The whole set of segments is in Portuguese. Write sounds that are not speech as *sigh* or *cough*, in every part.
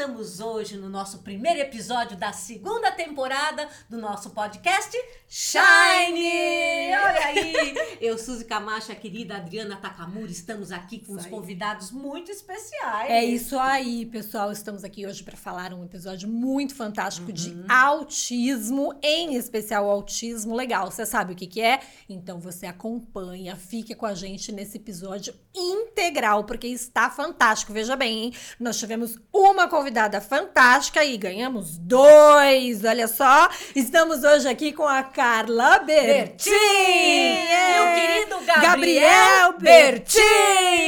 estamos hoje no nosso primeiro episódio da segunda temporada do nosso podcast Shine! Olha aí! Eu, Suzy Camacho, a querida Adriana Takamura, estamos aqui com uns convidados muito especiais. É isso aí, pessoal. Estamos aqui hoje para falar um episódio muito fantástico uhum. de autismo, em especial autismo legal. Você sabe o que, que é? Então você acompanha, fique com a gente nesse episódio integral, porque está fantástico. Veja bem, hein? Nós tivemos uma convidada fantástica e ganhamos dois. Olha só, estamos hoje aqui com a Carla Bertin. Meu querido Gabriel, Gabriel Bertin.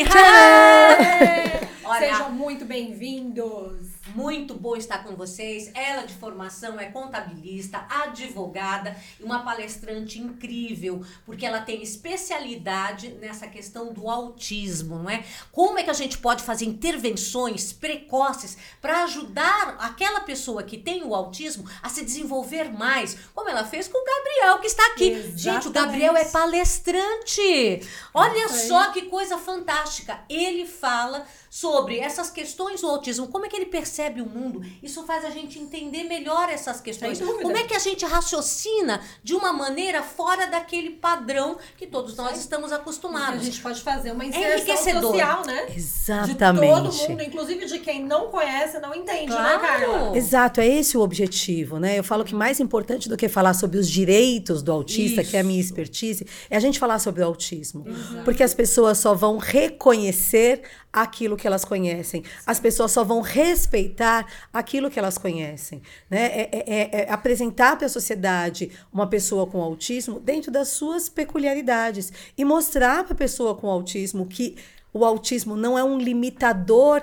*laughs* Sejam muito bem-vindos. Muito bom estar com vocês. Ela de formação é contabilista, advogada e uma palestrante incrível, porque ela tem especialidade nessa questão do autismo, não é? Como é que a gente pode fazer intervenções precoces para ajudar aquela pessoa que tem o autismo a se desenvolver mais, como ela fez com o Gabriel que está aqui. Exatamente. Gente, o Gabriel é palestrante. Olha só que coisa fantástica. Ele fala sobre essas questões do autismo, como é que ele percebe o mundo. Isso faz a gente entender melhor essas questões. Como é que a gente raciocina de uma maneira fora daquele padrão que todos nós estamos acostumados. a gente pode fazer uma inserção social, né? Exatamente. De todo mundo, inclusive de quem não conhece, não entende, né, claro. né, Carla? Exato, é esse o objetivo, né? Eu falo que mais importante do que falar sobre os direitos do autista, Isso. que é a minha expertise, é a gente falar sobre o autismo. Exato. Porque as pessoas só vão reconhecer aquilo que elas conhecem. As pessoas só vão respeitar aquilo que elas conhecem. Né? É, é, é, é apresentar para a sociedade uma pessoa com autismo dentro das suas peculiaridades e mostrar para a pessoa com autismo que o autismo não é um limitador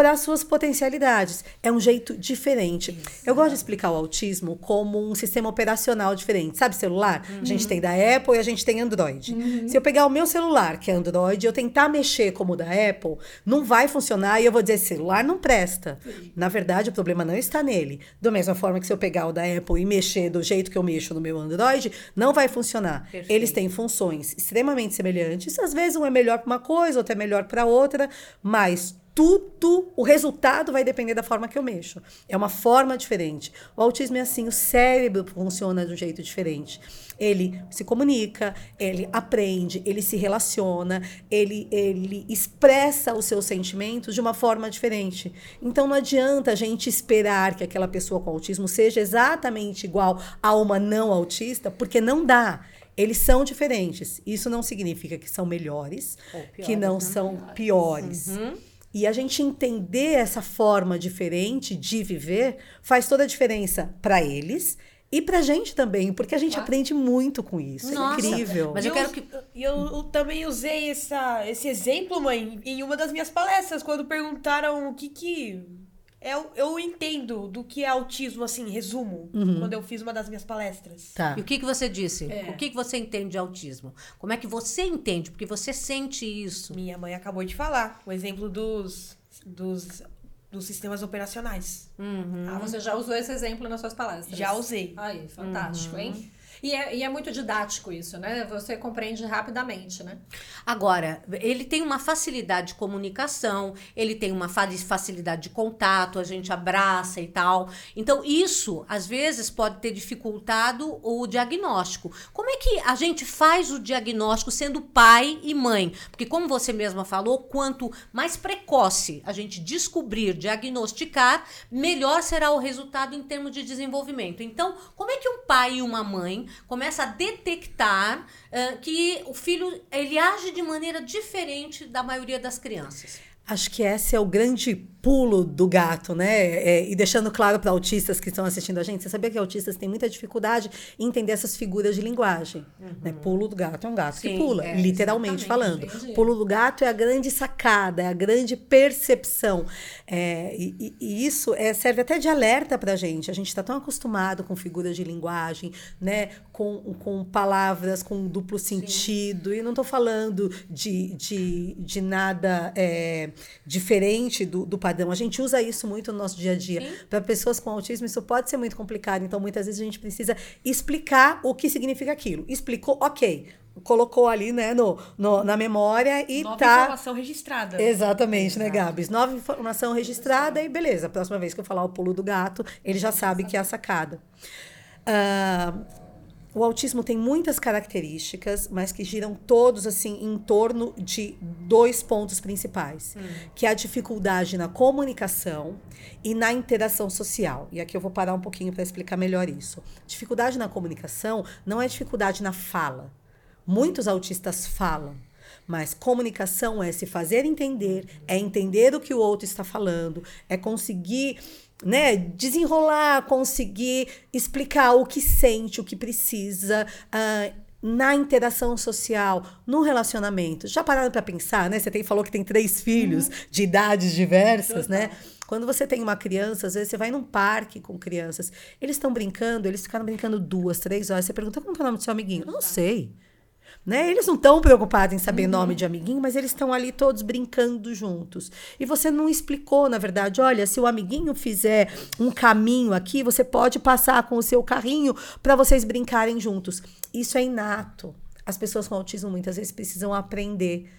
para as suas potencialidades. É um jeito diferente. Isso. Eu gosto de explicar o autismo como um sistema operacional diferente. Sabe celular? Uhum. A gente tem da Apple e a gente tem Android. Uhum. Se eu pegar o meu celular, que é Android, e eu tentar mexer como o da Apple, não vai funcionar e eu vou dizer, celular não presta. Sim. Na verdade, o problema não está nele. Da mesma forma que se eu pegar o da Apple e mexer do jeito que eu mexo no meu Android, não vai funcionar. Perfeito. Eles têm funções extremamente semelhantes. Às vezes um é melhor para uma coisa, outro é melhor para outra, mas tudo, o resultado vai depender da forma que eu mexo. É uma forma diferente. O autismo é assim, o cérebro funciona de um jeito diferente. Ele se comunica, ele aprende, ele se relaciona, ele, ele expressa os seus sentimentos de uma forma diferente. Então não adianta a gente esperar que aquela pessoa com autismo seja exatamente igual a uma não autista, porque não dá. Eles são diferentes. Isso não significa que são melhores, piores, que não né? são piores. Uhum. E a gente entender essa forma diferente de viver faz toda a diferença para eles e pra gente também, porque a gente claro. aprende muito com isso. É Nossa, é incrível. Mas eu, eu quero que. Eu, eu, também usei essa, esse exemplo, mãe, em uma das minhas palestras, quando perguntaram o que que eu, eu entendo do que é autismo, assim, resumo, uhum. quando eu fiz uma das minhas palestras. Tá. E o que, que você disse? É. O que, que você entende de autismo? Como é que você entende? Porque você sente isso. Minha mãe acabou de falar. O exemplo dos, dos, dos sistemas operacionais. Uhum. Ah, você já usou esse exemplo nas suas palestras? Já usei. Aí, fantástico, uhum. hein? E é, e é muito didático isso, né? Você compreende rapidamente, né? Agora, ele tem uma facilidade de comunicação, ele tem uma facilidade de contato, a gente abraça e tal. Então, isso, às vezes, pode ter dificultado o diagnóstico. Como é que a gente faz o diagnóstico sendo pai e mãe? Porque, como você mesma falou, quanto mais precoce a gente descobrir, diagnosticar, melhor será o resultado em termos de desenvolvimento. Então, como é que um pai e uma mãe começa a detectar uh, que o filho ele age de maneira diferente da maioria das crianças. Acho que esse é o grande pulo do gato, né? É, e deixando claro para autistas que estão assistindo a gente, você sabia que autistas têm muita dificuldade em entender essas figuras de linguagem. Uhum. Né? Pulo do gato é um gato Sim, que pula, é, literalmente falando. Entendi. Pulo do gato é a grande sacada, é a grande percepção. É, e, e, isso é, serve até de alerta para a gente. A gente está tão acostumado com figuras de linguagem, né? com, com palavras com duplo sentido. Sim. E não estou falando de, de, de nada é, diferente do, do padrão. A gente usa isso muito no nosso dia a dia. Para pessoas com autismo, isso pode ser muito complicado. Então, muitas vezes a gente precisa explicar o que significa aquilo. Explicou, ok colocou ali, né, no, no na memória e Nova tá. informação registrada. Exatamente, né, Gabs? Nova informação registrada e beleza. A próxima vez que eu falar o pulo do gato, ele já sabe que é a sacada. Ah, o autismo tem muitas características, mas que giram todos assim em torno de dois pontos principais, que é a dificuldade na comunicação e na interação social. E aqui eu vou parar um pouquinho para explicar melhor isso. Dificuldade na comunicação não é dificuldade na fala. Muitos autistas falam, mas comunicação é se fazer entender, é entender o que o outro está falando, é conseguir né, desenrolar, conseguir explicar o que sente, o que precisa. ah, na interação social, no relacionamento. Já pararam para pensar, né? Você tem, falou que tem três filhos de idades diversas, né? Quando você tem uma criança, às vezes você vai num parque com crianças, eles estão brincando, eles ficaram brincando duas, três horas. Você pergunta como é o nome do seu amiguinho? Eu não sei. Né? Eles não estão preocupados em saber nome de amiguinho, mas eles estão ali todos brincando juntos. E você não explicou, na verdade, olha, se o amiguinho fizer um caminho aqui, você pode passar com o seu carrinho para vocês brincarem juntos. Isso é inato. As pessoas com autismo muitas vezes precisam aprender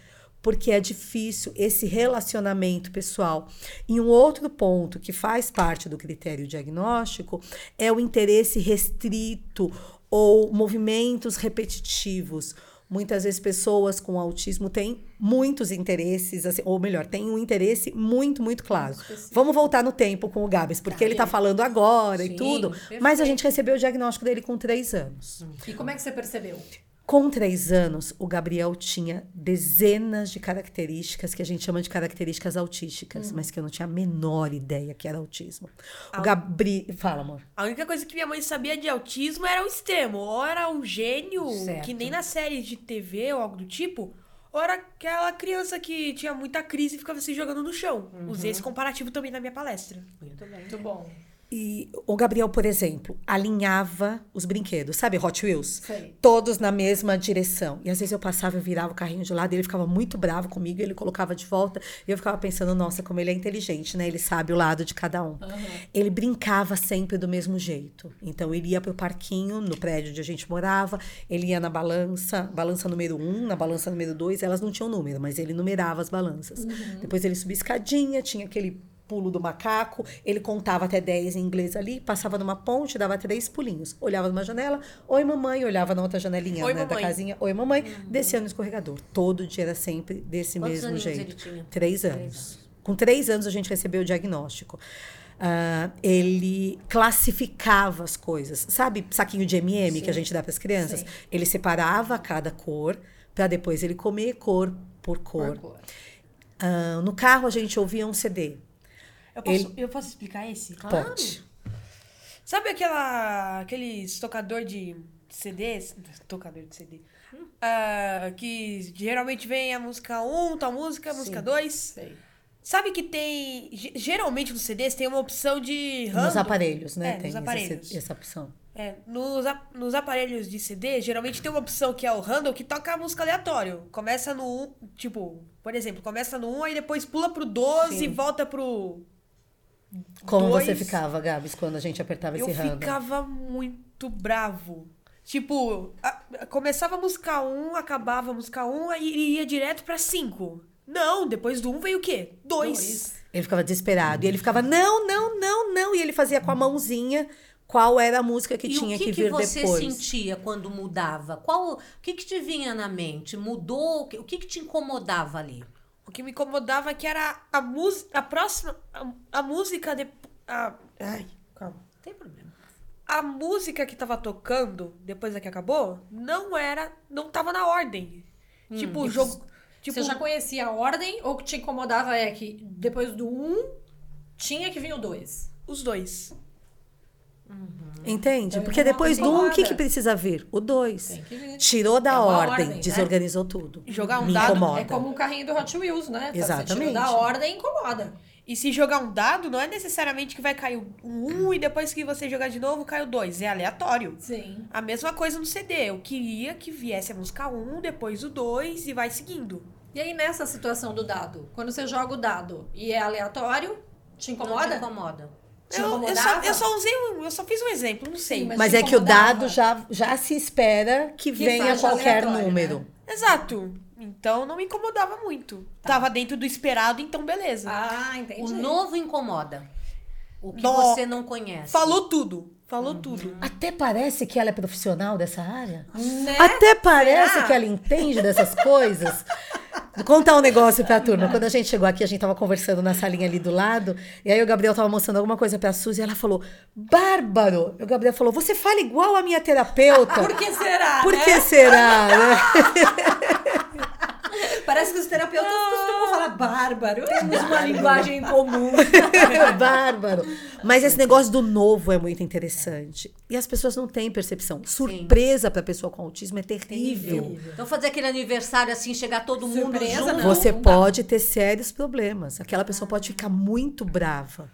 porque é difícil esse relacionamento pessoal. E um outro ponto que faz parte do critério diagnóstico é o interesse restrito ou movimentos repetitivos. Muitas vezes pessoas com autismo têm muitos interesses, assim, ou melhor, têm um interesse muito, muito claro. Vamos voltar no tempo com o Gabs, porque ele está falando agora Sim, e tudo. perfeito. Mas a gente recebeu o diagnóstico dele com três anos. E como é que você percebeu? Com três anos, o Gabriel tinha dezenas de características que a gente chama de características autísticas, mas que eu não tinha a menor ideia que era autismo. O Gabriel. Fala, amor. A única coisa que minha mãe sabia de autismo era o extremo. Ou era um gênio, Certo. que nem na série de TV ou algo do tipo, ou era aquela criança que tinha muita crise e ficava se jogando no chão. Usei esse comparativo também na minha palestra. Muito bem. Muito bom. E o Gabriel, por exemplo, alinhava os brinquedos, sabe, Hot Wheels? Todos na mesma direção. E às vezes eu passava, eu virava o carrinho de lado, e ele ficava muito bravo comigo, ele colocava de volta, e eu ficava pensando, nossa, como ele é inteligente, né? Ele sabe o lado de cada um. Ele brincava sempre do mesmo jeito. Então ele ia pro parquinho, no prédio onde a gente morava, ele ia na balança, balança número um, na balança número dois, elas não tinham número, mas ele numerava as balanças. Depois ele subia escadinha, tinha aquele pulo do macaco, ele contava até 10 em inglês ali, passava numa ponte, dava três pulinhos. Olhava numa janela, oi mamãe, olhava na outra janelinha Oi, né, da casinha, oi mamãe, descia no escorregador. Todo dia era sempre desse Quantos mesmo jeito. ele tinha? Três Três anos. Com três anos a gente recebeu o diagnóstico. Ah, ele classificava as coisas. Sabe saquinho de M&M que a gente dá para as crianças? Sim. Ele separava cada cor para depois ele comer cor por cor. Por cor. Ah, no carro a gente ouvia um CD. Eu posso, Ele- eu posso explicar esse? Pode. Sabe aquela, aqueles tocador de CDs? Tocador de CD. Ah, que geralmente vem a música 1, tal música, música 2. Sei. Sabe que tem. ge- Geralmente nos CDs tem uma opção de Nos random. aparelhos, né? É, tem nos essa- aparelhos. essa opção. É, nos, nos aparelhos de CD, geralmente tem uma opção que é o random que toca a música aleatório. Começa no 1, tipo, por exemplo, começa no 1, aí depois pula pro 12 e volta pro. Como Dois. você ficava, Gabs, quando a gente apertava Eu esse random? ficava muito bravo. Tipo, a- começava a música 1, acabava a música 1, aí ia direto pra 5. Não, depois do 1 veio o quê? 2. Ele ficava desesperado. E ele ficava, não, não, não, não. E ele fazia com a mãozinha qual era a música que e tinha o que, que que vir você depois. sentia quando mudava? Qual, o que, que te vinha na mente? Mudou? O que, o que, que te incomodava ali? O que me incomodava é que era a música. A próxima. A, a música. De, a, ai, calma. Não tem problema. A música que tava tocando, depois da que acabou, não era. Não tava na ordem. tipo, o jogo. Tipo, Você já conhecia a ordem ou o que te incomodava é que depois do 1 tinha que vir o 2? os dois. Entende? Então, Porque incomoda- depois do um, o que, incomoda. que precisa vir? O dois. Tem que vir. Tirou da É ordem, ordem, né? desorganizou tudo. Jogar um Me dado incomoda. É como o carrinho do Hot Wheels, né? Você Exatamente. tirou da ordem incomoda. E se jogar um dado, não é necessariamente que vai cair o 1 um, e depois que você jogar de novo cai o 2. É aleatório. Sim. A mesma coisa no CD. Eu queria que viesse a música 1, um, depois o 2 e vai seguindo. E aí, nessa situação do dado, quando você joga o dado e é aleatório, te Não te incomoda? Te Eu, eu, só, eu só usei um, eu só fiz um exemplo, não sei. Sim, mas- Mas é que o dado já, já se espera que, venha seja qualquer aleatório, número. né? Exato. Então não me incomodava muito. Tava dentro do esperado, então beleza. Ah, entendi. O novo incomoda. O que No- você não conhece. Falou tudo. Falou Uhum. tudo. Até parece que ela é profissional dessa área. Né? Até parece Será? que ela entende dessas coisas. *laughs* Contar um negócio pra turma. Quando a gente chegou aqui, a gente tava conversando na salinha ali do lado. E aí o Gabriel tava mostrando alguma coisa pra Suzy e ela falou: Bárbaro! E o Gabriel falou: Você fala igual a minha terapeuta. *laughs* Por que será? Por né? que será? né? *laughs* Parece que os terapeutas bárbaro. Temos uma linguagem em comum. *laughs* Bárbaro. Mas esse negócio do novo é muito interessante. E as pessoas não têm percepção. Surpresa pra pessoa com autismo é terrível. Então fazer aquele aniversário assim, chegar todo mundo Surpresa, junto. não. Você não pode ter sérios problemas. Aquela pessoa pode ficar muito brava,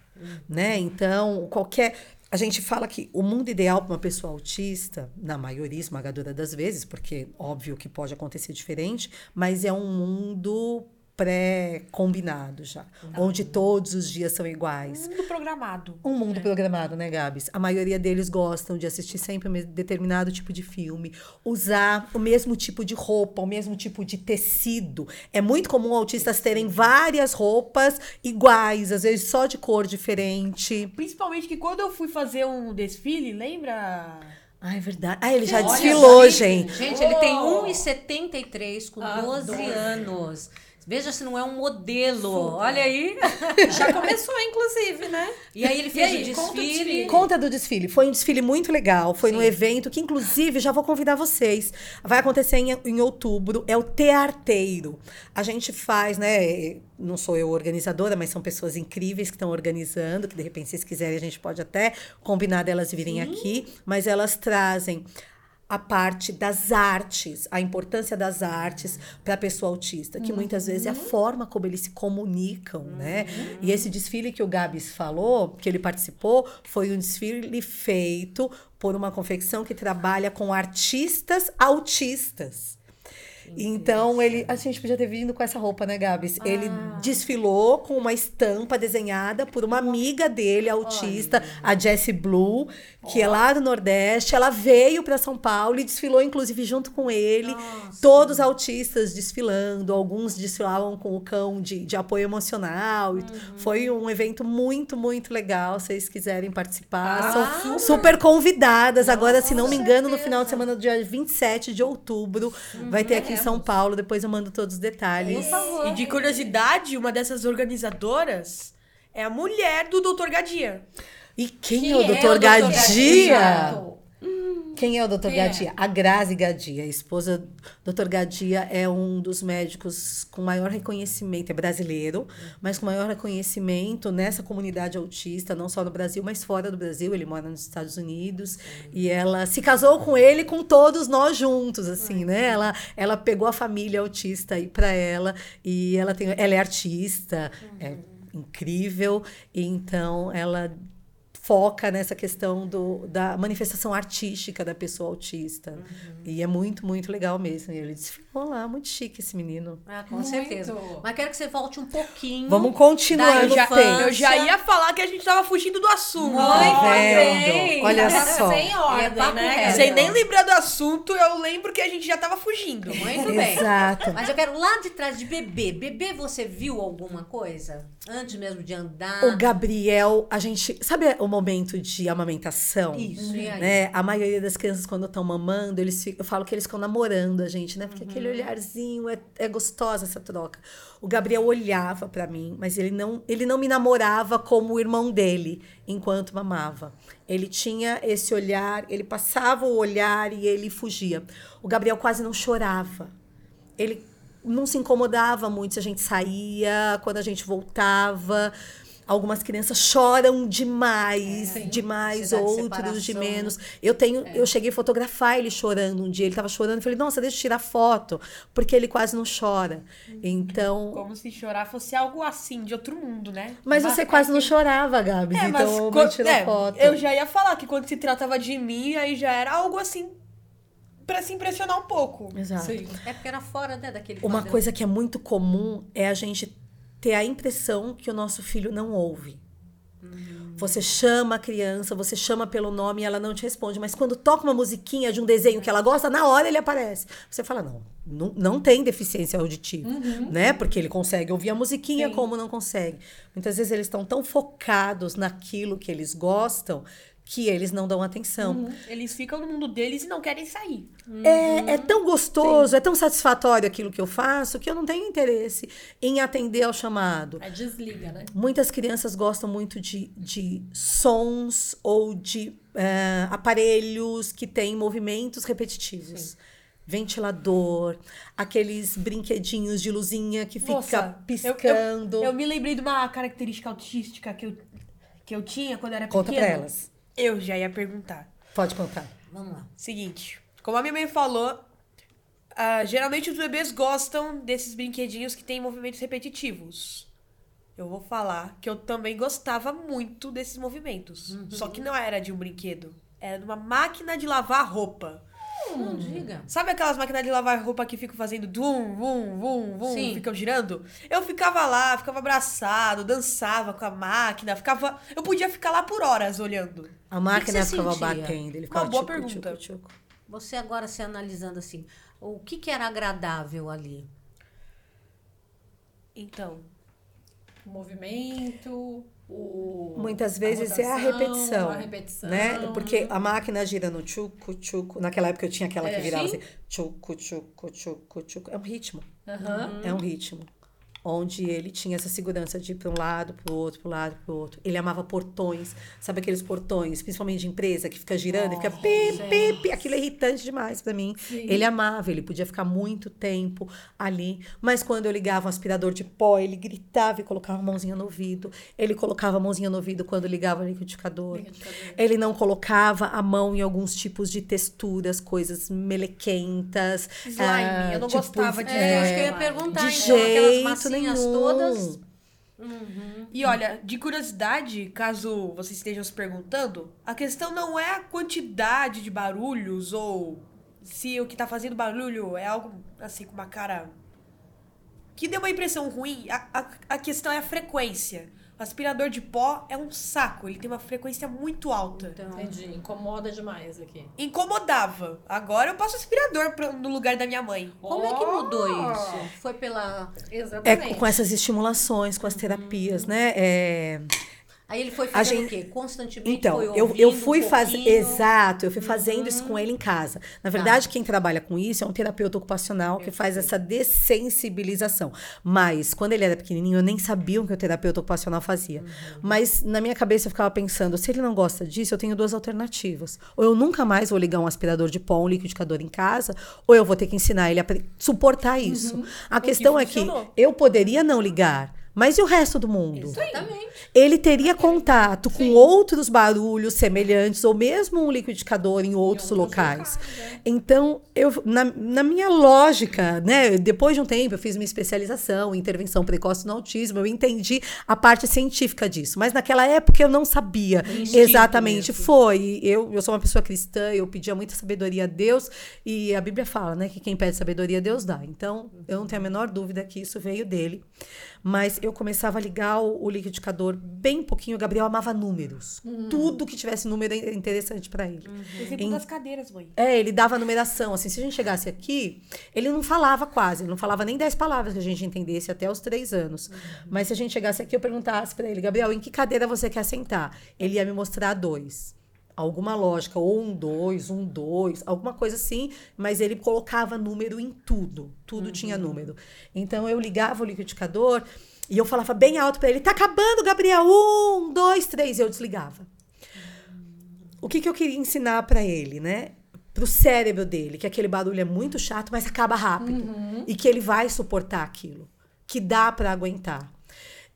né? Então, qualquer a gente fala que o mundo ideal para uma pessoa autista, na maioria esmagadora das vezes, porque óbvio que pode acontecer diferente, mas é um mundo pré-combinado já, onde todos os dias são iguais. Mundo programado. Um mundo programado, né, Gabs? A maioria deles gostam de assistir sempre um determinado tipo de filme, usar o mesmo tipo de roupa, o mesmo tipo de tecido. É muito comum autistas terem várias roupas iguais, às vezes só de cor diferente. Principalmente que quando eu fui fazer um desfile, lembra? Ah, é verdade. Ah, ele já Olha, desfilou, gente, gente. Ele tem Oh. 1,73 com Ah, 12 doze. anos. Veja se não é um modelo. Olha aí. *laughs* Já começou, inclusive, né? E aí ele fez aí, o conta o desfile. desfile. Conta do desfile. Foi um desfile muito legal. Foi num evento que, inclusive, já vou convidar vocês. Vai acontecer em, em outubro. É o Tearteiro. A gente faz, né? Não sou eu organizadora, mas são pessoas incríveis que estão organizando. Que de repente, se vocês quiserem, a gente pode até combinar delas virem aqui. Mas elas trazem a parte das artes, a importância das artes para a pessoa autista, que muitas vezes é a forma como eles se comunicam, né? E esse desfile que o Gabs falou, que ele participou, foi um desfile feito por uma confecção que trabalha com artistas autistas. Então, ele. A gente podia ter vindo com essa roupa, né, Gabs? Ele desfilou com uma estampa desenhada por uma amiga dele, autista, a Jessie Blue, que é lá do Nordeste. Ela veio para São Paulo e desfilou, inclusive, junto com ele. Todos autistas desfilando. Alguns desfilavam com o cão de, de apoio emocional. E Foi um evento muito, muito legal. Se vocês quiserem participar, são super convidadas. Agora, se não me engano, no final de semana do dia 27 de outubro, vai ter aqui em São Paulo. Depois eu mando todos os detalhes. Por favor. E de curiosidade, uma dessas organizadoras é a mulher do Dr. Gadia. E quem, Quem é o é Dr. o Dr. Gadia? Gadia? Quem é o é? Gadia? A Grazi Gadia, a esposa do Dr. Gadia é um dos médicos com maior reconhecimento, é brasileiro, mas com maior reconhecimento nessa comunidade autista, não só no Brasil, mas fora do Brasil. Ele mora nos Estados Unidos e ela se casou com ele, com todos nós juntos, assim, né? Ela, ela pegou a família autista aí para ela e ela tem, ela é artista, é incrível, e então ela foca nessa questão do, da manifestação artística da pessoa autista. E é muito, muito legal mesmo. E ele desfilou lá, muito chique esse menino. Ah, com Muito. certeza. Mas quero que você volte um pouquinho. Vamos continuar já, tempo. eu já ia falar que a gente tava fugindo do assunto. Muito Tá bem. vendo? Olha Tá só. Sem ordem, É né? Sem nem lembrar do assunto, eu lembro que a gente já tava fugindo. Muito bem. Exato. Mas eu quero lá de trás de bebê. Bebê, você viu alguma coisa? Antes mesmo de andar? O Gabriel, a gente. Sabe o momento de amamentação? Isso, e aí? Né? A maioria das crianças, quando estão mamando, eles ficam, eu falo que eles ficam namorando a gente, né? Porque aquele olharzinho é, é gostosa essa troca. O Gabriel olhava pra mim, mas ele não, ele não me namorava como o irmão dele enquanto mamava. Ele tinha esse olhar, ele passava o olhar e ele fugia. O Gabriel quase não chorava. Ele não se incomodava muito se a gente saía, quando a gente voltava. Algumas crianças choram demais, É, demais, de outros de separação, menos. Eu tenho, eu cheguei a fotografar ele chorando um dia. Ele tava chorando, eu falei: "Nossa, deixa eu tirar foto", porque ele quase não chora. Então, Como se chorar fosse algo assim, de outro mundo, né? mas você quase não chorava, Gabs, É, mas então eu quando- tirou é, foto. eu já ia falar que quando se tratava de mim, aí já era algo assim pra se impressionar um pouco. Exato. Sim. É porque era fora né, daquele Uma padrão. coisa que é muito comum é a gente ter a impressão que o nosso filho não ouve. Você chama a criança, você chama pelo nome e ela não te responde. Mas quando toca uma musiquinha de um desenho que ela gosta, na hora ele aparece. Você fala, não, não, não tem deficiência auditiva, né? Porque ele consegue ouvir a musiquinha como não consegue. Muitas vezes eles estão tão focados naquilo que eles gostam que eles não dão atenção. Eles ficam no mundo deles e não querem sair. É, é tão gostoso, é tão satisfatório aquilo que eu faço que eu não tenho interesse em atender ao chamado. É desliga, né? Muitas crianças gostam muito de, de sons ou de eh, aparelhos que têm movimentos repetitivos. Ventilador, aqueles brinquedinhos de luzinha que fica Nossa, eu- piscando. Eu, eu me lembrei de uma característica autística que eu, que eu tinha quando era Conta pequena. pra elas. Eu já ia perguntar. Pode contar. Vamos lá. Seguinte, como a minha mãe falou, ah, geralmente os bebês gostam desses brinquedinhos que têm movimentos repetitivos. Eu vou falar que eu também gostava muito desses movimentos. Só que não era de um brinquedo. Era de uma máquina de lavar roupa. Não diga. Sabe aquelas máquinas de lavar roupa que ficam fazendo dum, vum, vum, vum, Sim. ficam girando? Eu ficava lá, ficava abraçado, dançava com a máquina, ficava. Eu podia ficar lá por horas olhando. A máquina ficava sentia? batendo, ele ficava boa tchucu, pergunta. tchucu, tchucu. Você agora se analisando assim, o que, que era agradável ali? Então, O movimento, o. Muitas vezes é a rotação, repetição. A repetição. Né? Porque a máquina gira no tchucu, tchucu. Naquela época eu tinha aquela que É. virava Sim. assim. Tchucu, tchucu, tchucu, tchucu. É um ritmo. Aham. É um ritmo. Onde ele tinha essa segurança de ir para um lado, para o outro, para um lado, para o outro. Ele amava portões. Sabe aqueles portões, principalmente de empresa, que fica girando e fica pi, pi, pi. Aquilo é irritante demais para mim. Ele amava, ele podia ficar muito tempo ali. Mas quando eu ligava um aspirador de pó, ele gritava e colocava a mãozinha no ouvido. Ele colocava a mãozinha no ouvido quando ligava o liquidificador. Ele não colocava a mão em alguns tipos de texturas, coisas melequentas. Slime, ah, eu não tipo, gostava de É, eu acho que eu ia perguntar, de então, aquelas jeito massinhas nenhum. todas. E olha, de curiosidade, caso vocês estejam se perguntando, a questão não é a quantidade de barulhos ou se o que tá fazendo barulho é algo assim com uma cara que deu uma impressão ruim. A, a, a questão é a frequência. O aspirador de pó é um saco, ele tem uma frequência muito alta. Então, Entendi. Incomoda demais aqui. Incomodava. Agora eu passo aspirador pra- no lugar da minha mãe. como é que mudou Oh! isso? Foi pela. É Exatamente. com essas estimulações, com as terapias, né? É, Aí ele foi fazendo gente- o quê? Constantemente Então, foi eu, eu ouvindo fui um fazer. pouquinho? Exato, eu fui fazendo isso com ele em casa. Na verdade, quem trabalha com isso é um terapeuta ocupacional que faz essa dessensibilização. Mas, quando ele era pequenininho, eu nem sabia o que o terapeuta ocupacional fazia. Mas, na minha cabeça, eu ficava pensando: se ele não gosta disso, eu tenho duas alternativas. Ou eu nunca mais vou ligar um aspirador de pó, um liquidificador em casa, ou eu vou ter que ensinar ele a suportar isso. A questão é que eu poderia não ligar. Mas e o resto do mundo? Exatamente. ele teria contato com outros barulhos semelhantes ou mesmo um liquidificador em outros, locais. Então, eu na, na minha lógica, né, depois de um tempo eu fiz minha especialização em intervenção precoce no autismo, eu entendi a parte científica disso, mas naquela época eu não sabia exatamente. mesmo. Foi, eu, eu sou uma pessoa cristã, eu pedia muita sabedoria a Deus e a Bíblia fala, né, que quem pede sabedoria Deus dá. Então, eu não tenho a menor dúvida que isso veio dele. Mas eu começava a ligar o, o liquidificador bem pouquinho. O Gabriel amava números. Tudo que tivesse número era interessante para ele. Exemplo Em- das cadeiras, mãe. É, ele dava numeração. Assim, se a gente chegasse aqui, ele não falava quase, ele não falava nem 10 palavras que a gente entendesse até os três anos. Mas se a gente chegasse aqui, eu perguntasse para ele, Gabriel, em que cadeira você quer sentar? Ele ia me mostrar dois. Alguma lógica, ou um, dois, um, dois, alguma coisa assim, mas ele colocava número em tudo. Tudo tinha número. Então eu ligava o liquidificador e eu falava bem alto para ele: tá acabando, Gabriel! Um, dois, três. E eu desligava o que, que eu queria ensinar pra ele, né? Pro cérebro dele, que aquele barulho é muito chato, mas acaba rápido. E que ele vai suportar aquilo. Que dá pra aguentar.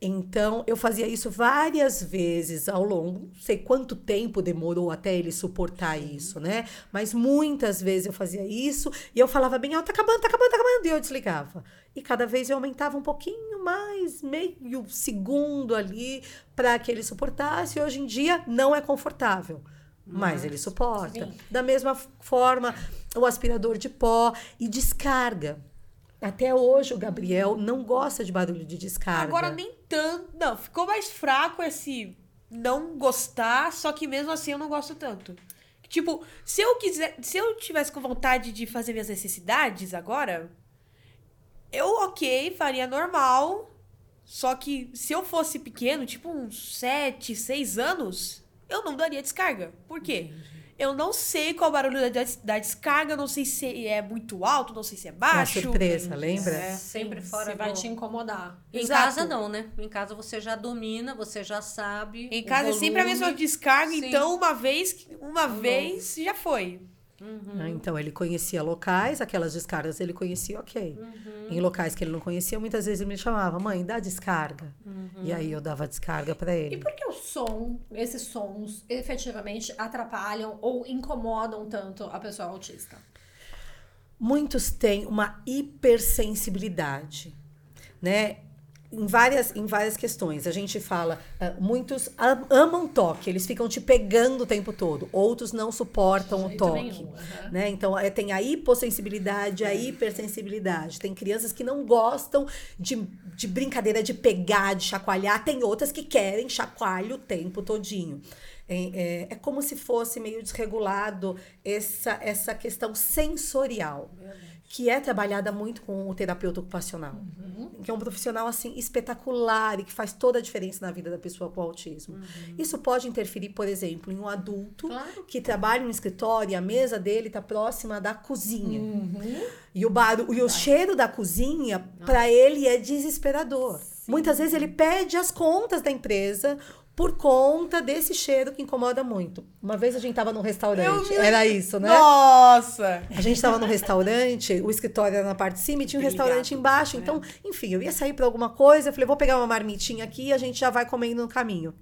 Então, eu fazia isso várias vezes ao longo, não sei quanto tempo demorou até ele suportar isso, né? Mas muitas vezes eu fazia isso e eu falava bem alto, tá acabando, tá acabando, tá acabando, e eu desligava. E cada vez eu aumentava um pouquinho mais, meio segundo ali, para que ele suportasse. E hoje em dia não é confortável. Mas ele suporta. sim. Da mesma forma, o aspirador de pó e descarga. Até hoje o Gabriel não gosta de barulho de descarga. Agora nem tanto. Não, ficou mais fraco esse não gostar, só que mesmo assim eu não gosto tanto. Tipo, se eu quiser, se eu tivesse com vontade de fazer minhas necessidades agora, eu, ok, faria normal. Só que se eu fosse pequeno, tipo uns 7, 6 anos, eu não daria descarga. Por quê? Eu não sei qual o barulho da, da descarga, não sei se é muito alto, não sei se é baixo. É surpresa, lembra? É, sempre fora. Você vai te incomodar. Em Exato. casa não, né? Em casa você já domina, você já sabe. Em casa é sempre a mesma descarga, Sim. então uma vez, uma vez já foi. Uhum. Então, ele conhecia locais, aquelas descargas ele conhecia, ok. Uhum. Em locais que ele não conhecia, muitas vezes ele me chamava, mãe, dá descarga. Uhum. E aí eu dava descarga para ele. E por que o som, esses sons, efetivamente atrapalham ou incomodam tanto a pessoa autista? Muitos têm uma hipersensibilidade, né? Em várias, em várias questões. A gente fala, uh, muitos amam toque, eles ficam te pegando o tempo todo. Outros não suportam o toque. Nenhum, né? Então, é, tem a hipossensibilidade, a hipersensibilidade. Tem crianças que não gostam de, de brincadeira de pegar, de chacoalhar. Tem outras que querem chacoalho o tempo todinho. É, é, é como se fosse meio desregulado essa, essa questão sensorial. Verdade que é trabalhada muito com o terapeuta ocupacional, uhum. que é um profissional assim espetacular e que faz toda a diferença na vida da pessoa com autismo. Uhum. Isso pode interferir, por exemplo, em um adulto claro. que trabalha no escritório e a mesa dele está próxima da cozinha. Uhum. E o barulho, e o cheiro da cozinha para ele é desesperador. Sim. Muitas vezes ele pede as contas da empresa por conta desse cheiro que incomoda muito. Uma vez a gente tava num restaurante, era isso, né? Nossa! A gente tava num restaurante, o escritório era na parte de cima e tinha um restaurante embaixo. Então, é. enfim, eu ia sair para alguma coisa, eu falei, vou pegar uma marmitinha aqui e a gente já vai comendo no caminho.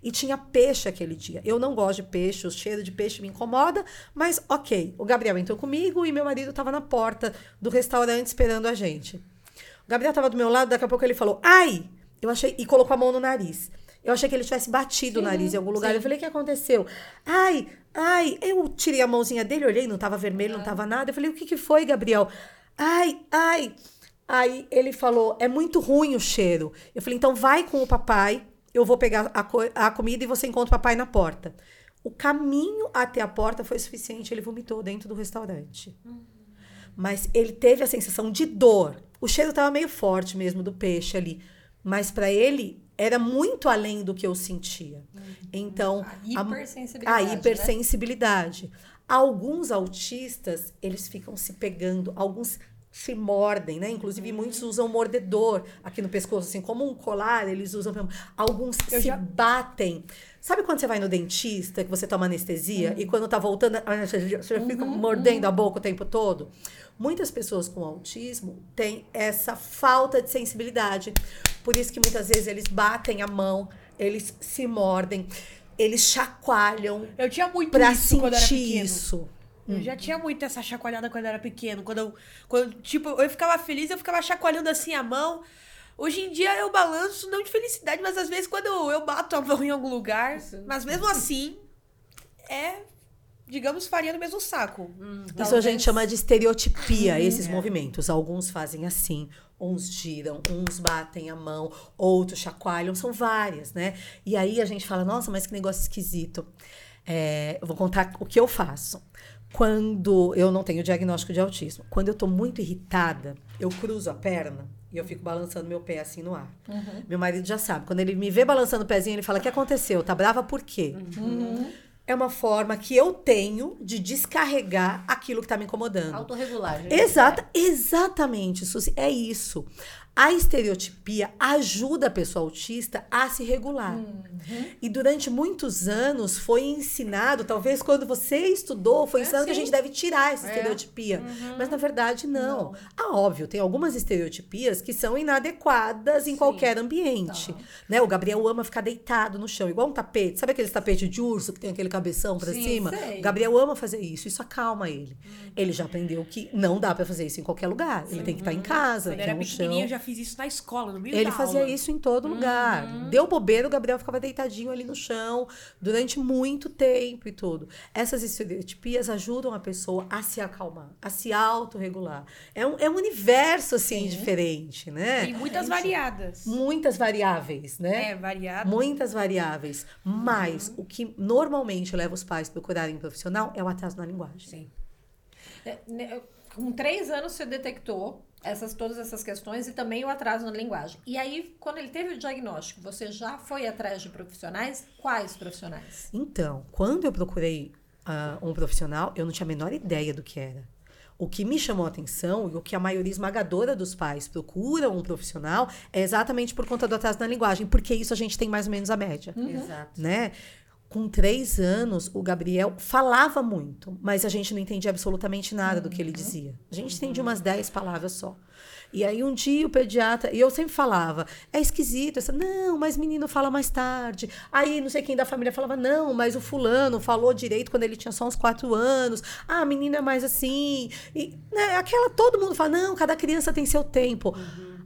E tinha peixe aquele dia. Eu não gosto de peixe, o cheiro de peixe me incomoda, mas ok. O Gabriel entrou comigo e meu marido tava na porta do restaurante esperando a gente. O Gabriel tava do meu lado, daqui a pouco ele falou, ai! Eu achei, e colocou a mão no nariz. Eu achei que ele tivesse batido sim, o nariz em algum lugar. Sim. Eu falei, o que aconteceu? Ai, ai, eu tirei a mãozinha dele, olhei, não tava vermelho, não tava nada. Eu falei, o que, que foi, Gabriel? Ai, ai. Aí ele falou, é muito ruim o cheiro. Eu falei, então vai com o papai, eu vou pegar a, co a comida e você encontra o papai na porta. O caminho até a porta foi suficiente, ele vomitou dentro do restaurante. Uhum. Mas ele teve a sensação de dor. O cheiro estava meio forte mesmo do peixe ali. Mas para ele, era muito além do que eu sentia. Uhum. Então, a hipersensibilidade. A, a hipersensibilidade. Né? Alguns autistas, eles ficam se pegando, alguns se mordem, né? Inclusive, uhum. muitos usam mordedor aqui no pescoço, assim, como um colar, eles usam. Alguns eu se já... batem. Sabe quando você vai no dentista, que você toma anestesia, uhum. e quando tá voltando, você fica uhum. mordendo a boca o tempo todo? Muitas pessoas com autismo têm essa falta de sensibilidade. Por isso que muitas vezes eles batem a mão, eles se mordem, eles chacoalham. Eu tinha muito pra isso sentir quando era pequeno. isso. Eu hum. já tinha muito essa chacoalhada quando eu era pequeno. Quando eu, quando, tipo, eu ficava feliz, eu ficava chacoalhando assim a mão. Hoje em dia eu balanço, não de felicidade, mas às vezes quando eu, eu bato a mão em algum lugar. Mas mesmo assim, é digamos, faria no mesmo saco. Hum, Isso talvez... a gente chama de estereotipia, hum, esses é. movimentos. Alguns fazem assim, uns giram, uns batem a mão, outros chacoalham, são várias, né? E aí a gente fala, nossa, mas que negócio esquisito. É, eu vou contar o que eu faço. Quando eu não tenho diagnóstico de autismo, quando eu tô muito irritada, eu cruzo a perna e eu fico balançando meu pé assim no ar. Uhum. Meu marido já sabe. Quando ele me vê balançando o pezinho, ele fala: O que aconteceu? Tá brava por quê? Uhum é uma forma que eu tenho de descarregar aquilo que está me incomodando. Autorregulagem. Exata, é. Exatamente, Suzy. É isso. A estereotipia ajuda a pessoa autista a se regular. Uhum. E durante muitos anos foi ensinado, talvez quando você estudou, foi é, ensinado que a gente deve tirar essa é. estereotipia. Uhum. Mas na verdade não. não. Ah, óbvio, tem algumas estereotipias que são inadequadas em sim. qualquer ambiente. Tá. Né? O Gabriel ama ficar deitado no chão, igual um tapete. Sabe aquele tapete de urso que tem aquele cabeção pra Sim, cima. sei. O Gabriel ama fazer isso, isso acalma ele. Ele já aprendeu que não dá pra fazer isso em qualquer lugar. Ele tem que estar em casa, Quando tem pequenininho, chão. já fiz isso na escola, no meio Ele fazia aula. isso em todo lugar. Deu bobeira, o Gabriel ficava deitadinho ali no chão durante muito tempo e tudo. Essas estereotipias ajudam a pessoa a se acalmar, a se autorregular. É um, é um universo, assim, diferente, né? Tem muitas variadas. Muitas variáveis, né? É, variado. Muitas variáveis. Mas o que normalmente leva os pais a procurarem um profissional é o atraso na linguagem. Sim. É, né, Com três anos você detectou essas, todas essas questões e também o atraso na linguagem. E aí, quando ele teve o diagnóstico, você já foi atrás de profissionais? Quais profissionais? Então, quando eu procurei ah, um profissional, eu não tinha a menor ideia do que era. O que me chamou a atenção e o que a maioria esmagadora dos pais procuram um profissional é exatamente por conta do atraso na linguagem, porque isso a gente tem mais ou menos a média, Exato. né? Com três anos, o Gabriel falava muito, mas a gente não entendia absolutamente nada do que ele dizia. A gente entendia umas dez palavras só. E aí um dia o pediatra, e eu sempre falava, é esquisito, essa, não, mas menino fala mais tarde. Aí não sei quem da família falava, não, mas o fulano falou direito quando ele tinha só uns quatro anos. Ah, a menina é mais assim. E né, aquela, todo mundo fala, não, cada criança tem seu tempo.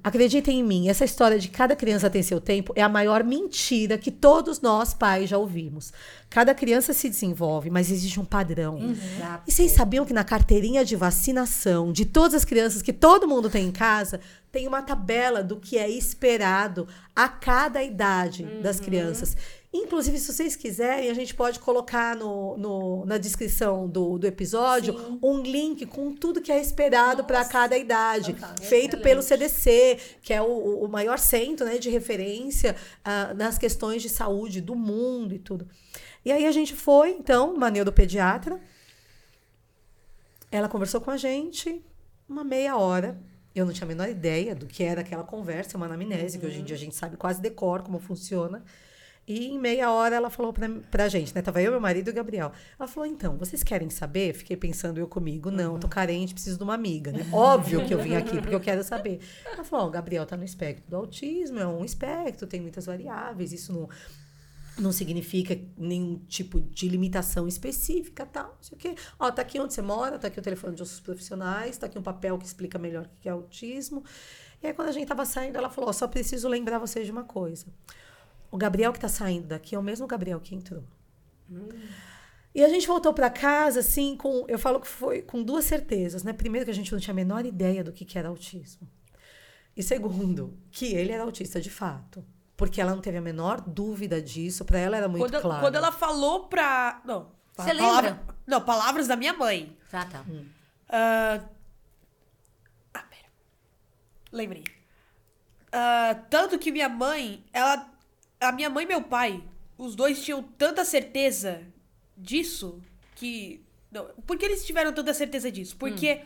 Acreditem em mim, essa história de cada criança tem seu tempo é a maior mentira que todos nós pais já ouvimos. Cada criança se desenvolve, mas existe um padrão. Exato. E vocês sabiam que na carteirinha de vacinação de todas as crianças que todo mundo tem em casa, tem uma tabela do que é esperado a cada idade das crianças. Inclusive, se vocês quiserem, a gente pode colocar no, no- na descrição do, do episódio um link com tudo que é esperado para cada idade, fantástico. feito pelo CDC, que é o, o maior centro né, de referência ah, nas questões de saúde do mundo e tudo. E aí a gente foi, então, uma neuropediatra. Ela conversou com a gente uma meia hora. Eu não tinha a menor ideia do que era aquela conversa, uma anamnese, que hoje em dia a gente sabe quase decor como funciona. E em meia hora ela falou pra, pra gente, né? Tava eu, meu marido e o Gabriel. Ela falou: então, vocês querem saber? Fiquei pensando eu comigo, não, tô carente, preciso de uma amiga, né? Óbvio que eu vim aqui, porque eu *laughs* quero saber. Ela falou: ó, o Gabriel tá no espectro do autismo, é um espectro, tem muitas variáveis, isso não, não significa nenhum tipo de limitação específica, tal, não sei o quê. Ó, tá aqui onde você mora, tá aqui o telefone de outros profissionais, tá aqui um papel que explica melhor o que é autismo. E aí, quando a gente tava saindo, ela falou, ó, só preciso lembrar vocês de uma coisa. O Gabriel que tá saindo daqui é o mesmo Gabriel que entrou. E a gente voltou para casa, assim, com. Eu falo que foi com duas certezas, né? Primeiro, que a gente não tinha a menor ideia do que, que era autismo. E segundo, que ele era autista de fato. Porque ela não teve a menor dúvida disso, para ela era muito quando, claro. quando ela falou pra. Não. Você palavra- lembra? Não, palavras da minha mãe. Tá, tá. Ah, ah, pera. Lembrei. Ah, tanto que minha mãe, ela. A minha mãe e meu pai, os dois tinham tanta certeza disso que. Não, por que eles tiveram tanta certeza disso? Porque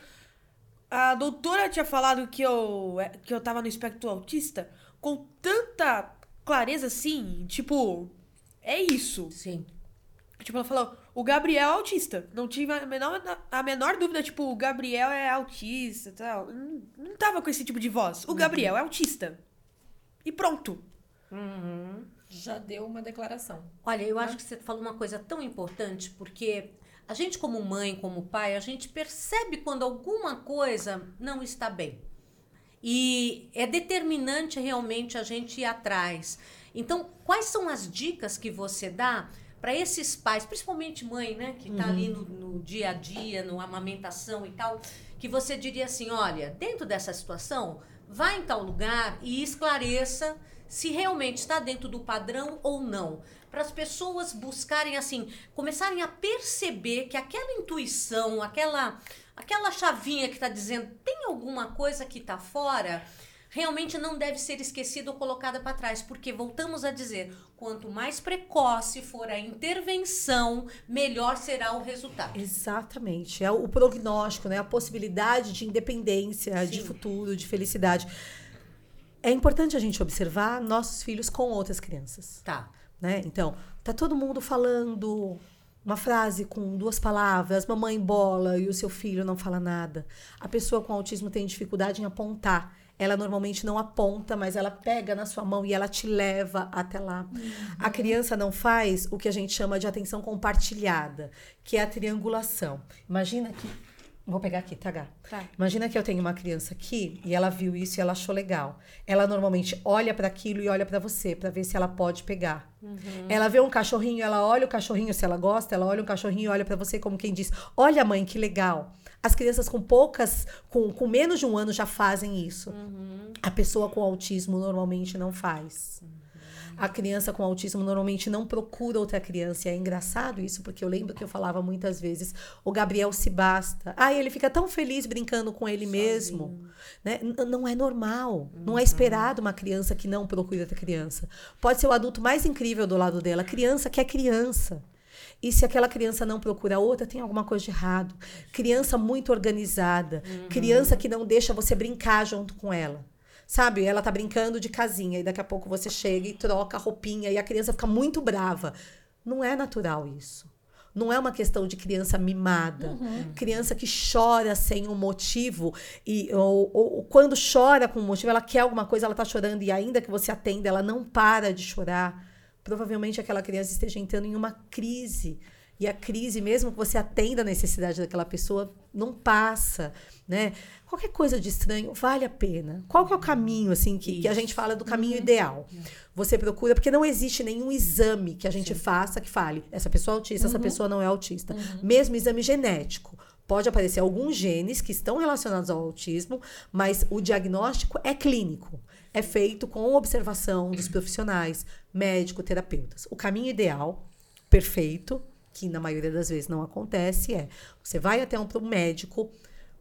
a doutora tinha falado que eu, que eu tava no espectro autista com tanta clareza assim, tipo. É isso. Sim. Tipo, ela falou, o Gabriel é autista. Não tive a menor, a menor dúvida, tipo, o Gabriel é autista e tal. Não, não tava com esse tipo de voz. O Gabriel é autista. E pronto. Já deu uma declaração. Olha, eu acho que você falou uma coisa tão importante, porque a gente, como mãe, como pai, a gente percebe quando alguma coisa não está bem. E é determinante realmente a gente ir atrás. Então, quais são as dicas que você dá para esses pais, principalmente mãe, né, que está ali no, no dia a dia, no amamentação e tal, que você diria assim, olha, dentro dessa situação, vá em tal lugar e esclareça se realmente está dentro do padrão ou não. Para as pessoas buscarem assim, começarem a perceber que aquela intuição, aquela aquela chavinha que está dizendo tem alguma coisa que está fora, realmente não deve ser esquecida ou colocada para trás, porque voltamos a dizer, quanto mais precoce for a intervenção, melhor será o resultado. Exatamente. É o prognóstico, né? A possibilidade de independência, de Sim. futuro, de felicidade. É importante a gente observar nossos filhos com outras crianças. Tá. né? Então, tá todo mundo falando uma frase com duas palavras, mamãe bola, e o seu filho não fala nada. A pessoa com autismo tem dificuldade em apontar. ela normalmente não aponta, mas ela pega na sua mão e ela te leva até lá. A criança não faz o que a gente chama de atenção compartilhada, que é a triangulação. Imagina que Vou pegar aqui, tá, Gá? Tá. Imagina que eu tenho uma criança aqui e ela viu isso e ela achou legal. Ela normalmente olha para aquilo e olha para você para ver se ela pode pegar. Ela vê um cachorrinho, ela olha o cachorrinho se ela gosta, ela olha um cachorrinho e olha para você como quem diz: "Olha, mãe, que legal". As crianças com poucas, com, com menos de um ano já fazem isso. A pessoa com autismo normalmente não faz. A criança com autismo normalmente não procura outra criança. E é engraçado isso, porque eu lembro que eu falava muitas vezes: o Gabriel se basta. Ah, ele fica tão feliz brincando com ele mesmo. Né? Não é normal. Não é esperado uma criança que não procura outra criança. Pode ser o adulto mais incrível do lado dela. A criança que é criança. E se aquela criança não procura outra, tem alguma coisa de errado. Criança muito organizada. Criança que não deixa você brincar junto com ela. Sabe, ela tá brincando de casinha e daqui a pouco você chega e troca a roupinha e a criança fica muito brava. Não é natural isso. Não é uma questão de criança mimada. Criança que chora sem um motivo. E, ou- ou quando chora com um motivo, ela quer alguma coisa, ela tá chorando, e ainda que você atenda, ela não para de chorar. Provavelmente aquela criança esteja entrando em uma crise. E a crise, mesmo que você atenda a necessidade daquela pessoa, não passa, né? Qualquer coisa de estranho vale a pena. Qual que é o caminho, assim, que, que a gente fala do caminho ideal? Você procura, porque não existe nenhum exame que a gente faça que fale, essa pessoa é autista, essa pessoa não é autista. Mesmo exame genético. Pode aparecer alguns genes que estão relacionados ao autismo, mas o diagnóstico é clínico. É feito com observação dos profissionais, médico, terapeutas. O caminho ideal, perfeito, que na maioria das vezes não acontece, é você vai até um, um médico,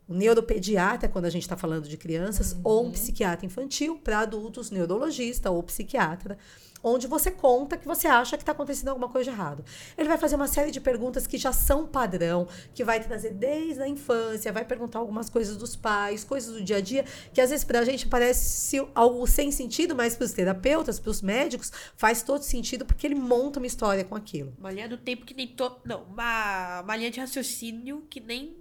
um neuropediatra, quando a gente está falando de crianças, ou um psiquiatra infantil, para adultos, neurologista ou psiquiatra, onde você conta que você acha que está acontecendo alguma coisa de errado. Ele vai fazer uma série de perguntas que já são padrão, que vai trazer desde a infância, vai perguntar algumas coisas dos pais, coisas do dia a dia, que às vezes para a gente parece algo sem sentido, mas para os terapeutas, para os médicos, faz todo sentido, porque ele monta uma história com aquilo. Uma linha do tempo que nem todo. Não, uma, uma linha de raciocínio que nem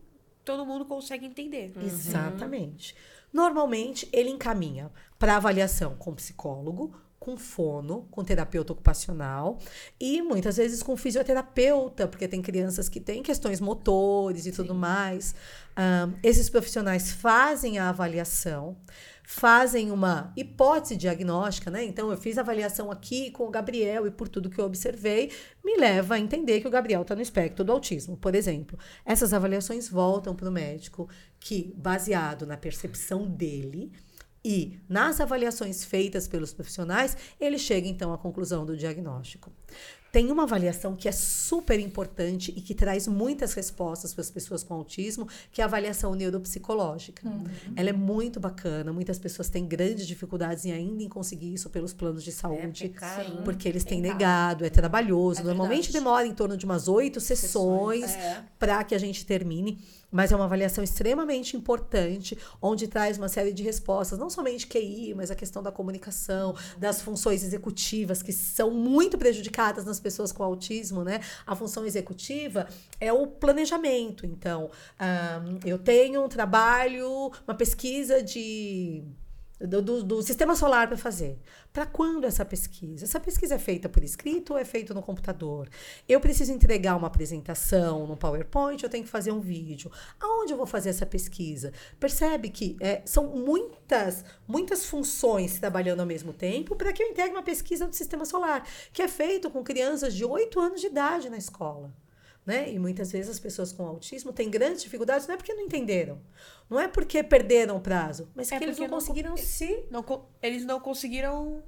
todo mundo consegue entender. Exatamente. Normalmente, ele encaminha para avaliação com psicólogo, com fono, com terapeuta ocupacional e muitas vezes com fisioterapeuta, porque tem crianças que têm questões motores e tudo mais. Ahn, esses profissionais fazem a avaliação, fazem uma hipótese diagnóstica, né? Então, eu fiz a avaliação aqui com o Gabriel e por tudo que eu observei, me leva a entender que o Gabriel está no espectro do autismo, por exemplo. Essas avaliações voltam para o médico, que, baseado na percepção dele, e nas avaliações feitas pelos profissionais, ele chega então à conclusão do diagnóstico. Tem uma avaliação que é super importante e que traz muitas respostas para as pessoas com autismo, que é a avaliação neuropsicológica. Ela é muito bacana, muitas pessoas têm grandes dificuldades em ainda em conseguir isso pelos planos de saúde, caro, porque eles têm é negado, é trabalhoso. É Normalmente demora em torno de umas oito sessões É. para que a gente termine, mas é uma avaliação extremamente importante, onde traz uma série de respostas, não somente QI, mas a questão da comunicação, das funções executivas, que são muito prejudicadas nas pessoas com autismo, né? A função executiva é o planejamento. Então, ahn, eu tenho um trabalho, uma pesquisa de do, do- do sistema solar para fazer. Para quando essa pesquisa? Essa pesquisa é feita por escrito ou é feita no computador? Eu preciso entregar uma apresentação no PowerPoint, eu tenho que fazer um vídeo. Aonde eu vou fazer essa pesquisa? Percebe que é, são muitas, muitas funções trabalhando ao mesmo tempo para que eu entregue uma pesquisa do sistema solar, que é feito com crianças de 8 anos de idade na escola. Né? E muitas vezes as pessoas com autismo têm grandes dificuldades, não é porque não entenderam, não é porque perderam o prazo, mas É que eles porque não não conseguiram se, Não eles não conseguiram.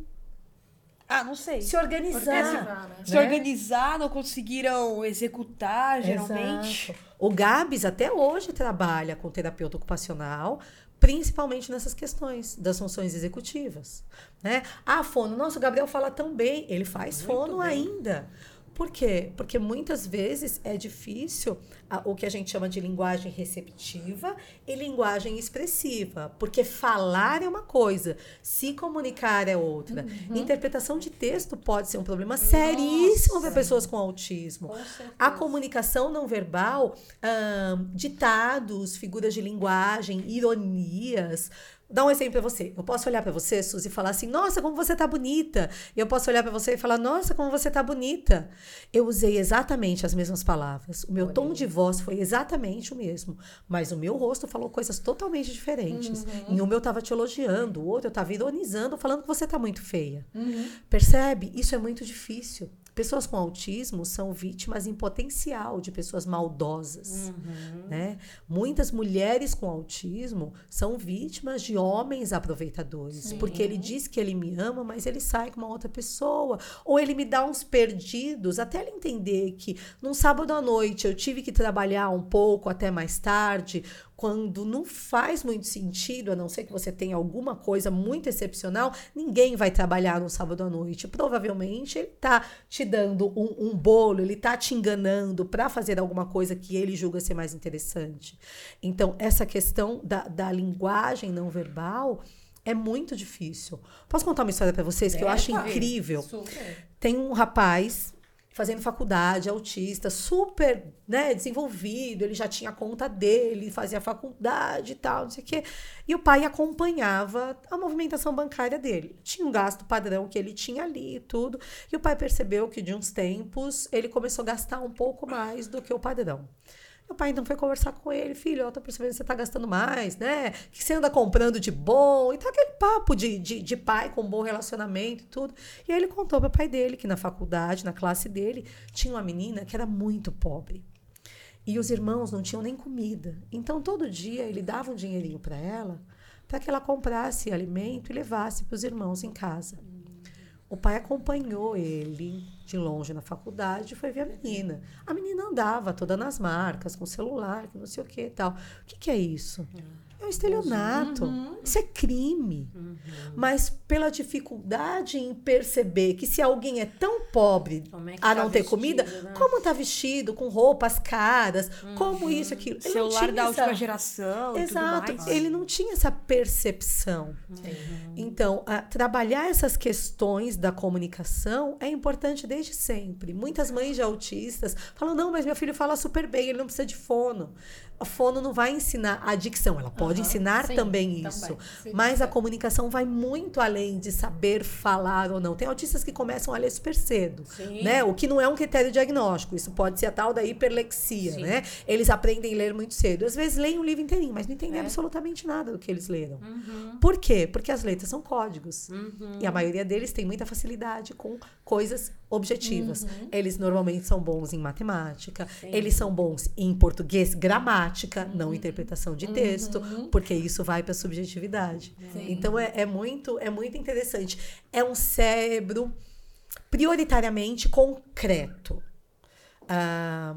Ah, não sei. se organizar. Organizar, né? Se organizar, não conseguiram executar, geralmente. Exato. O Gabs até hoje trabalha com terapeuta ocupacional, principalmente nessas questões das funções executivas. Né? Ah, fono, nossa, o Gabriel fala tão bem, ele faz Muito fono bem. ainda. Por quê? Porque muitas vezes é difícil a- o que a gente chama de linguagem receptiva e linguagem expressiva. Porque falar é uma coisa, se comunicar é outra. Interpretação de texto pode ser um problema seríssimo para pessoas com autismo. Com. A comunicação não verbal, ahn, ditados, figuras de linguagem, ironias. Dá um exemplo pra você. Eu posso olhar pra você, Suzy, e falar assim: Nossa, como você tá bonita. E eu posso olhar pra você e falar: Nossa, como você tá bonita. Eu usei exatamente as mesmas palavras. O meu tom de voz foi exatamente o mesmo. Mas o meu rosto falou coisas totalmente diferentes. Em uma eu tava te elogiando, o outro eu tava ironizando, falando que você tá muito feia. Percebe? Isso é muito difícil. Pessoas com autismo são vítimas em potencial de pessoas maldosas, né? Muitas mulheres com autismo são vítimas de homens aproveitadores, porque ele diz que ele me ama, mas ele sai com uma outra pessoa, ou ele me dá uns perdidos, até ele entender que num sábado à noite eu tive que trabalhar um pouco até mais tarde, quando não faz muito sentido, a não ser que você tenha alguma coisa muito excepcional, ninguém vai trabalhar no sábado à noite. Provavelmente ele tá te dando um, um bolo, ele tá te enganando para fazer alguma coisa que ele julga ser mais interessante. Então, essa questão da, da linguagem não verbal é muito difícil. Posso contar uma história para vocês que eu acho incrível? Super. Tem um rapaz fazendo faculdade, autista, super, né, desenvolvido, ele já tinha conta dele, fazia faculdade e tal, não sei o quê. E o pai acompanhava a movimentação bancária dele. Tinha um gasto padrão que ele tinha ali e tudo. E o pai percebeu que de uns tempos ele começou a gastar um pouco mais do que o padrão. Meu pai então foi conversar com ele, filho, eu tô percebendo que você tá gastando mais, né? Que você anda comprando de bom? E tá aquele papo de, de, de pai com bom relacionamento e tudo. E aí ele contou pro pai dele que na faculdade, na classe dele, tinha uma menina que era muito pobre. E os irmãos não tinham nem comida. Então todo dia ele dava um dinheirinho para ela, para que ela comprasse alimento e levasse para os irmãos em casa. O pai acompanhou ele de longe na faculdade foi ver a menina. A menina andava toda nas marcas, com celular, que não sei o que e tal. O que, que é isso? É um estelionato. Isso é crime. Mas pela dificuldade em perceber que se alguém é tão pobre é a tá não ter vestido, comida, né? como tá vestido, com roupas caras, como isso, aquilo. Ele Celular da essa- última geração Exato, ele não tinha essa percepção. Então, a- trabalhar essas questões da comunicação é importante desde sempre. Muitas mães de autistas falam: não, mas meu filho fala super bem, ele não precisa de fono. A fono não vai ensinar a dicção, ela pode Aham, ensinar sim, também também, isso. sim. Mas a comunicação vai muito além de saber falar ou não. Tem autistas que começam a ler super cedo, né? O que não é um critério diagnóstico. Isso pode ser a tal da hiperlexia, né? Eles aprendem a ler muito cedo. Às vezes leem um livro inteirinho, mas não entendem É. absolutamente nada do que eles leram. Uhum. Por quê? Porque as letras são códigos. Uhum. E a maioria deles tem muita facilidade com coisas objetivas. Uhum. Eles normalmente são bons em matemática, Sim. eles são bons em português, gramática, não interpretação de texto, porque isso vai para subjetividade. Sim. Então é, é muito é muito interessante. É um cérebro prioritariamente concreto. Ah,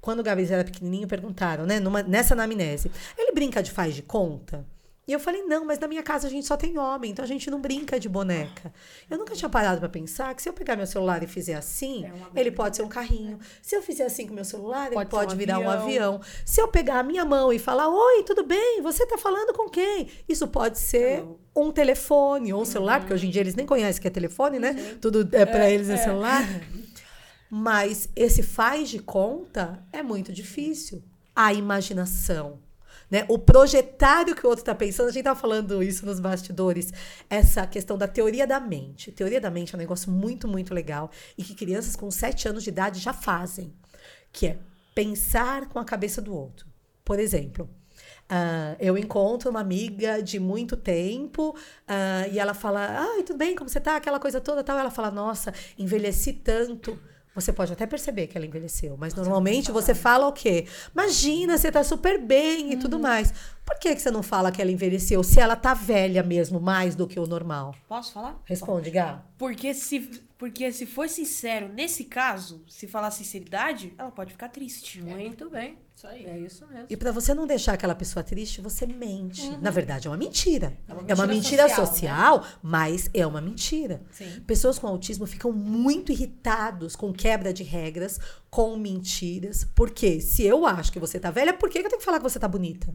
quando o Gabriel era pequenininho, perguntaram, né? numa- nessa anamnese, ele brinca de faz de conta? E eu falei, não, mas na minha casa a gente só tem homem, então a gente não brinca de boneca. Eu nunca tinha parado pra pensar que se eu pegar meu celular e fizer assim, É ele pode ser um carrinho. Se eu fizer assim com meu celular, ele Pode ser pode um virar um avião. avião. Se eu pegar a minha mão e falar, oi, tudo bem? Você tá falando com quem? Isso pode ser um telefone ou um celular, porque hoje em dia eles nem conhecem que é telefone, né? Tudo é para eles é celular. Mas esse faz de conta é muito difícil. A imaginação. Né? O projetar o que o outro está pensando, a gente estava falando isso nos bastidores, essa questão da teoria da mente. Teoria da mente é um negócio muito, muito legal e que crianças com 7 anos de idade já fazem, que é pensar com a cabeça do outro. Por exemplo, ah, eu encontro uma amiga de muito tempo ah, e ela fala: Ai, tudo bem, como você tá? Aquela coisa toda tal. Ela fala: Nossa, envelheci tanto. Você pode até perceber que ela envelheceu, mas normalmente você fala o quê? Imagina, você tá super bem e tudo mais. Por que, que você não fala que ela envelheceu se ela tá velha mesmo, mais do que o normal? Posso falar? Responde, Gá. Porque se, porque se for sincero, nesse caso, se falar sinceridade, ela pode ficar triste. Muito bem. Isso aí. É isso mesmo. E para você não deixar aquela pessoa triste, você mente. Na verdade, é uma mentira. É uma É uma mentira mentira social, social, mas é uma mentira. Sim. Pessoas com autismo ficam muito irritados com quebra de regras, com mentiras. Porque se eu acho que você tá velha, por que que eu tenho que falar que você tá bonita?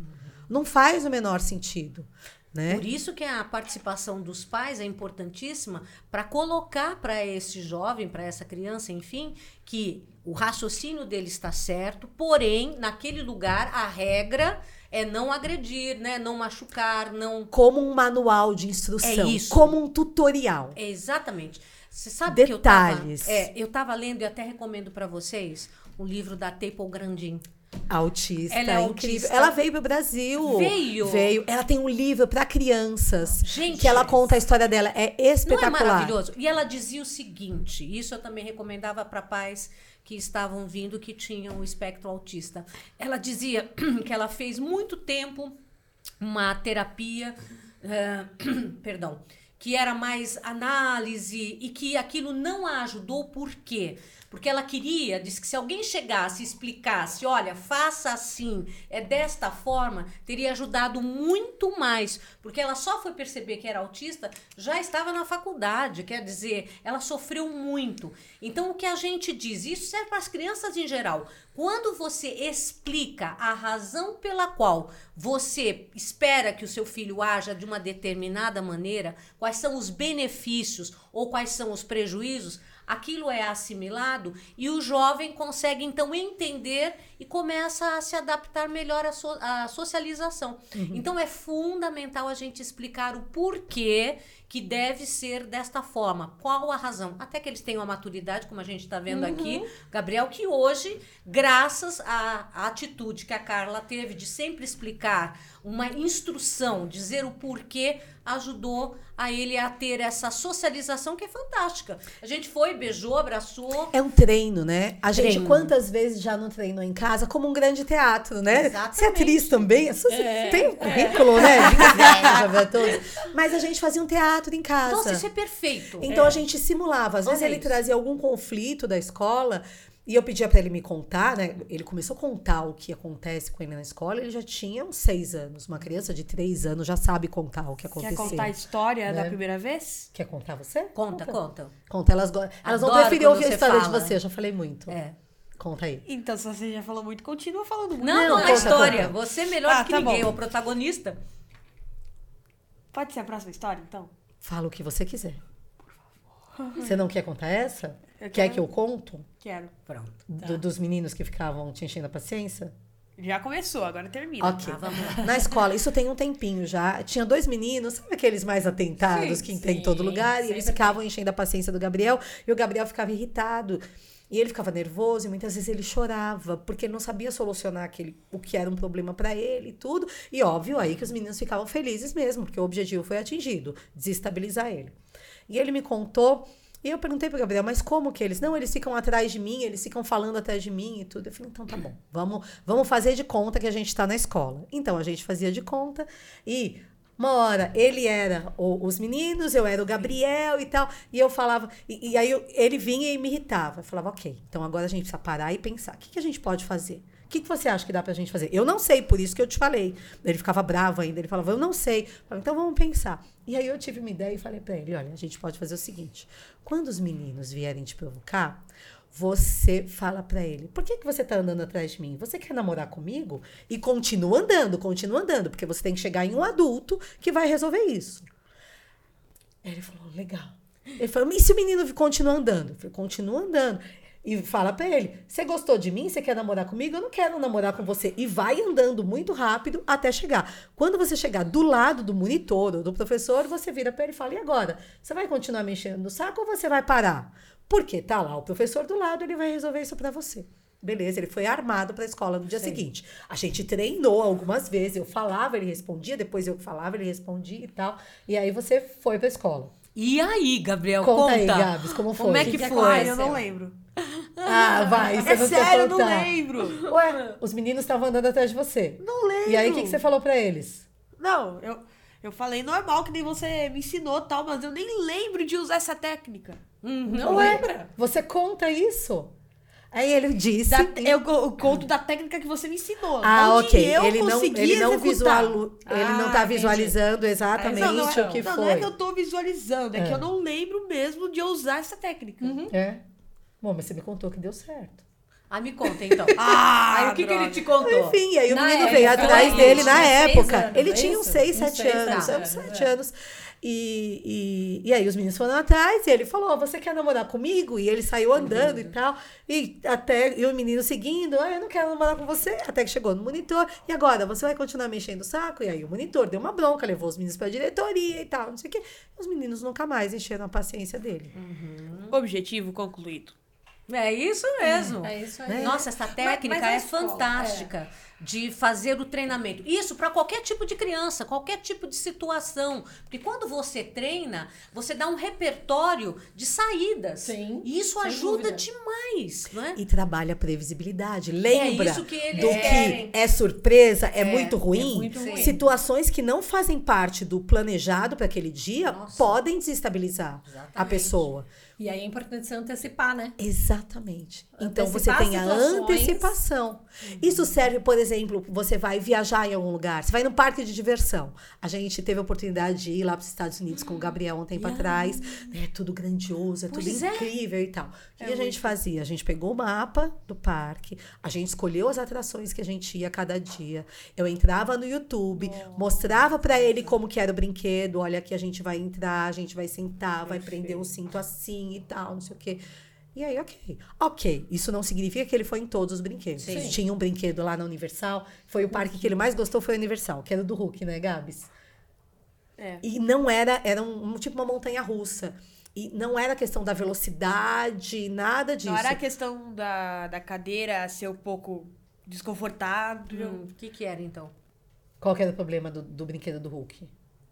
Não faz o menor sentido. Né? Por isso que a participação dos pais é importantíssima para colocar para esse jovem, para essa criança, enfim, que o raciocínio dele está certo, porém, naquele lugar, a regra é não agredir, né? Não machucar, não. Como um manual de instrução, É isso. como um tutorial. É exatamente. Você sabe Detalhes. que eu tava, é, eu tava lendo e até recomendo para vocês o livro da Teple Grandin. Autista, Ela é incrível. autista. Ela veio pro Brasil. Veio? Veio. Ela tem um livro para crianças. Gente, que ela conta a história dela. É Não é espetacular. maravilhoso? E ela dizia o seguinte: isso eu também recomendava para pais que estavam vindo que tinham o espectro autista. Ela dizia *clears throat* que ela fez muito tempo uma terapia, eh, *clears throat* perdão, que era mais análise e que aquilo não a ajudou, por quê? Porque ela queria, disse que se alguém chegasse e explicasse, olha, faça assim, é desta forma, teria ajudado muito mais. Porque ela só foi perceber que era autista, já estava na faculdade, quer dizer, ela sofreu muito. Então, o que a gente diz, isso serve para as crianças em geral. Quando você explica a razão pela qual você espera que o seu filho haja de uma determinada maneira, quais são os benefícios ou quais são os prejuízos, aquilo é assimilado e o jovem consegue então entender e começa a se adaptar melhor à, so- à socialização. Então é fundamental a gente explicar o porquê que deve ser desta forma, qual a razão, até que eles tenham a maturidade, como a gente está vendo aqui, Gabriel, que hoje, graças à à atitude que a Carla teve de sempre explicar uma instrução, dizer o porquê, ajudou a ele a ter essa socialização que é fantástica. A gente foi, beijou, abraçou. É um treino, né? A gente Treino. quantas vezes já não treinou em casa como um grande teatro, né? Exatamente. Você é atriz também, você É, tem um currículo, né? *laughs* Inveja pra todos. Mas a gente fazia um teatro em casa. Nossa, isso é perfeito. Então a gente simulava. Às vezes ele trazia algum conflito da escola e eu pedia pra ele me contar, né? Ele começou a contar o que acontece com ele na escola. Ele já tinha uns seis anos. Uma criança de três anos já sabe contar o que Quer aconteceu. contar a história da Né? primeira vez? Quer contar você? Conta, conta. Conta. Elas, go- elas vão preferir ouvir a você história fala. de você. Eu já falei muito. É. Conta aí. Então, se você já falou muito, continua falando muito. Não, não, Não, é conta, história. conta. Você é melhor Ah, que tá ninguém, bom. é o protagonista. Pode ser a próxima história, então? Fala o que você quiser. Você não quer contar essa? Eu Quer quero. que eu conto? Quero. Pronto. Do- dos meninos que ficavam te enchendo a paciência? Já começou, agora termina. Ok. Ah, vamos lá. Na escola, isso tem um tempinho já. Tinha dois meninos, sabe aqueles mais atentados Sim, que tem em sim, todo lugar? E eles ficavam enchendo a paciência do Gabriel. E o Gabriel ficava irritado. E ele ficava nervoso e muitas vezes ele chorava, porque ele não sabia solucionar aquele, o que era um problema pra ele e tudo. E óbvio aí que os meninos ficavam felizes mesmo, porque o objetivo foi atingido, desestabilizar ele. E ele me contou, e eu perguntei pro Gabriel, mas como que eles? Não, eles ficam atrás de mim, eles ficam falando atrás de mim e tudo. Eu falei, então tá bom, vamos, vamos fazer de conta que a gente tá na escola. Então a gente fazia de conta e uma hora ele era o- os meninos, eu era o Gabriel e tal. E eu falava, e, e aí eu- ele vinha e me irritava. Eu falava, ok, então agora a gente precisa parar e pensar: o que, que a gente pode fazer? O que, que você acha que dá pra gente fazer? Eu não sei, por isso que eu te falei. Ele ficava bravo ainda, ele falava, eu não sei. Eu falava, então vamos pensar. E aí eu tive uma ideia e falei pra ele: olha, a gente pode fazer o seguinte: quando os meninos vierem te provocar, você fala pra ele: por que, que você tá andando atrás de mim? Você quer namorar comigo? E continua andando, continua andando, porque você tem que chegar em um adulto que vai resolver isso. Ele falou: legal. Ele falou: e se o menino continua andando? Eu falei: continua andando. E fala pra ele: você gostou de mim? Você quer namorar comigo? Eu não quero namorar com você. E vai andando muito rápido até chegar. Quando você chegar do lado do monitor ou do professor, você vira pra ele e fala: e agora? Você vai continuar me enchendo no saco ou você vai parar? Porque tá lá o professor do lado, ele vai resolver isso pra você. Beleza, ele foi armado pra escola no dia seguinte. A gente treinou algumas vezes, eu falava, ele respondia, depois eu falava, ele respondia e tal. E aí você foi pra escola. E aí, Gabriel, Conta conta. aí, Gabs, como foi? é O que, que foi? Ai, eu não lembro. Ah, vai, você É não sério, quer eu não lembro. Ué, os meninos estavam andando atrás de você. Não lembro. E aí, o que, que você falou pra eles? Não, eu, eu falei normal, que nem você me ensinou tal, mas eu nem lembro de usar essa técnica. Não Ué, lembra? Você conta isso? Aí ele disse. Da- eu, eu conto da técnica que você me ensinou. Ah, onde ok. Eu ele não, ele não, executar. ele Ah, não tá entendi. visualizando exatamente Não, não, é, o que não, foi. não é que eu tô visualizando, é, que É. eu não lembro mesmo de eu usar essa técnica. É. Bom, mas você me contou que deu certo. Ah, me conta então. *laughs* Ah, Aí o que, que ele te contou? Enfim, aí o Na menino época, veio atrás tinha dele na época. anos, ele é tinha uns isso? 6, Uns 7 seis anos. anos, uns é. 7 anos. E, e, e aí os meninos foram atrás e ele falou: Você quer namorar comigo? E ele saiu andando e tal. E até e o menino seguindo: Ah, eu não quero namorar com você. Até que chegou no monitor. E agora, você vai continuar mexendo o saco? E aí o monitor deu uma bronca, levou os meninos pra diretoria e tal, não sei o quê. Os meninos nunca mais encheram a paciência dele. Objetivo concluído. É isso mesmo. É isso aí. Nossa, essa técnica mas a é escola, fantástica de fazer o treinamento. Isso para qualquer tipo de criança, qualquer tipo de situação. Porque quando você treina, você dá um repertório de saídas. Sim, E isso ajuda dúvida. demais, não é? E trabalha a previsibilidade. Lembra isso que eles do querem. que é surpresa, é, muito ruim? é muito ruim. Situações que não fazem parte do planejado para aquele dia Nossa. podem desestabilizar a Exatamente. pessoa. E aí é importante você antecipar, né? Exatamente. Então você Antecipar tem a antecipação. Isso serve, por exemplo, você vai viajar em algum lugar, você vai num parque de diversão. A gente teve a oportunidade de ir lá para os Estados Unidos com o Gabriel um tempo atrás. É tudo grandioso, é tudo Pois é. incrível e tal. O que a gente fazia? A gente pegou o mapa do parque, a gente escolheu as atrações que a gente ia cada dia. Eu entrava no YouTube, mostrava para ele como que era o brinquedo. Olha, aqui a gente vai entrar, a gente vai sentar, vai prender um cinto assim e tal, não sei o quê. E aí, ok. Ok, isso não significa que ele foi em todos os brinquedos. Sim. Tinha um brinquedo lá na Universal, foi o parque que ele mais gostou, foi a Universal, que era do Hulk, né, Gabs? É. E não era, era um, tipo uma montanha russa. E não era questão da velocidade, nada disso. Não era a questão da, da cadeira ser um pouco desconfortável. Hum, O que que era então? Qual que era o problema do, do brinquedo do Hulk?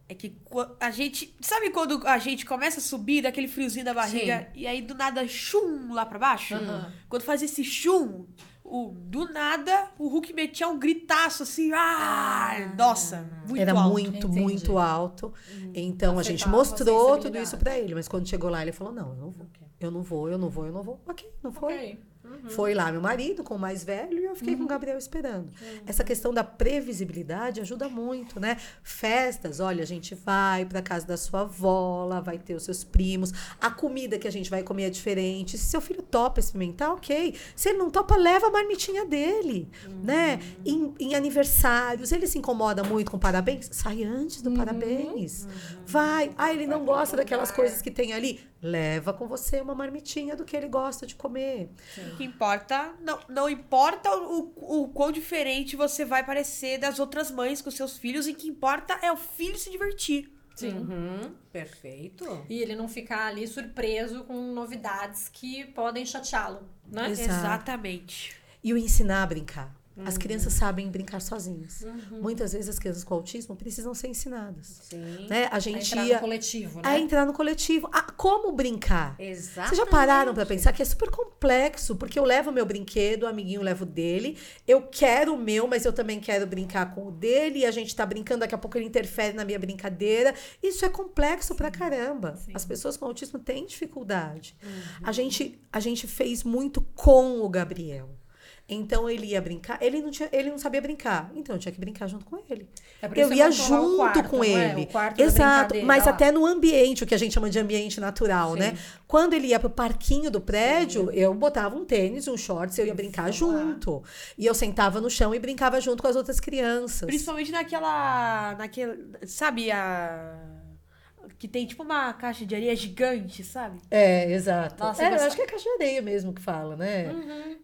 É que a gente. Sabe quando a gente começa a subir daquele friozinho da barriga e aí do nada chum lá pra baixo? Aham. Quando faz esse chum, o, do nada o Hulk metia um gritaço assim. Ah, nossa, muito era alto. muito, entendi. muito alto. Então a gente mostrou tudo isso pra ele. Mas quando chegou lá, ele falou: Não, eu não vou. Eu não vou, eu não vou, eu não vou. Ok, não foi. Ok. Foi lá meu marido com o mais velho e eu fiquei com o Gabriel esperando. Essa questão da previsibilidade ajuda muito, né? Festas, olha, a gente vai para casa da sua avó, lá vai ter os seus primos. A comida que a gente vai comer é diferente. Se seu filho topa experimentar, ok. Se ele não topa, leva a marmitinha dele, né? Em, em aniversários, ele se incomoda muito com parabéns, sai antes do parabéns. Vai. Ah, ele não gosta daquelas coisas que tem ali. Leva com você uma marmitinha do que ele gosta de comer. O que importa, não, não importa o, o, o quão diferente você vai parecer das outras mães com seus filhos, e o que importa é o filho se divertir. Sim. Uhum, perfeito. E ele não ficar ali surpreso com novidades que podem chateá-lo, né? Exato. Exatamente. E o ensinar a brincar. As crianças sabem brincar sozinhas. Muitas vezes as crianças com autismo precisam ser ensinadas. Sim. Né? A A gente entrar ia no coletivo, a né? entrar no coletivo. Ah, como brincar? Exato. Vocês já pararam pra pensar que é super complexo, porque eu levo o meu brinquedo, o amiguinho leva o dele, eu quero o meu, mas eu também quero brincar com o dele, e a gente tá brincando, daqui a pouco ele interfere na minha brincadeira. Isso é complexo pra caramba. Sim. As pessoas com autismo têm dificuldade. A, gente, a gente fez muito com o Gabriel. Então ele ia brincar, ele não, tinha, ele não sabia brincar, então eu tinha que brincar junto com ele. É Eu ia junto quarto, com é? ele. O quarto Exato, mas lá. até no ambiente, o que a gente chama de ambiente natural, Sim. né? Quando ele ia pro parquinho do prédio, eu botava um tênis, um shorts, eu ia brincar lá. junto. E eu sentava no chão e brincava junto com as outras crianças. Principalmente naquela. naquele. Sabe, a. Que tem tipo uma caixa de areia gigante, sabe? É, exato. Nossa, é, eu acho que é caixa de areia mesmo que fala, né?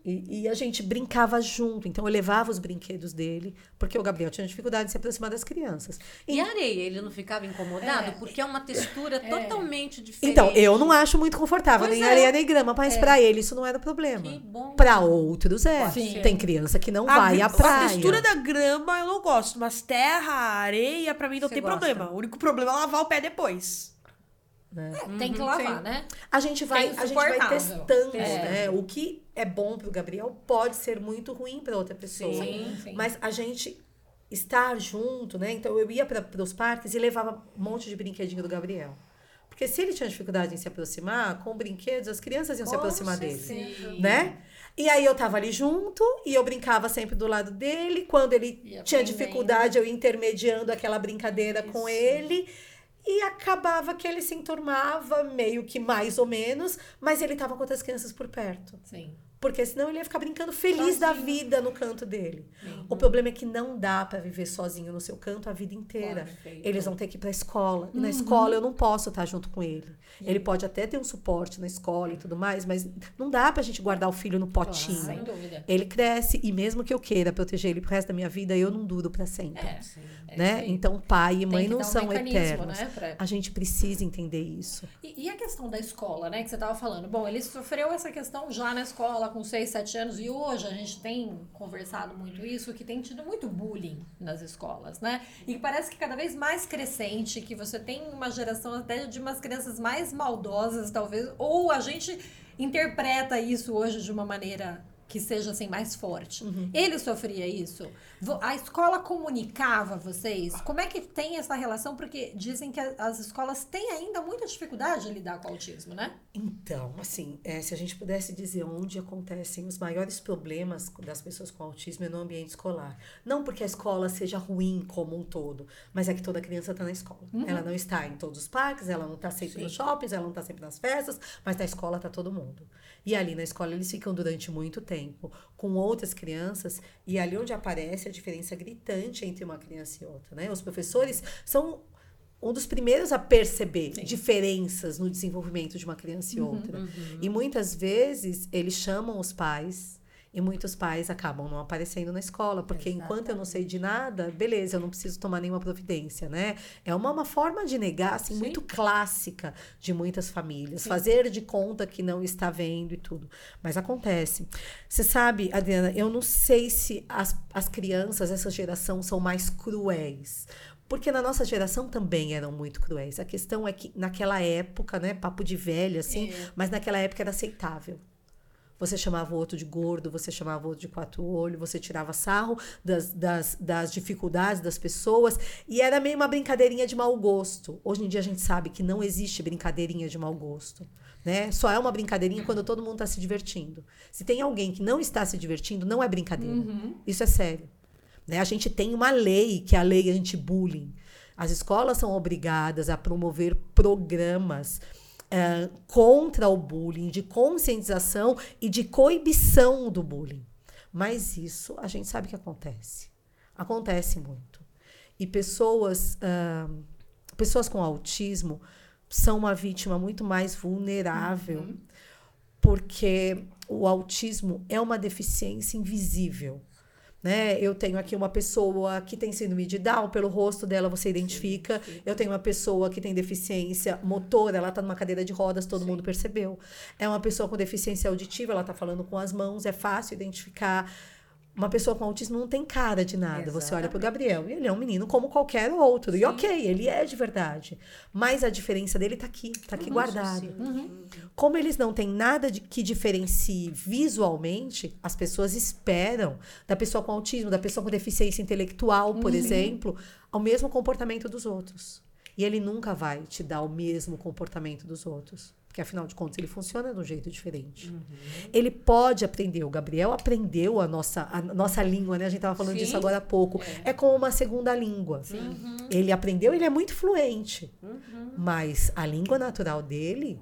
E, e a gente brincava junto. Então eu levava os brinquedos dele, porque o Gabriel tinha dificuldade de se aproximar das crianças. E a areia, ele não ficava incomodado? É. Porque é uma textura totalmente diferente. Então, eu não acho muito confortável, Pois nem é. areia nem grama, mas pra ele isso não era problema. Que bom. Pra outros é. Sim. Tem criança que não A vai à praia. A textura da grama eu não gosto, mas terra, areia, pra mim não Você tem gosta? problema. O único problema é lavar o pé depois. Tem que lavar, né? A gente vai, a gente vai testando, É. né? O que é bom pro Gabriel pode ser muito ruim pra outra pessoa. Sim, sim. Mas a gente estar junto, né? Então eu ia para os parques e levava um monte de brinquedinho do Gabriel. Porque se ele tinha dificuldade em se aproximar, com brinquedos, as crianças iam se Com aproximar dele. certeza. Né? E aí eu tava ali junto e eu brincava sempre do lado dele. Quando ele tinha dificuldade, eu ia intermediando aquela brincadeira com Isso. ele. E acabava que ele se enturmava, meio que mais ou menos, mas ele tava com outras crianças por perto. Sim. Porque senão ele ia ficar brincando feliz da Sozinho. vida no canto dele. Uhum. O problema é que não dá pra viver sozinho no seu canto a vida inteira. Perfeito. Eles vão ter que ir pra escola. E Uhum. na escola eu não posso estar junto com ele. Ele pode até ter um suporte na escola e tudo mais, mas não dá pra gente guardar o filho no potinho. Sem dúvida. Ele cresce e mesmo que eu queira proteger ele pro resto da minha vida, eu não duro pra sempre. É, é né? Então pai e mãe não um são mecanismo, eternos. né, pra- A gente precisa entender isso. E, e a questão da escola, né, que você estava falando? Bom, ele sofreu essa questão já na escola com 6, 7 anos e hoje a gente tem conversado muito isso, que tem tido muito bullying nas escolas, né? E parece que cada vez mais crescente, que você tem uma geração até de umas crianças mais maldosas, talvez, ou a gente interpreta isso hoje de uma maneira que seja assim mais forte. Ele sofria isso? A escola comunicava vocês? Como é que tem essa relação? Porque dizem que as escolas têm ainda muita dificuldade de lidar com o autismo, né? Então, assim, é, se a gente pudesse dizer onde acontecem os maiores problemas das pessoas com autismo é no ambiente escolar. Não porque a escola seja ruim como um todo, mas é que toda criança está na escola. Ela não está em todos os parques, ela não está sempre nos shoppings, ela não está sempre nas festas, mas na escola está todo mundo. E ali na escola eles ficam durante muito tempo com outras crianças, e ali onde aparece a diferença gritante entre uma criança e outra, né? Os professores são um dos primeiros a perceber diferenças no desenvolvimento de uma criança e outra. E muitas vezes eles chamam os pais e muitos pais acabam não aparecendo na escola, porque enquanto eu não sei de nada, beleza, eu não preciso tomar nenhuma providência, né? É uma, uma forma de negar, assim, muito clássica de muitas famílias. Fazer de conta que não está vendo e tudo. Mas acontece. Você sabe, Adriana, eu não sei se as, as crianças, essa geração, são mais cruéis. Porque na nossa geração também eram muito cruéis. A questão é que naquela época, né, papo de velho, assim, mas naquela época era aceitável. Você chamava o outro de gordo, você chamava o outro de quatro olhos, você tirava sarro das, das, das dificuldades das pessoas e era meio uma brincadeirinha de mau gosto. Hoje em dia a gente sabe que não existe brincadeirinha de mau gosto. Né? Só é uma brincadeirinha quando todo mundo está se divertindo. Se tem alguém que não está se divertindo, não é brincadeira. Isso é sério. Né? A gente tem uma lei, que é a lei anti-bullying. As escolas são obrigadas a promover programas eh, contra o bullying, de conscientização e de coibição do bullying. Mas isso a gente sabe que acontece. Acontece muito. E pessoas, ah, pessoas com autismo são uma vítima muito mais vulnerável, porque o autismo é uma deficiência invisível. Né? Eu tenho aqui uma pessoa que tem síndrome de Down, pelo rosto dela você identifica. Eu tenho uma pessoa que tem deficiência motora, ela está numa cadeira de rodas, todo mundo percebeu. É uma pessoa com deficiência auditiva, ela está falando com as mãos, é fácil identificar. Uma pessoa com autismo não tem cara de nada. Você olha pro Gabriel e ele é um menino como qualquer outro. E ok, ele é de verdade. Mas a diferença dele tá aqui, tá aqui guardado. Como eles não têm nada de, que diferencie visualmente, as pessoas esperam da pessoa com autismo, da pessoa com deficiência intelectual, por exemplo, o mesmo comportamento dos outros. E ele nunca vai te dar o mesmo comportamento dos outros. Porque, afinal de contas, ele funciona de um jeito diferente. Ele pode aprender. O Gabriel aprendeu a nossa, a nossa língua, né? A gente estava falando Sim. disso agora há pouco. É. como uma segunda língua. Ele aprendeu, ele é muito fluente. Mas a língua natural dele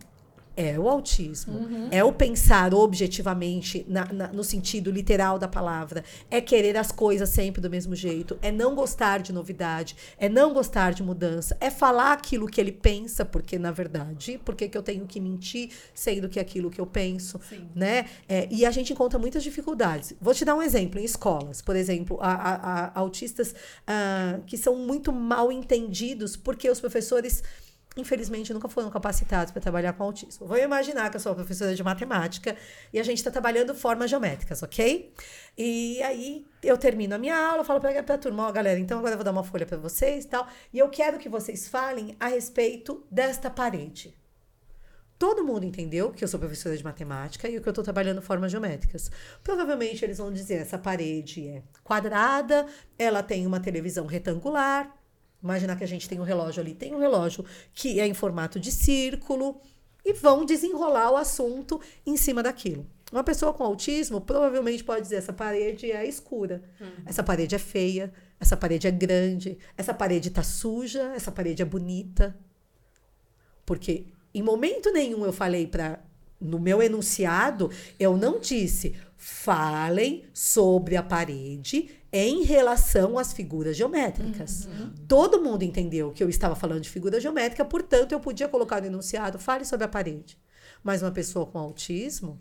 é o autismo. É o pensar objetivamente, na- na- no sentido literal da palavra. É querer as coisas sempre do mesmo jeito. É não gostar de novidade. É não gostar de mudança. É falar aquilo que ele pensa, porque, na verdade, por que que eu tenho que mentir, sendo que é aquilo que eu penso, né? É, e a gente encontra muitas dificuldades. Vou te dar um exemplo em escolas. Por exemplo, a- a- a- autistas ah, que são muito mal entendidos porque os professores infelizmente, nunca foram capacitados para trabalhar com autismo. Vou imaginar que eu sou professora de matemática e a gente está trabalhando formas geométricas, ok? E aí eu termino a minha aula, falo para a turma, ó, galera, então agora eu vou dar uma folha para vocês e tal, e eu quero que vocês falem a respeito desta parede. Todo mundo entendeu que eu sou professora de matemática e que eu estou trabalhando formas geométricas. Provavelmente eles vão dizer: essa parede é quadrada, ela tem uma televisão retangular. Imaginar que a gente tem um relógio ali, tem um relógio que é em formato de círculo, e vão desenrolar o assunto em cima daquilo. Uma pessoa com autismo provavelmente pode dizer: essa parede é escura, essa parede é feia, essa parede é grande, essa parede tá suja, essa parede é bonita. Porque em momento nenhum eu falei para no meu enunciado, eu não disse falem sobre a parede em relação às figuras geométricas. Todo mundo entendeu que eu estava falando de figura geométrica, portanto, eu podia colocar no enunciado, fale sobre a parede. Mas uma pessoa com autismo,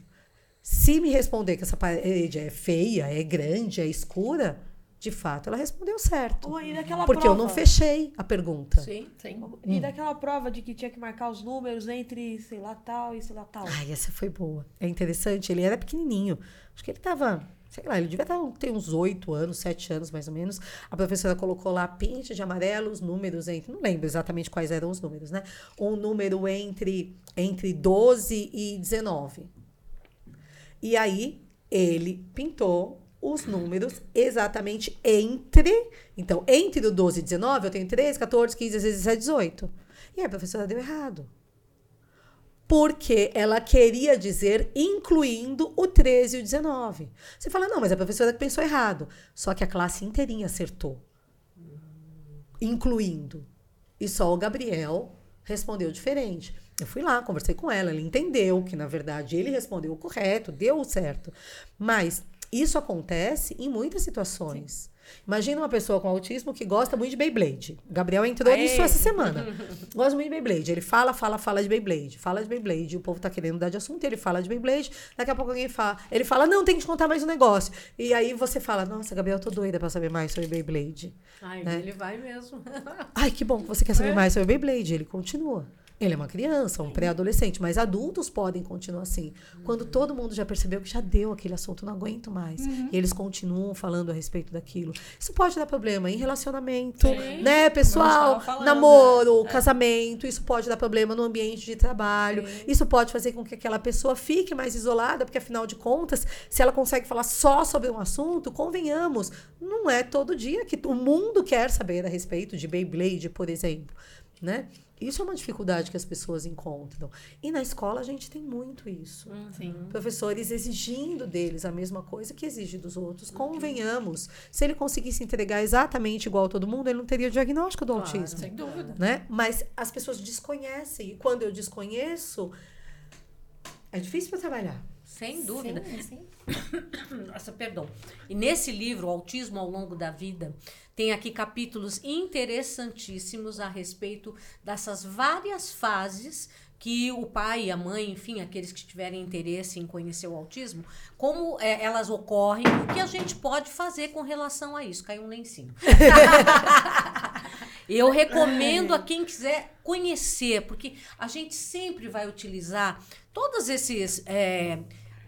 se me responder que essa parede é feia, é grande, é escura, de fato, ela respondeu certo. Daquela Porque prova, eu não fechei a pergunta. Sim. Sim. E daquela prova de que tinha que marcar os números entre, sei lá, tal e sei lá, tal. Ai, essa foi boa. É interessante, ele era pequenininho. Acho que ele tava, sei lá, ele devia estar, ter uns oito anos, sete anos mais ou menos. A professora colocou lá pinte de amarelo, os números entre, não lembro exatamente quais eram os números, né? Um número entre, entre 12 e 19. E aí, ele pintou os números exatamente entre. Então, entre o 12 e 19, eu tenho 13, 14, 15, 16, 17, 18. E aí a professora deu errado. Porque ela queria dizer incluindo o 13 e o 19. Você fala, não, mas a professora pensou errado. Só que a classe inteirinha acertou. Incluindo. E só o Gabriel respondeu diferente. Eu fui lá, conversei com ela, ele entendeu que, na verdade, ele respondeu o correto, deu o certo. Mas isso acontece em muitas situações. Imagina uma pessoa com autismo que gosta muito de Beyblade. O Gabriel entrou Aê. nisso essa semana. *laughs* Gosta muito de Beyblade. Ele fala, fala, fala de Beyblade. Fala de Beyblade. O povo tá querendo mudar de assunto, ele fala de Beyblade. Daqui a pouco alguém fala. Ele fala, não, tem que te contar mais um negócio. E aí você fala, nossa, Gabriel, eu tô doida pra saber mais sobre Beyblade. Ai, Né? ele vai mesmo. *laughs* Ai, que bom que você quer saber É. mais sobre Beyblade. Ele continua. Ele é uma criança, um pré-adolescente, mas adultos podem continuar assim. Quando todo mundo já percebeu que já deu aquele assunto, não aguento mais. E eles continuam falando a respeito daquilo. Isso pode dar problema em relacionamento, Sim. né, pessoal? Como a gente tava falando, Namoro, casamento. Isso pode dar problema no ambiente de trabalho. Isso pode fazer com que aquela pessoa fique mais isolada, porque afinal de contas, se ela consegue falar só sobre um assunto, convenhamos, não é todo dia que o mundo quer saber a respeito de Beyblade, por exemplo, né? Isso é uma dificuldade que as pessoas encontram. E na escola a gente tem muito isso. Sim. Professores exigindo deles a mesma coisa que exige dos outros. Convenhamos. Se ele conseguisse entregar exatamente igual a todo mundo, ele não teria o diagnóstico do Claro. autismo Sem dúvida. né? Mas as pessoas desconhecem. E quando eu desconheço, é difícil para trabalhar. Sem dúvida. Sim, sim. *coughs* Nossa, perdão. E nesse livro, o Autismo ao Longo da Vida, tem aqui capítulos interessantíssimos a respeito dessas várias fases que o pai e a mãe, enfim, aqueles que tiverem interesse em conhecer o autismo, como é, elas ocorrem, o que a gente pode fazer com relação a isso. Caiu um lencinho. *laughs* Eu recomendo a quem quiser conhecer, porque a gente sempre vai utilizar todas esses, é,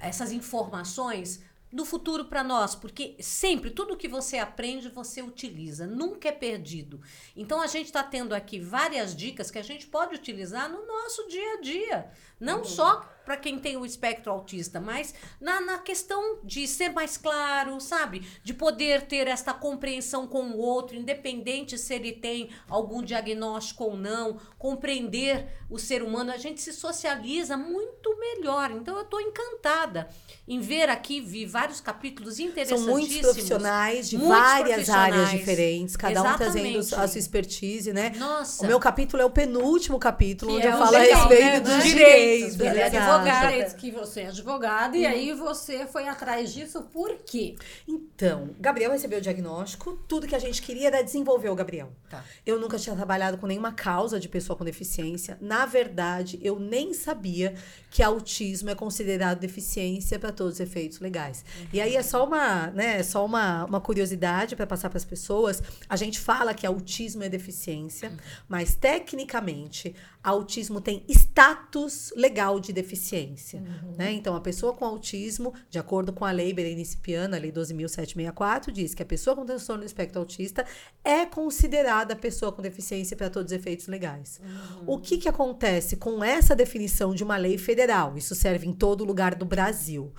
essas informações no futuro para nós, porque sempre tudo que você aprende você utiliza, nunca é perdido. Então a gente está tendo aqui várias dicas que a gente pode utilizar no nosso dia a dia, não só para quem tem o espectro autista, mas na, na questão de ser mais claro, sabe? De poder ter esta compreensão com o outro, independente se ele tem algum diagnóstico ou não, compreender o ser humano, a gente se socializa muito melhor. Então eu estou encantada em ver aqui, vi vários capítulos São interessantíssimos. muitos profissionais de Muitos várias áreas profissionais. diferentes, cada um trazendo Exatamente. a sua expertise, né? Nossa. O meu capítulo é o penúltimo capítulo, Que onde é eu falo a legal, respeito né? dos direitos. direitos, Ele exato. advogado, que você é advogado, e aí você foi atrás disso por quê? Então, Gabriel recebeu o diagnóstico, tudo que a gente queria era desenvolver o Gabriel. Tá. Eu nunca tinha trabalhado com nenhuma causa de pessoa com deficiência. Na verdade, eu nem sabia que autismo é considerado deficiência para todos os efeitos legais. E aí é só uma, né, é só uma, uma curiosidade para passar para as pessoas. A gente fala que autismo é deficiência, mas tecnicamente autismo tem status legal de deficiência, né? Então a pessoa com autismo, de acordo com a lei Berenice-Piana, a lei 12.764, diz que a pessoa com transtorno do espectro autista é considerada pessoa com deficiência para todos os efeitos legais. O que que acontece com essa definição de uma lei federal? Isso serve em todo lugar do Brasil.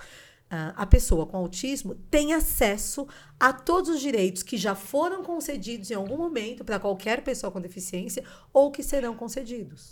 Ah, a pessoa com autismo tem acesso a todos os direitos que já foram concedidos em algum momento para qualquer pessoa com deficiência ou que serão concedidos.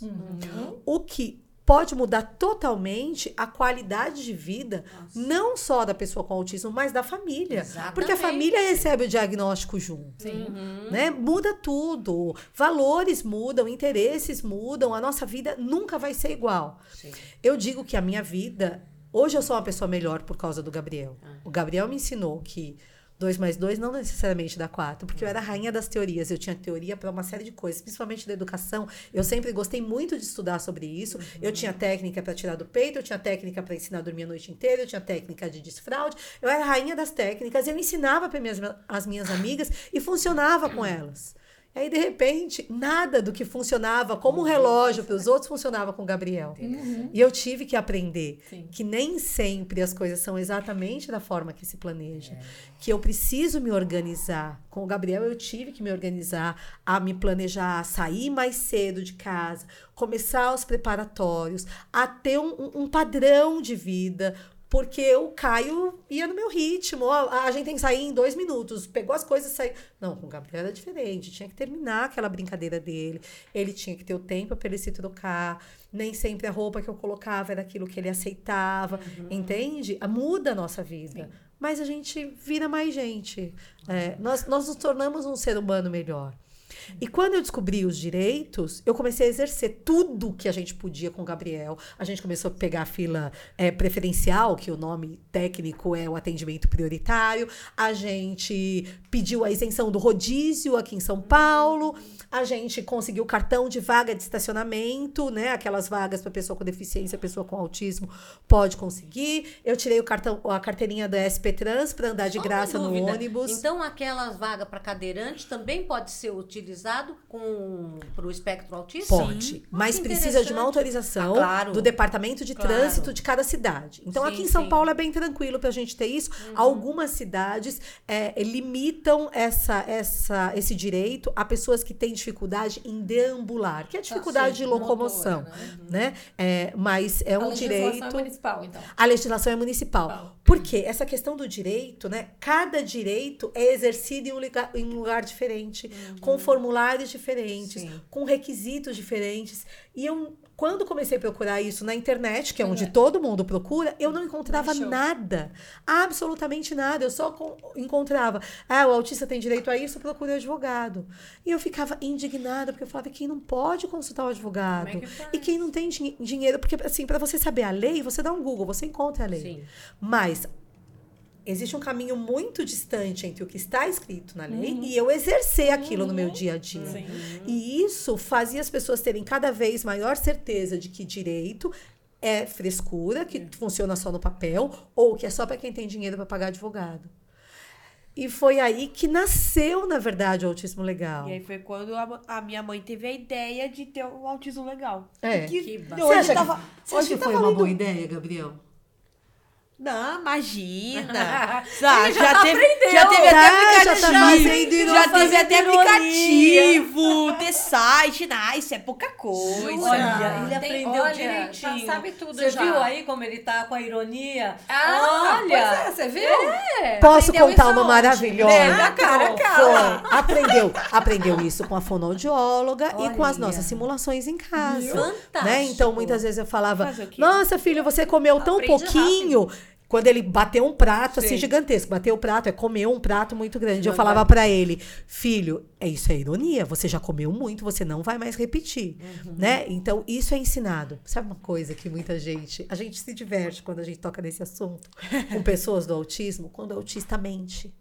O que pode mudar totalmente a qualidade de vida, não só da pessoa com autismo, mas da família. Exatamente. Porque a família recebe o diagnóstico junto. Sim. Né? Muda tudo. Valores mudam, interesses mudam, a nossa vida nunca vai ser igual. Sim. Eu digo que a minha vida. Hoje eu sou uma pessoa melhor por causa do Gabriel. O Gabriel me ensinou que 2 mais 2 não necessariamente dá 4, porque eu era a rainha das teorias. Eu tinha teoria para uma série de coisas, principalmente da educação. Eu sempre gostei muito de estudar sobre isso. Eu tinha técnica para tirar do peito, eu tinha técnica para ensinar a dormir a noite inteira, eu tinha técnica de desfraude. Eu era a rainha das técnicas. Eu ensinava para minhas, as minhas amigas e funcionava com elas. E aí, de repente, nada do que funcionava como um relógio para os outros funcionava com o Gabriel. E eu tive que aprender Sim. que nem sempre as coisas são exatamente da forma que se planeja. Que eu preciso me organizar. Com o Gabriel, eu tive que me organizar, a me planejar, a sair mais cedo de casa, começar os preparatórios, a ter um- um padrão de vida. Porque o Caio ia no meu ritmo. Ó, a gente tem que sair em dois minutos. Pegou as coisas e saiu. Não, com o Gabriel era diferente. Tinha que terminar aquela brincadeira dele. Ele tinha que ter o tempo para ele se trocar. Nem sempre a roupa que eu colocava era aquilo que ele aceitava. Entende? Ah, Muda a nossa vida. Mas a gente vira mais gente. É, nós, nós nos tornamos um ser humano melhor. E quando eu descobri os direitos, eu comecei a exercer tudo que a gente podia com o Gabriel. A gente começou a pegar a fila é, preferencial, que o nome técnico é o atendimento prioritário. A gente pediu a isenção do rodízio aqui em São Paulo. A gente conseguiu cartão de vaga de estacionamento, né? Aquelas vagas para pessoa com deficiência, pessoa com autismo pode conseguir. Eu tirei o cartão, a carteirinha da SP Trans para andar de Só graça no ônibus. Então, aquelas vagas para cadeirante também pode ser utilizado para o espectro autista? Pode, mas precisa de uma autorização Ah, claro. do departamento de Claro. trânsito de cada cidade. Então, Sim, aqui em São sim. Paulo é bem tranquilo para a gente ter isso. Algumas cidades é, limitam essa, essa, esse direito a pessoas que têm dificuldade em deambular, que é dificuldade sim, de locomoção, motora, né? É, mas é A um legislação direito. é municipal, então. A legislação é municipal. Municipal. Por quê? Essa questão do direito, né? Cada direito é exercido em um lugar, em um lugar diferente, com formulários diferentes, Sim. com requisitos diferentes. E eu, quando comecei a procurar isso na internet, que é onde Internet. todo mundo procura, eu não encontrava nada. Absolutamente nada. Eu só con- encontrava, ah, o autista tem direito a isso, procure advogado. E eu ficava indignada, porque eu falava, quem não pode consultar o advogado? É que? E quem não tem din- dinheiro, porque assim, para você saber a lei, você dá um Google, você encontra a lei. Sim. Mas existe um caminho muito distante entre o que está escrito na lei e eu exercer aquilo no meu dia a dia. Sim. E isso fazia as pessoas terem cada vez maior certeza de que direito é frescura, que funciona só no papel, ou que é só para quem tem dinheiro para pagar advogado. E foi aí que nasceu, na verdade, o autismo legal. E aí foi quando a, a minha mãe teve a ideia de ter um autismo legal. É. Que Você hoje tava, que, você acha hoje que foi tava uma lendo- boa ideia, Gabriel? Não, imagina. *laughs* Ele já tá teve, aprendeu. já teve Tá, até já tá aplicativo. fazendo ironia, Já teve até aplicativo, ter site. Não, isso é pouca coisa. Olha, Olha, ele tem- aprendeu olha, direitinho. já sabe tudo Você já. viu aí como ele tá com a ironia? Ah, Olha! pois é, você viu? É, Posso aprendeu contar isso uma maravilhosa? É, na cara, cara. Foi. Aprendeu. Aprendeu isso com a fonoaudióloga e com as Olha. nossas simulações em casa. Fantástico. Né? Então, muitas vezes eu falava? Nossa, filho, você comeu tão Aprende pouquinho. Quando ele bateu um prato assim Sim. gigantesco, bateu o prato, é comer um prato muito grande. Eu falava pra ele, filho, é isso é ironia, você já comeu muito, você não vai mais repetir, né? Então isso é ensinado. Sabe uma coisa que muita gente, a gente se diverte quando a gente toca nesse assunto com pessoas do autismo, quando o autista mente.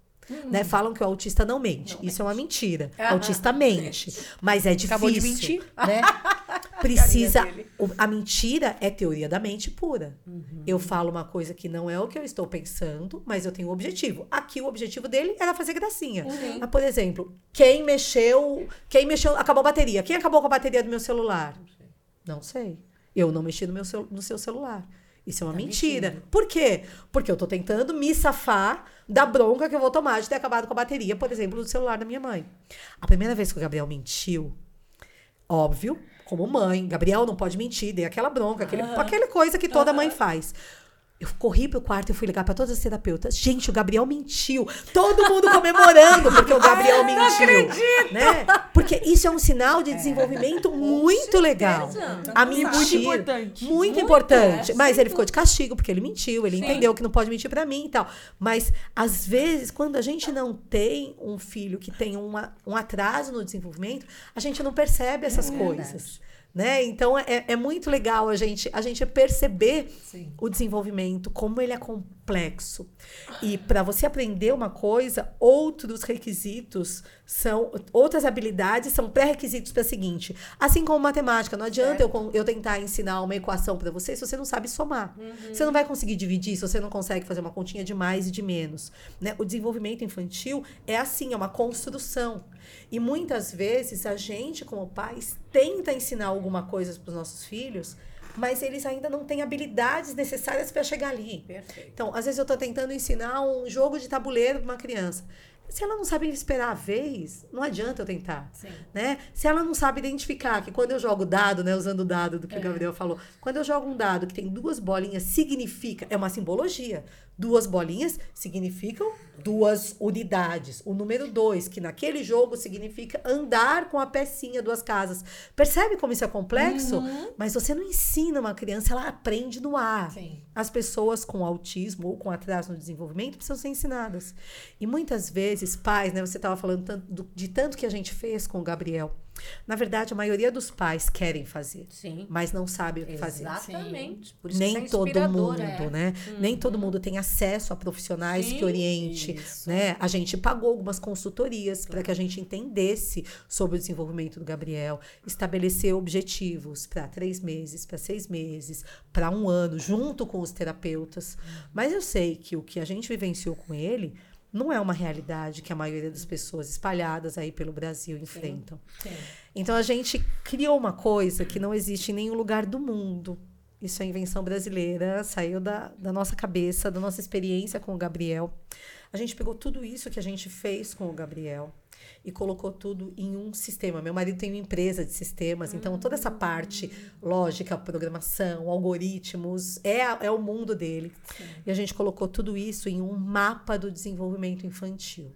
Né? Falam que o autista não mente. Isso é uma mentira. O autista mente. Mas é difícil. Acabou de mentir. Né? *laughs* Precisa. o- A mentira é teoria da mente pura. Eu falo uma coisa que não é o que eu estou pensando, mas eu tenho um objetivo. Aqui o objetivo dele era fazer gracinha. Mas, por exemplo, quem mexeu. Quem mexeu. Acabou a bateria. Quem acabou com a bateria do meu celular? Não sei. Eu não mexi no, meu no seu celular. Isso é uma Tá mentira. mentindo. Por quê? Porque eu tô tentando me safar da bronca que eu vou tomar de ter acabado com a bateria, por exemplo, do celular da minha mãe. A primeira vez que o Gabriel mentiu, óbvio, como mãe, Gabriel não pode mentir, dei aquela bronca, aquele, aquela coisa que toda mãe faz. Eu corri pro quarto e fui ligar pra todas as terapeutas. Gente, o Gabriel mentiu. Todo mundo comemorando porque o *laughs* Gabriel mentiu. Não acredito. Né? Porque isso é um sinal de desenvolvimento muito legal. A mentira. muito importante. Muito, importante. Mas ele ficou de castigo porque ele mentiu, ele entendeu que não pode mentir pra mim e tal. Mas às vezes, quando a gente não tem um filho que tem uma, um atraso no desenvolvimento, a gente não percebe essas coisas. Né? Então é, é muito legal a gente, a gente perceber Sim. o desenvolvimento, como ele é complexo. E para você aprender uma coisa, outros requisitos são, outras habilidades são pré-requisitos para a seguinte. Assim como matemática, não adianta eu, eu tentar ensinar uma equação para você se você não sabe somar. Você não vai conseguir dividir se você não consegue fazer uma continha de mais e de menos. Né? O desenvolvimento infantil é assim, é uma construção. E muitas vezes a gente, como pais, tenta ensinar alguma coisa para os nossos filhos, mas eles ainda não têm habilidades necessárias para chegar ali. Perfeito. Então, às vezes eu tô tentando ensinar um jogo de tabuleiro para uma criança. Se ela não sabe esperar a vez, não adianta eu tentar. Sim. Né? Se ela não sabe identificar que quando eu jogo dado, né, usando o dado do que o Gabriel falou, quando eu jogo um dado que tem duas bolinhas, significa, é uma simbologia. Duas bolinhas significam duas unidades. O número dois, que naquele jogo significa andar com a pecinha, duas casas. Percebe como isso é complexo? Mas você não ensina uma criança, ela aprende no ar. Sim. As pessoas com autismo ou com atraso no desenvolvimento precisam ser ensinadas. E muitas vezes, pais, né? Você estava falando tanto do- de tanto que a gente fez com o Gabriel. Na verdade, a maioria dos pais querem fazer, Sim. mas não sabem o que fazer. Exatamente. Por isso Nem que todo é mundo, inspirador, é. né? Nem todo mundo tem acesso a profissionais que Sim, oriente, isso. né? A gente pagou algumas consultorias para que a gente entendesse sobre o desenvolvimento do Gabriel, estabelecer objetivos para três meses, para seis meses, para um ano, junto com os terapeutas. Mas eu sei que o que a gente vivenciou com ele não é uma realidade que a maioria das pessoas espalhadas aí pelo Brasil enfrentam. Sim. Então a gente criou uma coisa que não existe em nenhum lugar do mundo. Isso é invenção brasileira, saiu da, da nossa cabeça, da nossa experiência com o Gabriel. A gente pegou tudo isso que a gente fez com o Gabriel e colocou tudo em um sistema. Meu marido tem uma empresa de sistemas, então toda essa parte lógica, programação, algoritmos, é, é o mundo dele. E a gente colocou tudo isso em um mapa do desenvolvimento infantil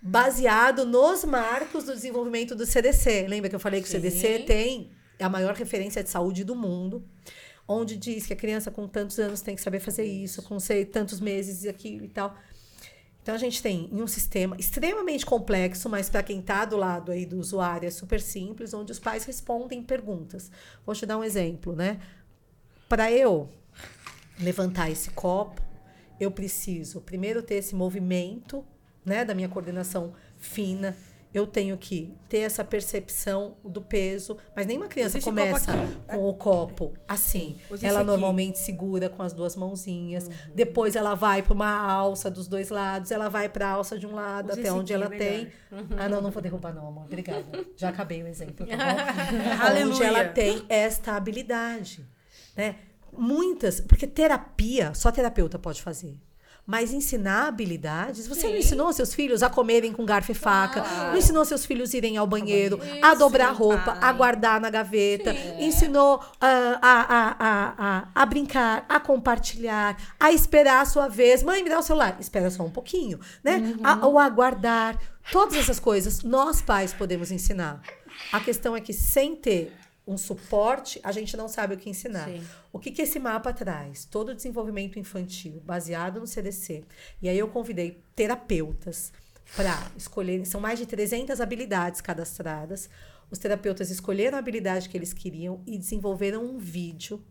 baseado nos marcos do desenvolvimento do CDC. Lembra que eu falei que o CDC Sim. tem a maior referência de saúde do mundo, onde diz que a criança com tantos anos tem que saber fazer isso, com sei, tantos meses e aquilo e tal. Então a gente tem em um sistema extremamente complexo, mas para quem está do lado aí do usuário é super simples, onde os pais respondem perguntas. Vou te dar um exemplo, né? Para eu levantar esse copo, eu preciso primeiro ter esse movimento, né, da minha coordenação fina. Eu tenho que ter essa percepção do peso, mas nenhuma criança esse começa com o copo assim. Use Ela aqui. normalmente segura com as duas mãozinhas. Depois ela vai para uma alça dos dois lados, ela vai para a alça de um lado Use até onde ela é tem. Ah, não, não vou derrubar não, amor. Obrigada. *laughs* Já acabei o exemplo, tá bom? *laughs* Onde ela tem esta habilidade, né? Muitas, porque terapia, só terapeuta pode fazer. Mas ensinar habilidades, você não ensinou seus filhos a comerem com garfo e faca, não ensinou seus filhos a irem ao banheiro, a dobrar roupa, a guardar na gaveta, ensinou ah, a, a, a, a, a brincar, a compartilhar, a esperar a sua vez. Mãe, me dá o celular. Espera só um pouquinho, né? A, ou aguardar. Todas essas coisas nós pais podemos ensinar. A questão é que sem ter um suporte, a gente não sabe o que ensinar. Sim. O que, que esse mapa traz? Todo o desenvolvimento infantil, baseado no CDC. E aí eu convidei terapeutas para escolherem, são mais de 300 habilidades cadastradas. Os terapeutas escolheram a habilidade que eles queriam e desenvolveram um vídeo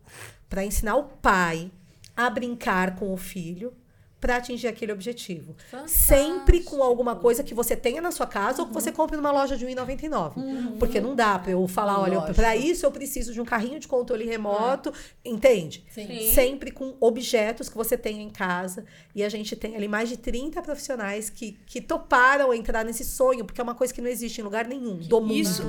para ensinar o pai a brincar com o filho para atingir aquele objetivo. Sempre com alguma coisa que você tenha na sua casa ou que você compre numa loja de R$ 1,99. Porque não dá para eu falar, olha, para isso eu preciso de um carrinho de controle remoto, entende? Sim. Sempre com objetos que você tenha em casa. E a gente tem ali mais de 30 profissionais que, que toparam entrar nesse sonho, porque é uma coisa que não existe em lugar nenhum do mundo. Isso.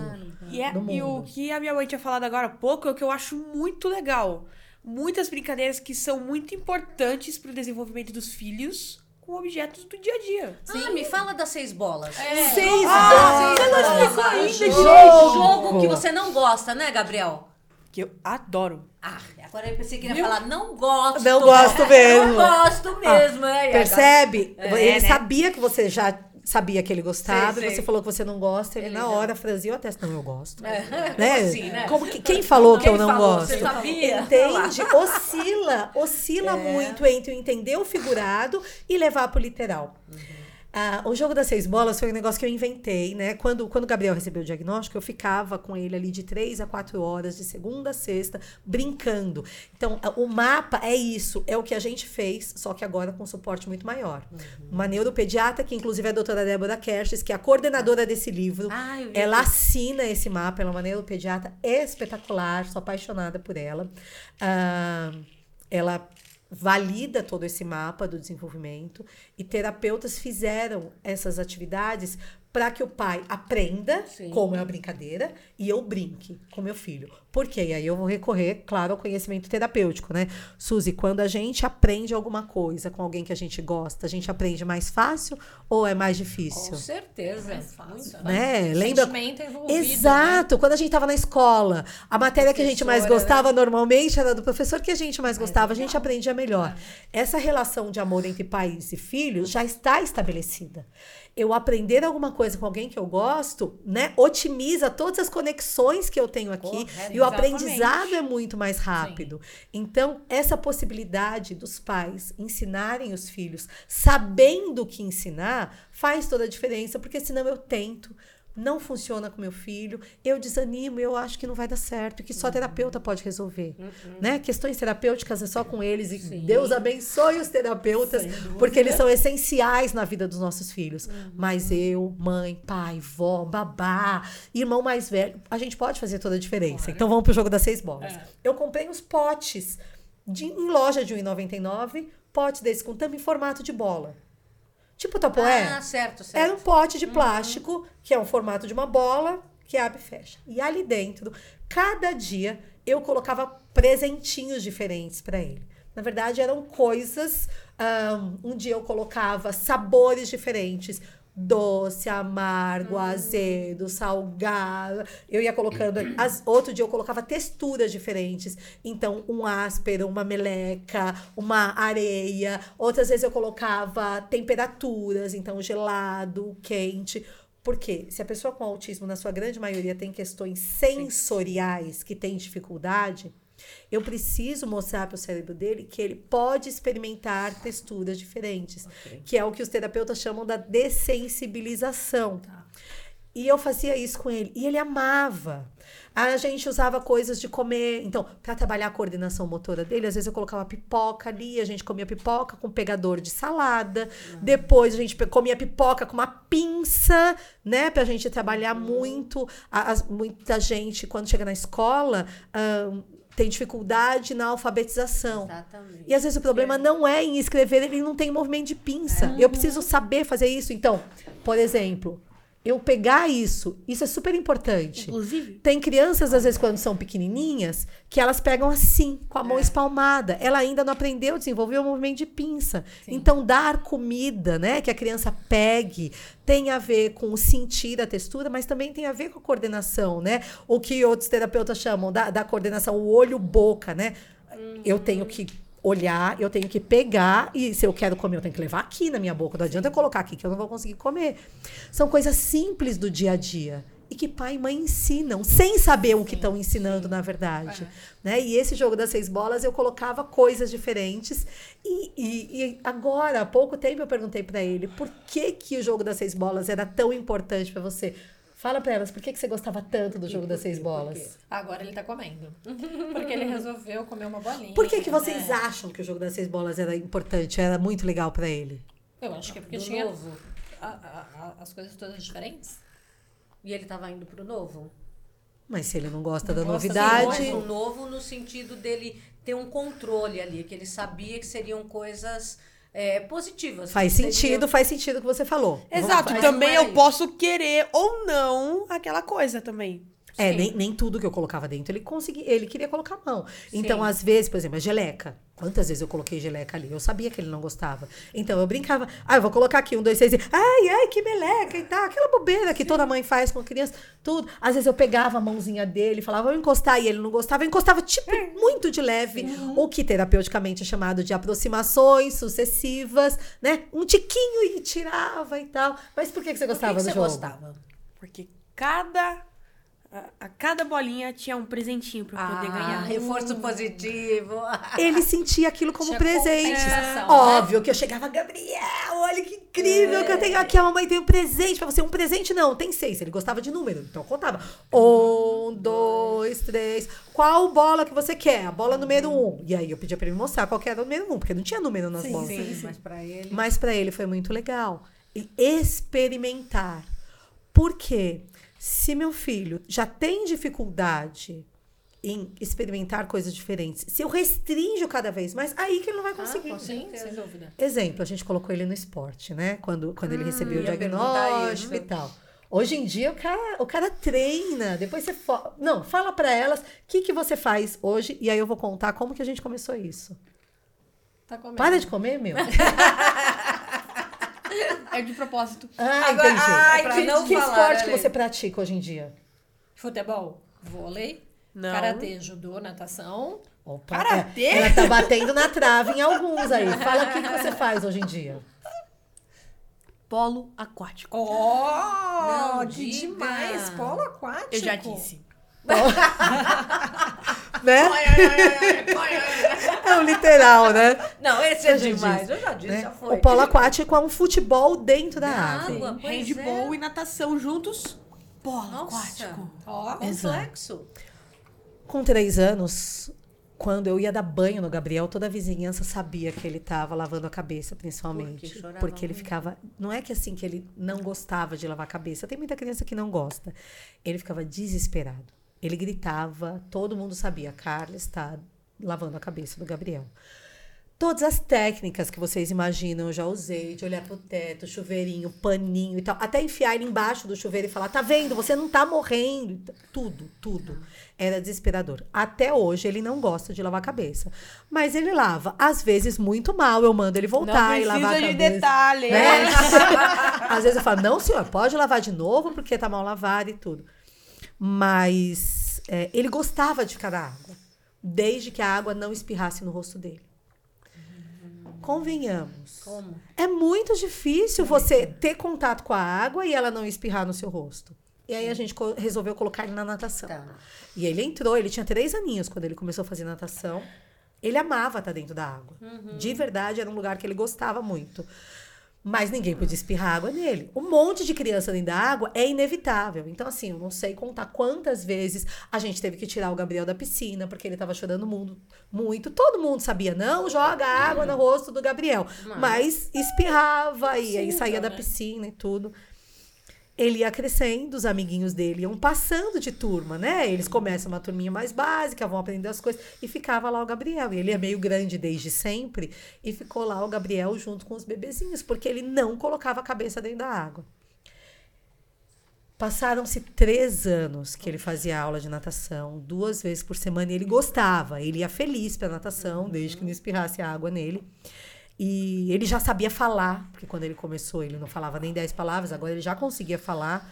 E, é, Do e o mundo. que a minha mãe tinha falado agora há pouco é o que eu acho muito legal. Muitas brincadeiras que são muito importantes para o desenvolvimento dos filhos com objetos do dia a dia. Ah, me fala das seis bolas. Seis Ah, bolas. você não explicou ainda, Jogo, gente. jogo que você não gosta, né, Gabriel? Que eu adoro. Ah, agora eu pensei que ia falar, não gosto. Não gosto mesmo. Não gosto mesmo. é, e agora- Percebe? É, ele né? sabia que você já sabia que ele gostava, Sei, sei. você falou que você não gosta, ele, Ele na já- hora franziu a testa. Não, eu gosto. É, Né? como assim, né? Como que- quem falou que Quem eu não falou? gosto? Você sabia? Entende? *laughs* Oscila, oscila É. muito entre entender o figurado e levar pro literal. Ah, o jogo das seis bolas foi um negócio que eu inventei, né? Quando, quando o Gabriel recebeu o diagnóstico, eu ficava com ele ali de três a quatro horas, de segunda a sexta, brincando. Então, o mapa é isso, é o que a gente fez, só que agora com suporte muito maior. Uma neuropediatra, que inclusive é a doutora Débora Kershis, que é a coordenadora desse livro, Ah, ela assina esse mapa, ela é uma neuropediatra espetacular, sou apaixonada por ela. Ah, ela valida todo esse mapa do desenvolvimento e terapeutas fizeram essas atividades para que o pai aprenda Sim. como é a brincadeira e eu brinque com meu filho. Por quê? E aí eu vou recorrer, claro, ao conhecimento terapêutico, né? Suzy, quando a gente aprende alguma coisa com alguém que a gente gosta, a gente aprende mais fácil ou é mais difícil? Com certeza. Mais fácil, Né? Lembra? Sentimento envolvido, né? Exato. Quando a gente estava na escola, a matéria que a gente mais Professora, gostava normalmente era do professor que a gente mais gostava, a gente aprendia melhor. Essa relação de amor entre pais e filhos já está estabelecida. Eu aprender alguma coisa com alguém que eu gosto, né, otimiza todas as conexões que eu tenho aqui Correto, e o exatamente. aprendizado é muito mais rápido. Então, essa possibilidade dos pais ensinarem os filhos sabendo o que ensinar faz toda a diferença, porque senão eu tento, não funciona com meu filho, eu desanimo, eu acho que não vai dar certo, que só terapeuta pode resolver, né? Questões terapêuticas é só com eles e Sim. Deus abençoe os terapeutas, porque eles são essenciais na vida dos nossos filhos. Mas eu, mãe, pai, vó, babá, irmão mais velho, a gente pode fazer toda a diferença. Então vamos pro jogo das seis bolas. É. Eu comprei uns potes de, em loja de R$ 1,99, pote desse com tampa em formato de bola. Tipo tapoé. Ah, certo, certo. Era um pote de plástico, que é um formato de uma bola, que abre e fecha. E ali dentro, cada dia, eu colocava presentinhos diferentes para ele. Na verdade, eram coisas. ahn, um dia eu colocava sabores diferentes. Doce, amargo, azedo, salgado. Eu ia colocando. As, outro dia eu colocava texturas diferentes. Então, um áspero, uma meleca, uma areia. Outras vezes eu colocava temperaturas, então gelado, quente. Porque se a pessoa com autismo, na sua grande maioria, tem questões sensoriais que tem dificuldade, eu preciso mostrar para o cérebro dele que ele pode experimentar texturas diferentes, que é o que os terapeutas chamam da dessensibilização. E eu fazia isso com ele. E ele amava. A gente usava coisas de comer. Então, para trabalhar a coordenação motora dele, às vezes eu colocava pipoca ali, a gente comia pipoca com pegador de salada. Depois a gente comia pipoca com uma pinça, né? Pra gente trabalhar muito. A- as- muita gente, quando chega na escola, ahn, tem dificuldade na alfabetização. Exatamente. E às vezes o problema não é em escrever, ele não tem movimento de pinça. Eu preciso saber fazer isso. Então, por exemplo, eu pegar isso, isso é super importante. Inclusive, Tem crianças, às vezes, quando são pequenininhas, que elas pegam assim, com a mão espalmada. Ela ainda não aprendeu a desenvolver o movimento de pinça. Então, dar comida, né, que a criança pegue, tem a ver com sentir a textura, mas também tem a ver com a coordenação, né? O que outros terapeutas chamam da, da coordenação, o olho-boca, né? Eu tenho que olhar, eu tenho que pegar e se eu quero comer, eu tenho que levar aqui na minha boca. Não adianta eu colocar aqui que eu não vou conseguir comer. São coisas simples do dia a dia e que pai e mãe ensinam, sem saber o que estão ensinando, na verdade. Né? E esse jogo das seis bolas, eu colocava coisas diferentes. E, e- e agora, há pouco tempo, eu perguntei para ele por que, que o jogo das seis bolas era tão importante para você. Fala para elas, por que, que você gostava tanto do jogo das seis bolas? Agora ele tá comendo. Porque ele resolveu comer uma bolinha. Por que, que vocês né? acham que o jogo das seis bolas era importante, era muito legal para ele? Eu acho que é porque Do tinha novo. a- a- a- as coisas todas diferentes. E ele tava indo pro novo? Mas se ele não gosta da Não gosta do novidade. Mas o novo no sentido dele ter um controle ali, que ele sabia que seriam coisas é, positivas. Faz sentido, faz sentido o que você falou. exato, também eu posso querer ou não aquela coisa também. É, Sim. nem, nem tudo que eu colocava dentro ele conseguia, ele queria colocar a mão. Então, às vezes, por exemplo, a geleca. Quantas vezes eu coloquei geleca ali? Eu sabia que ele não gostava. Então, eu brincava. Ah, eu vou colocar aqui um, dois, três. E, ai, ai, que meleca e tal. Aquela bobeira que toda mãe faz com a criança. Tudo. Às vezes eu pegava a mãozinha dele, falava, vou encostar. E ele não gostava. Eu encostava, tipo, muito de leve. O que terapeuticamente é chamado de aproximações sucessivas, né? Um tiquinho e tirava e tal. Mas por que, que você Por que gostava que do você jogo? gostava? Porque cada. A, cada bolinha tinha um presentinho pra eu poder Ah, ganhar. reforço positivo. *laughs* Ele sentia aquilo como Tinha presente. né? Óbvio que eu chegava, Gabriel, olha que incrível que eu tenho aqui. A mamãe tem um presente pra você. Um presente não, tem seis. Ele gostava de número, então eu contava. Um, dois, três. Qual bola que você quer? A bola número um. E aí eu pedia pra ele mostrar qual que era o número um, porque não tinha número nas bolas. Sim, mas pra ele. Mas pra ele foi muito legal. E experimentar. Por quê? Se meu filho já tem dificuldade em experimentar coisas diferentes, se eu restringo cada vez mais, aí que ele não vai conseguir. com Sim, sem dúvida. Exemplo, a gente colocou ele no esporte, né? Quando, quando ele recebeu o diagnóstico e tal. Hoje em dia o cara, o cara treina, depois você fo- não, fala pra elas o que que você faz hoje e aí eu vou contar como que a gente começou isso. Tá comendo. Para de comer, meu. *laughs* É de propósito. Ah, Agora- entendi. ai, É pra que, não que falar, esporte que você pratica hoje em dia? Futebol, vôlei, Não. karatê, judô, natação. Opa, Karatê? é, ela tá batendo na trave em alguns aí. Fala o que, que você faz hoje em dia. Polo aquático. Oh, Não que diga. demais! Polo aquático. Eu já disse. Né? É o literal, né? Não, esse é demais. disse, Eu já disse, né? já foi. O polo aquático é um futebol dentro da Da água. água. Handball é. e natação juntos. Polo Nossa. aquático. Ó, Complexo. Com três anos, quando eu ia dar banho no Gabriel, toda a vizinhança sabia que ele estava lavando a cabeça, principalmente. Porque Porque ele ficava. Não é que assim que ele não gostava de lavar a cabeça. Tem muita criança que não gosta. Ele ficava desesperado. Ele gritava, todo mundo sabia. Carla está lavando a cabeça do Gabriel. Todas as técnicas que vocês imaginam, eu já usei, de olhar pro teto, chuveirinho, paninho e tal. Até enfiar ele embaixo do chuveiro e falar: tá vendo? Você não tá morrendo. Tudo, tudo. Era desesperador. Até hoje ele não gosta de lavar a cabeça. Mas ele lava. Às vezes muito mal. Eu mando ele voltar e lavar a precisa de cabeça. detalhes. Né? *laughs* Às vezes eu falo, não, senhor, pode lavar de novo, porque tá mal lavado e tudo. Mas é, ele gostava de ficar na água, desde que a água não espirrasse no rosto dele. Convenhamos. Como? É muito difícil você ter contato com a água e ela não espirrar no seu rosto. E aí a gente resolveu colocar ele na natação. Tá. E ele entrou, ele tinha três aninhos quando ele começou a fazer natação. Ele amava estar dentro da água. De verdade, era um lugar que ele gostava muito. Mas ninguém podia espirrar água nele. Um monte de criança dentro da água é inevitável. Então, assim, eu não sei contar quantas vezes a gente teve que tirar o Gabriel da piscina, porque ele tava chorando mundo, muito. Todo mundo sabia, não joga água no rosto do Gabriel. Mas espirrava e aí saía da né? piscina e tudo ele ia crescendo, os amiguinhos dele iam passando de turma, né? Eles começam uma turminha mais básica, vão aprender as coisas. E ficava lá o Gabriel. E ele é meio grande desde sempre. E ficou lá o Gabriel junto com os bebezinhos, porque ele não colocava a cabeça dentro da água. Passaram-se três anos que ele fazia aula de natação, duas vezes por semana, e ele gostava. Ele ia feliz para natação, desde que não espirrasse a água nele. E ele já sabia falar, porque quando ele começou ele não falava nem 10 palavras, agora ele já conseguia falar.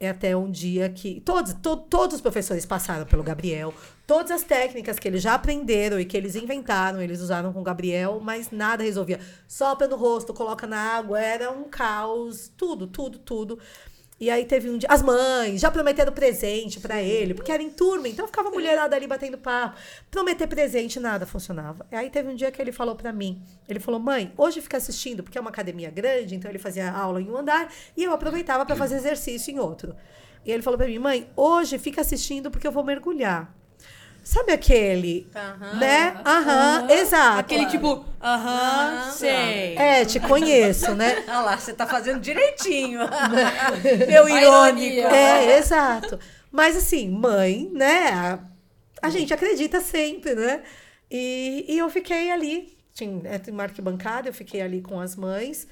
É até um dia que. Todos, to- todos os professores passaram pelo Gabriel. Todas as técnicas que eles já aprenderam e que eles inventaram, eles usaram com o Gabriel, mas nada resolvia. Sopra no rosto, coloca na água, era um caos. Tudo, tudo, tudo. E aí teve um dia. As mães já prometeram presente pra ele, porque era em turma, então ficava a mulherada ali batendo papo. Prometer presente, nada funcionava. E aí teve um dia que ele falou pra mim: ele falou, mãe, hoje fica assistindo, porque é uma academia grande, então ele fazia aula em um andar e eu aproveitava pra fazer exercício em outro. E ele falou pra mim, mãe, hoje fica assistindo porque eu vou mergulhar. Sabe aquele, Aham. né? Aham, exato. Aquele tipo, aham, sei. É, te conheço, né? *laughs* Olha lá, você tá fazendo direitinho. *laughs* Meu irônico. É, exato. Mas assim, mãe, né? A, a gente acredita sempre, né? E, e eu fiquei ali, tinha, é, tem uma arquibancada, eu fiquei ali com as mães.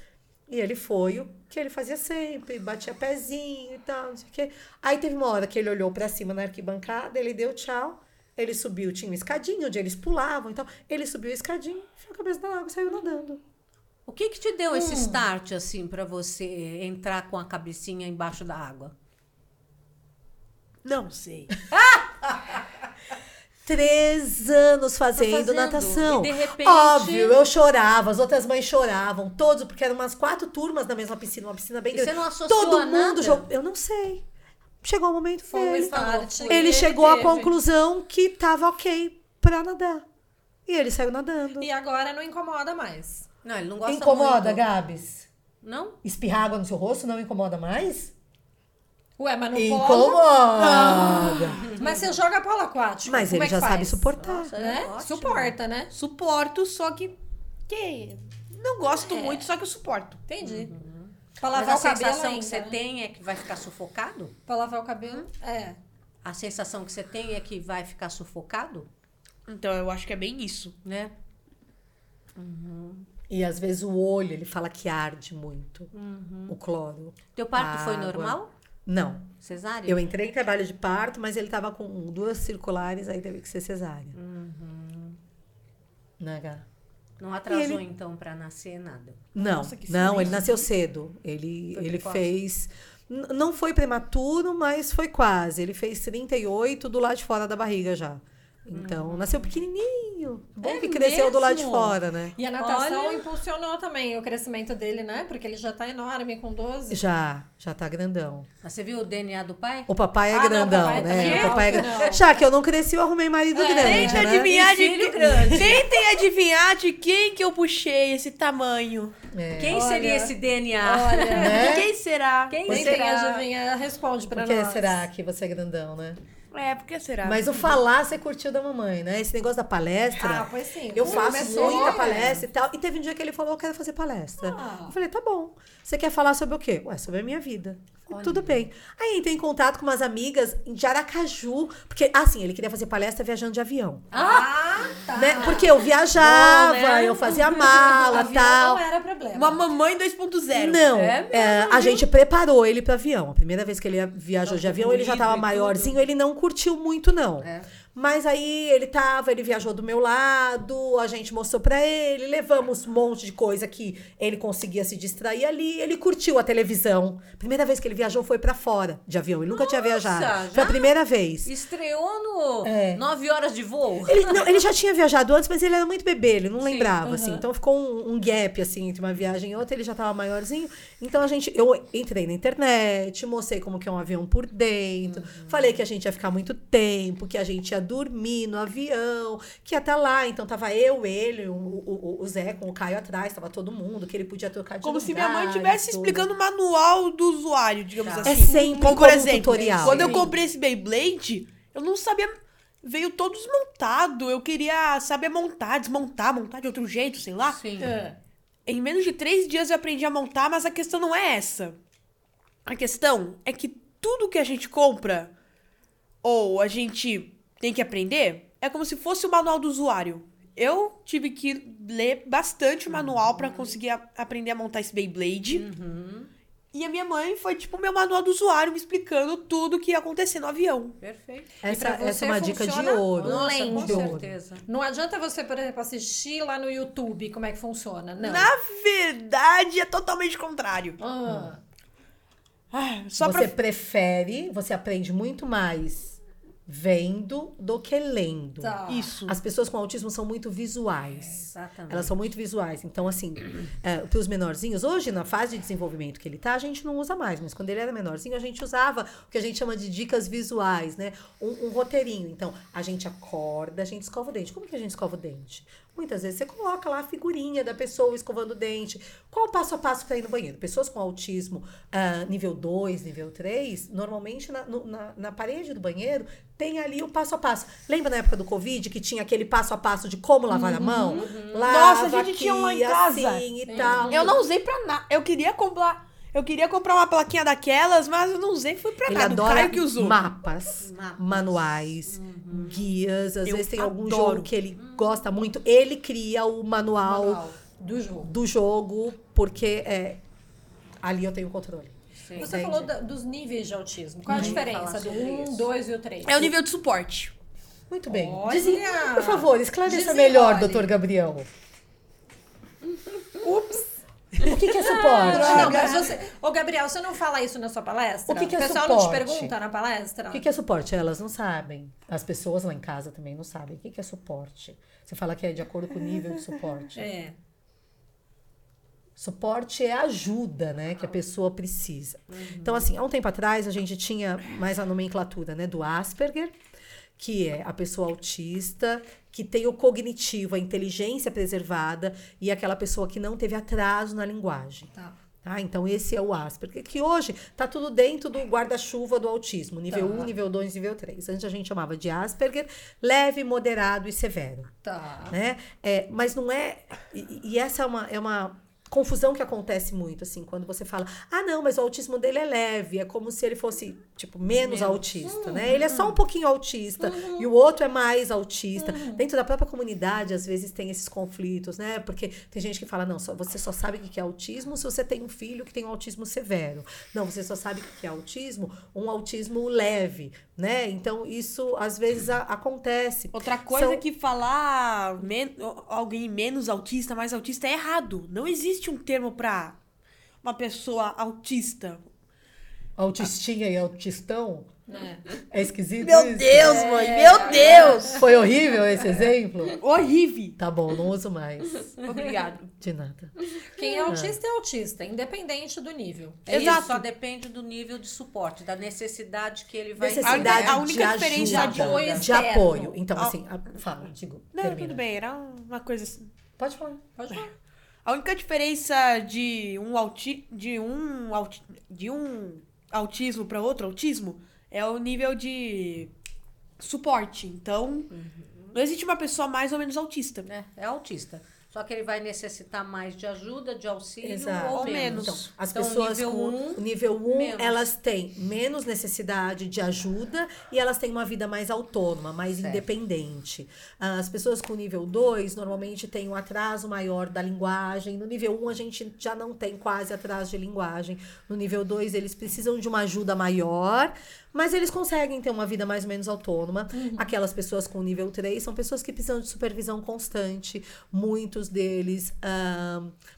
E ele foi o que ele fazia sempre, batia pezinho e tal, não sei o quê. Aí teve uma hora que ele olhou pra cima na arquibancada, ele deu tchau, ele subiu, tinha uma escadinha onde eles pulavam, então ele subiu a escadinha, enfiou a cabeça na água e saiu nadando. O que que te deu esse start, assim, pra você entrar com a cabecinha embaixo da água? Não sei. *laughs* Três anos fazendo, fazendo, natação. e de repente- Óbvio, eu chorava, as outras mães choravam, todos, porque eram umas quatro turmas na mesma piscina, uma piscina bem E grande. você não associou Todo mundo nada? jogou. Eu não sei. Chegou o momento Foi dele. start. Ele chegou à conclusão que tava ok pra nadar. E ele saiu nadando. E agora não incomoda mais. Não, ele não gosta Incomoda, muito. Gabs? Não? Espirrar água no seu rosto não incomoda mais? Ué, mas polo... Incomoda. Mas você joga polo aquático. Mas como ele é já faz? sabe suportar. Nossa, Né? é ótimo. Suporta, né? Suporto, só que. que não gosto muito, só que eu suporto. Entendi. Uhum. Pra Mas lavar a o cabelo sensação ainda, que você né? tem é que vai ficar sufocado? Pra lavar o cabelo, é. A sensação que você tem é que vai ficar sufocado, Então eu acho que é bem isso. né? E às vezes o olho, ele fala que arde muito. O cloro. Teu parto foi normal? Não. Cesárea? Eu entrei em trabalho de parto, mas ele tava com duas circulares, aí teve que ser cesárea. Né, Gá? Não atrasou, E então, pra nascer nada. Não, Nossa, não, ele nasceu cedo. Ele, Foi ele precoce. fez. Não foi prematuro, mas foi quase. Ele fez 38 do lado de fora da barriga já. Então, nasceu pequenininho. Bom É que cresceu do lado de mesmo? fora, né? E a natação Olha. impulsionou também o crescimento dele, né? Porque ele já tá enorme com 12. Já, já tá grandão. Mas você viu o DNA do pai? O papai é Ah, não, grandão, papai né? O é papai é grandão. não. Já que eu não cresci, eu arrumei marido grande, Tenta né? adivinhar de filho que- grande. Tentem adivinhar de quem que eu puxei esse tamanho. É. Quem Olha. seria esse DNA? Olha, Né? *laughs* Quem será? Quem quem será? tem adivinha, responde pra Por que nós. será que você é grandão, né? É, por que será? Mas o falar você curtiu da mamãe, né? Esse negócio da palestra. Ah, pois sim. Eu Pô, faço muita né? palestra e tal. E teve um dia que ele falou, eu quero fazer palestra. Ah. Eu falei, tá bom. Você quer falar sobre o quê? Ué, sobre a minha vida. Falei, Tudo bem. Aí entrei em contato com umas amigas de Aracaju. Porque, assim, ele queria fazer palestra viajando de avião. Ah, tá. Né? Porque eu viajava, Bom, né? eu fazia mala e Avião tal. não era problema. Uma mamãe 2.0. Não, É é, a gente preparou ele para avião. A primeira vez que ele viajou Tá de avião, ele já tava maiorzinho, ele não curtiu muito, não. É. Mas aí ele tava, ele viajou do meu lado, a gente mostrou pra ele, levamos um monte de coisa que ele conseguia se distrair ali, ele curtiu a televisão. Primeira vez que ele viajou foi pra fora de avião, ele nunca tinha viajado. Foi já? a primeira vez. Estreou no É. nove horas de voo. Ele, não, ele já tinha viajado antes, mas ele era muito bebê, ele não Sim, lembrava, assim. Então ficou um, um gap, assim, entre uma viagem e outra, ele já tava maiorzinho. Então a gente, eu entrei na internet, mostrei como que é um avião por dentro, falei que a gente ia ficar muito tempo, que a gente ia dormir no avião, que ia estar lá. Então tava eu, ele, o, o, o Zé com o Caio atrás, tava todo mundo, que ele podia trocar de Como se minha lugar mãe estivesse explicando o manual do usuário, digamos Tá. assim. É sempre Como, por como exemplo, tutorial. quando eu comprei esse Beyblade, eu não sabia. Veio todo desmontado. Eu queria saber montar, desmontar, montar de outro jeito, sei lá. Sim. É. Em menos de três dias eu aprendi a montar, mas a questão não é essa. A questão é que tudo que a gente compra ou a gente tem que aprender é como se fosse o manual do usuário. Eu tive que ler bastante o manual pra conseguir a- aprender a montar esse Beyblade. E a minha mãe foi tipo o meu manual do usuário me explicando tudo que ia acontecer no avião. Perfeito. Essa, essa é uma dica de ouro. Nossa, com de ouro. certeza. Não adianta você, por exemplo, assistir lá no YouTube como é que funciona. Não. Na verdade, é totalmente contrário. Ah, Ah, só você pra prefere, você aprende muito mais vendo do que lendo. tá. isso. As pessoas com autismo são muito visuais. Exatamente. Elas são muito visuais. Então, assim, *clears throat* é, para os menorzinhos, hoje, na fase de desenvolvimento que ele tá, a gente não usa mais. Mas quando ele era menorzinho, a gente usava o que a gente chama de dicas visuais, né? Um, um roteirinho. Então, a gente acorda, a gente escova o dente. Como que a gente escova o dente? Muitas vezes você coloca lá a figurinha da pessoa escovando o dente. Qual o passo a passo para ir no banheiro? Pessoas com autismo ah, nível 2, nível 3, normalmente na, no- na, na parede do banheiro tem ali o passo a passo. Lembra na época do Covid que tinha aquele passo a passo de como lavar a mão? Lava Nossa, a gente aqui, tinha um lá em casa. Assim, e tal. Eu não usei pra nada. Eu queria comprar. Eu queria comprar uma plaquinha daquelas, mas eu não usei, foi pra Ele nada. Adora Caio que usou. mapas, Mapas. manuais, guias. Às Eu vezes tem algum adoro. jogo que ele gosta muito. Ele cria o manual, Manual do jogo. do jogo, porque é, ali eu tenho controle. Sim. Você Entendi. falou da- dos níveis de autismo. Qual a Uhum. diferença do sobre 1, isso. 2 e o 3? É o nível de suporte. Muito bem. Desen- Por favor, esclareça Desenrole. melhor, doutor Gabriel. Ups. O que, que é suporte? Não, mas você... Ô, Gabriel, você não fala isso na sua palestra? O que que é O pessoal não te suporte? pergunta na palestra? O que, que é suporte? Elas não sabem. As pessoas lá em casa também não sabem. O que, que é suporte? Você fala que é de acordo com o nível de suporte. *laughs* É. Suporte é ajuda, né? Que a pessoa precisa. Então, assim, há um tempo atrás a gente tinha mais a nomenclatura, né? Do Asperger, que é a pessoa autista, que tem o cognitivo, a inteligência preservada e aquela pessoa que não teve atraso na linguagem. Tá. Tá? Então, esse é o Asperger, que hoje tá tudo dentro do guarda-chuva do autismo, nível Tá. 1, nível 2, nível 3. Antes a gente chamava de Asperger, leve, moderado e severo Tá. né? É, mas não é. E, e essa é uma, é uma confusão que acontece muito, assim, quando você fala, ah, não, mas o autismo dele é leve, é como se ele fosse, tipo, menos, autista, né? Ele é só um pouquinho autista e o outro é mais autista. Dentro da própria comunidade, às vezes, tem esses conflitos, né? Porque tem gente que fala, não, só, você só sabe o que é autismo se você tem um filho que tem um autismo severo. Não, você só sabe o que é autismo, um autismo leve, né? Então, isso, às vezes, a- acontece. Outra coisa São- é que falar men- alguém menos autista, mais autista é errado. Não existe um termo pra uma pessoa autista. Autistinha e autistão? É. É esquisito Meu isso? Deus, mãe, meu Deus! Foi horrível esse exemplo? Horrível. Tá bom, não uso mais. Obrigado. De nada. Quem é autista é autista, independente do nível. É Exato. Isso, só depende do nível de suporte, da necessidade que ele vai Necessidade A única de diferença ajuda, de apoio de apoio. Então, Ah. assim, a- fala, digo, Não, termina. tudo bem, era uma coisa assim. Pode falar. Pode falar. A única diferença de um auti de um auti de um autismo para outro autismo é o nível de suporte. Então, não existe uma pessoa mais ou menos autista. É, é autista. Só que ele vai necessitar mais de ajuda, de auxílio Exato. ou menos. Então, as Então, pessoas nível com um, o nível 1, menos. elas têm menos necessidade de ajuda e elas têm uma vida mais autônoma, mais Certo. independente. Ah, As pessoas com nível 2 normalmente têm um atraso maior da linguagem. No nível 1 a gente já não tem quase atraso de linguagem. No nível 2 eles precisam de uma ajuda maior, mas eles conseguem ter uma vida mais ou menos autônoma. Aquelas pessoas com nível 3 são pessoas que precisam de supervisão constante. Muitos deles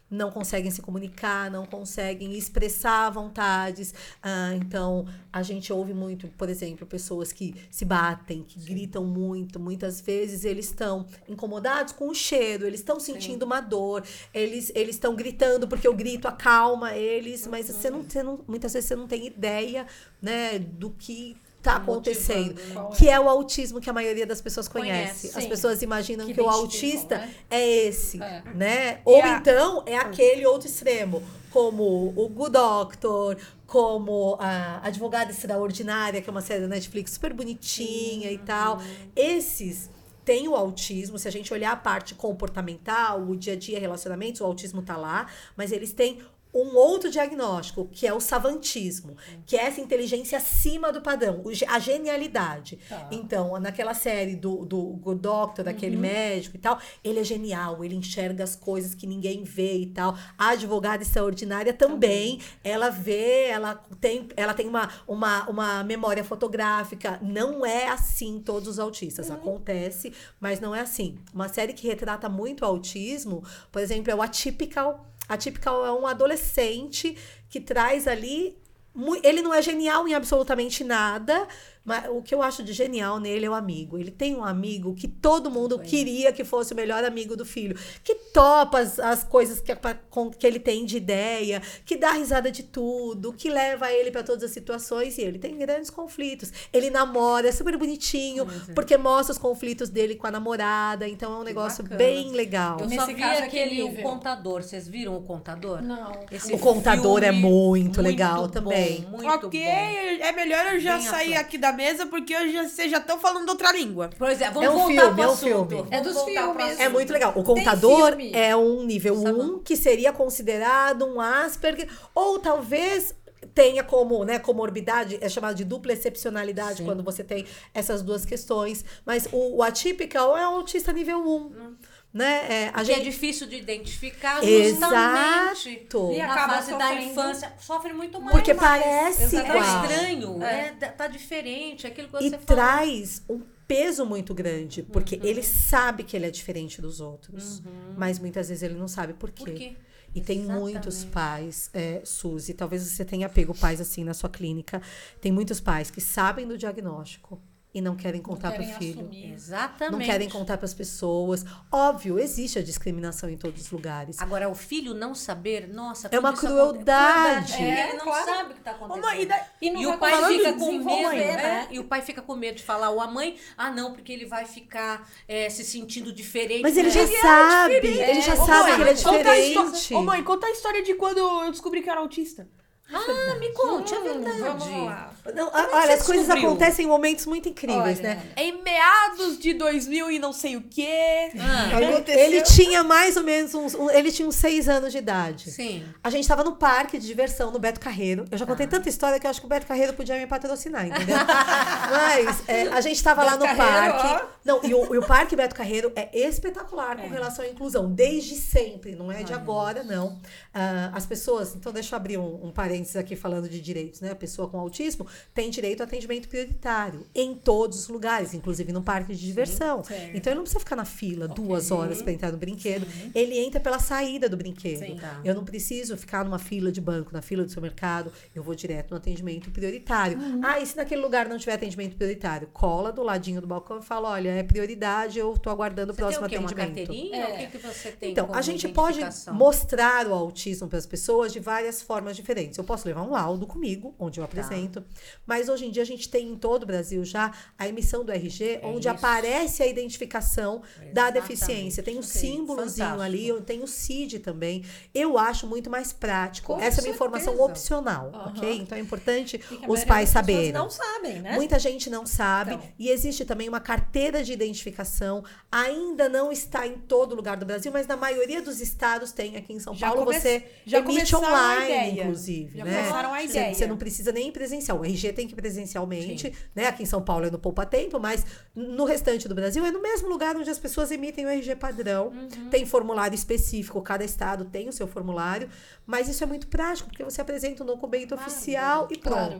não conseguem se comunicar, não conseguem expressar vontades. Ah, então, a gente ouve muito, por exemplo, pessoas que se batem, que gritam muito. Muitas vezes eles estão incomodados com o cheiro, eles estão sentindo uma dor, eles eles estão gritando porque o grito acalma eles, mas você não, você não, muitas vezes você não tem ideia, né, do que tá acontecendo, Qual é? que é o autismo que a maioria das pessoas conhece. Conhece, As pessoas imaginam Que que, o autista né? é esse, É. né? Ou a- então é aquele outro extremo, como o Good Doctor, como a Advogada Extraordinária, que é uma série da Netflix super bonitinha e tal. Esses têm o autismo, se a gente olhar a parte comportamental, o dia a dia, relacionamentos, o autismo tá lá, mas eles têm um outro diagnóstico, que é o savantismo, que é essa inteligência acima do padrão, a genialidade. Tá. Então, naquela série do, do Good Doctor, daquele médico e tal, ele é genial, ele enxerga as coisas que ninguém vê e tal. A advogada extraordinária também, ela vê, ela tem, ela tem uma, uma, uma memória fotográfica. Não é assim todos os autistas. Acontece, mas não é assim. Uma série que retrata muito o autismo, por exemplo, é o Atypical. Atypical é um adolescente que traz ali. Ele não é genial em absolutamente nada, mas o que eu acho de genial nele é o amigo. Ele tem um amigo que todo mundo queria que fosse o melhor amigo do filho, que topa as, as coisas que, com- que ele tem de ideia, que dá risada de tudo, que leva ele para todas as situações e ele tem grandes conflitos. Ele namora, é super bonitinho, porque mostra os conflitos dele com a namorada, então é um negócio bacana. bem legal. Eu Nesse só vi caso, aquele que o contador. Vocês viram o contador? Não. Esse O Contador é filme muito legal bom, também. muito ok, bom. é melhor eu já Bem sair aqui da mesa porque já, vocês já estão falando outra língua. Pois é, vamos É um voltar filme, pro é um assunto. filme. É dos filmes. É muito legal. O contador é um nível Sabe- 1 que seria considerado um Asperger, ou talvez tenha como, né, comorbidade, é chamado de dupla excepcionalidade Sim. quando você tem essas duas questões, mas o, o atípico é um autista nível 1. Né? É, a Que é gente difícil de identificar justamente Exato. E na acaba fase da infância. Sofre muito mais. Porque parece Tá igual. estranho, É. é, tá diferente, aquilo que E você falou. traz um peso muito grande, porque Uhum. ele sabe que ele é diferente dos outros, mas muitas vezes ele não sabe por quê. Por quê? E tem muitos pais, é, Suzy, talvez você tenha pego pais assim na sua clínica. Tem muitos pais que sabem do diagnóstico e não querem contar para o querem filho. assumir. Exatamente. Não querem contar para as pessoas. Óbvio, existe a discriminação em todos os lugares. Agora, o filho não saber, nossa, É uma crueldade. acontece. É, ele não claro. sabe o que está acontecendo. mãe, e E, não E o pai fica com medo, né? é, e o pai fica com medo de falar, ou a mãe, ah, não, porque ele vai ficar é, se sentindo diferente. Mas ele É. já sabe, ele já É. sabe Ô, mãe, que ele é Conta a histó- diferente. Ô, mãe, conta a história de quando eu descobri que eu era autista. Ah, me conte, é verdade. Vamos lá. Não, Como é olha, as coisas descobriu? acontecem em momentos muito incríveis, Olha, né? Em meados de 2000 e não sei o quê. Ah, Ele, aconteceu. ele tinha mais ou menos uns. um- ele tinha uns seis anos de idade. Sim. A gente tava no parque de diversão no Beto Carreiro. Eu já contei Ah. tanta história que eu acho que o Beto Carreiro podia me patrocinar, entendeu? *laughs* Mas é, a gente tava lá no Beto Carreiro, parque. Não, e o, e o Parque Beto Carreiro é espetacular com relação à inclusão, desde sempre, não é de agora, não. Ah, as pessoas, então deixa eu abrir um, um parênteses aqui falando de direitos, né? A pessoa com autismo tem direito a atendimento prioritário em todos os lugares, inclusive no parque de diversão. certo. Então ele não precisa ficar na fila duas horas para entrar no brinquedo. Ele entra pela saída do brinquedo. Sim. Tá. Eu não preciso ficar numa fila de banco, na fila do supermercado. Eu vou direto no atendimento prioritário. Ah, e se naquele lugar não tiver atendimento prioritário? Cola do ladinho do balcão e fala: olha, é prioridade, eu tô aguardando o Você tem próximo o quê? Uma atendimento. carteirinha? É. O que, que você tem Então, como a gente pode mostrar o autismo para as pessoas de várias formas diferentes. Eu posso levar um laudo comigo, onde eu Tá. apresento, mas hoje em dia a gente tem em todo o Brasil já a emissão do RG, onde É isso. aparece a identificação da deficiência. Tem um Ok, símbolozinho fantástico. ali, tem o CID também. Eu acho muito mais prático. Com Essa é uma informação opcional, Aham. ok? Então é importante os pais saberem. Não sabem, né? Muita gente não sabe. Então. E existe também uma carteira de identificação. Ainda não está em todo lugar do Brasil, mas na maioria dos estados tem. Aqui em São Já Paulo come- você já emite online, ideia. inclusive. Já né? começaram a ideia. Você não precisa nem ir presencial. O RG tem que ir presencialmente, né? Aqui em São Paulo é no Poupa Tempo, mas no restante do Brasil é no mesmo lugar onde as pessoas emitem o RG padrão. Uhum. Tem formulário específico, cada estado tem o seu formulário, mas isso é muito prático, porque você apresenta um documento oficial e pronto. Claro.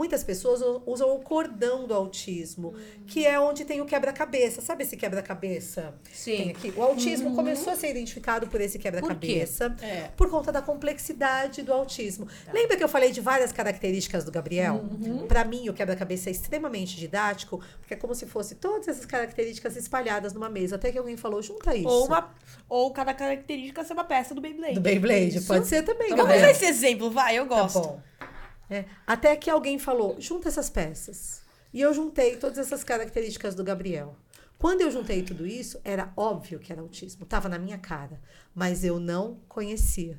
Muitas pessoas usam o cordão do autismo, que é onde tem o quebra-cabeça. Sabe esse quebra-cabeça? Sim. O autismo começou a ser identificado por esse quebra-cabeça É. por conta da complexidade do autismo. Lembra que eu falei de várias características do Gabriel? Para mim, o quebra-cabeça é extremamente didático, porque é como se fosse todas essas características espalhadas numa mesa. Até que alguém falou, junta isso. Ou, uma, ou cada característica ser uma peça do Beyblade. Do Beyblade, pode ser também, Vamos Gabriel. usar esse exemplo, vai, eu Tá gosto. bom. É, até que alguém falou, junta essas peças. E eu juntei todas essas características do Gabriel. Quando eu juntei tudo isso, era óbvio que era autismo, estava na minha cara, mas eu não conhecia.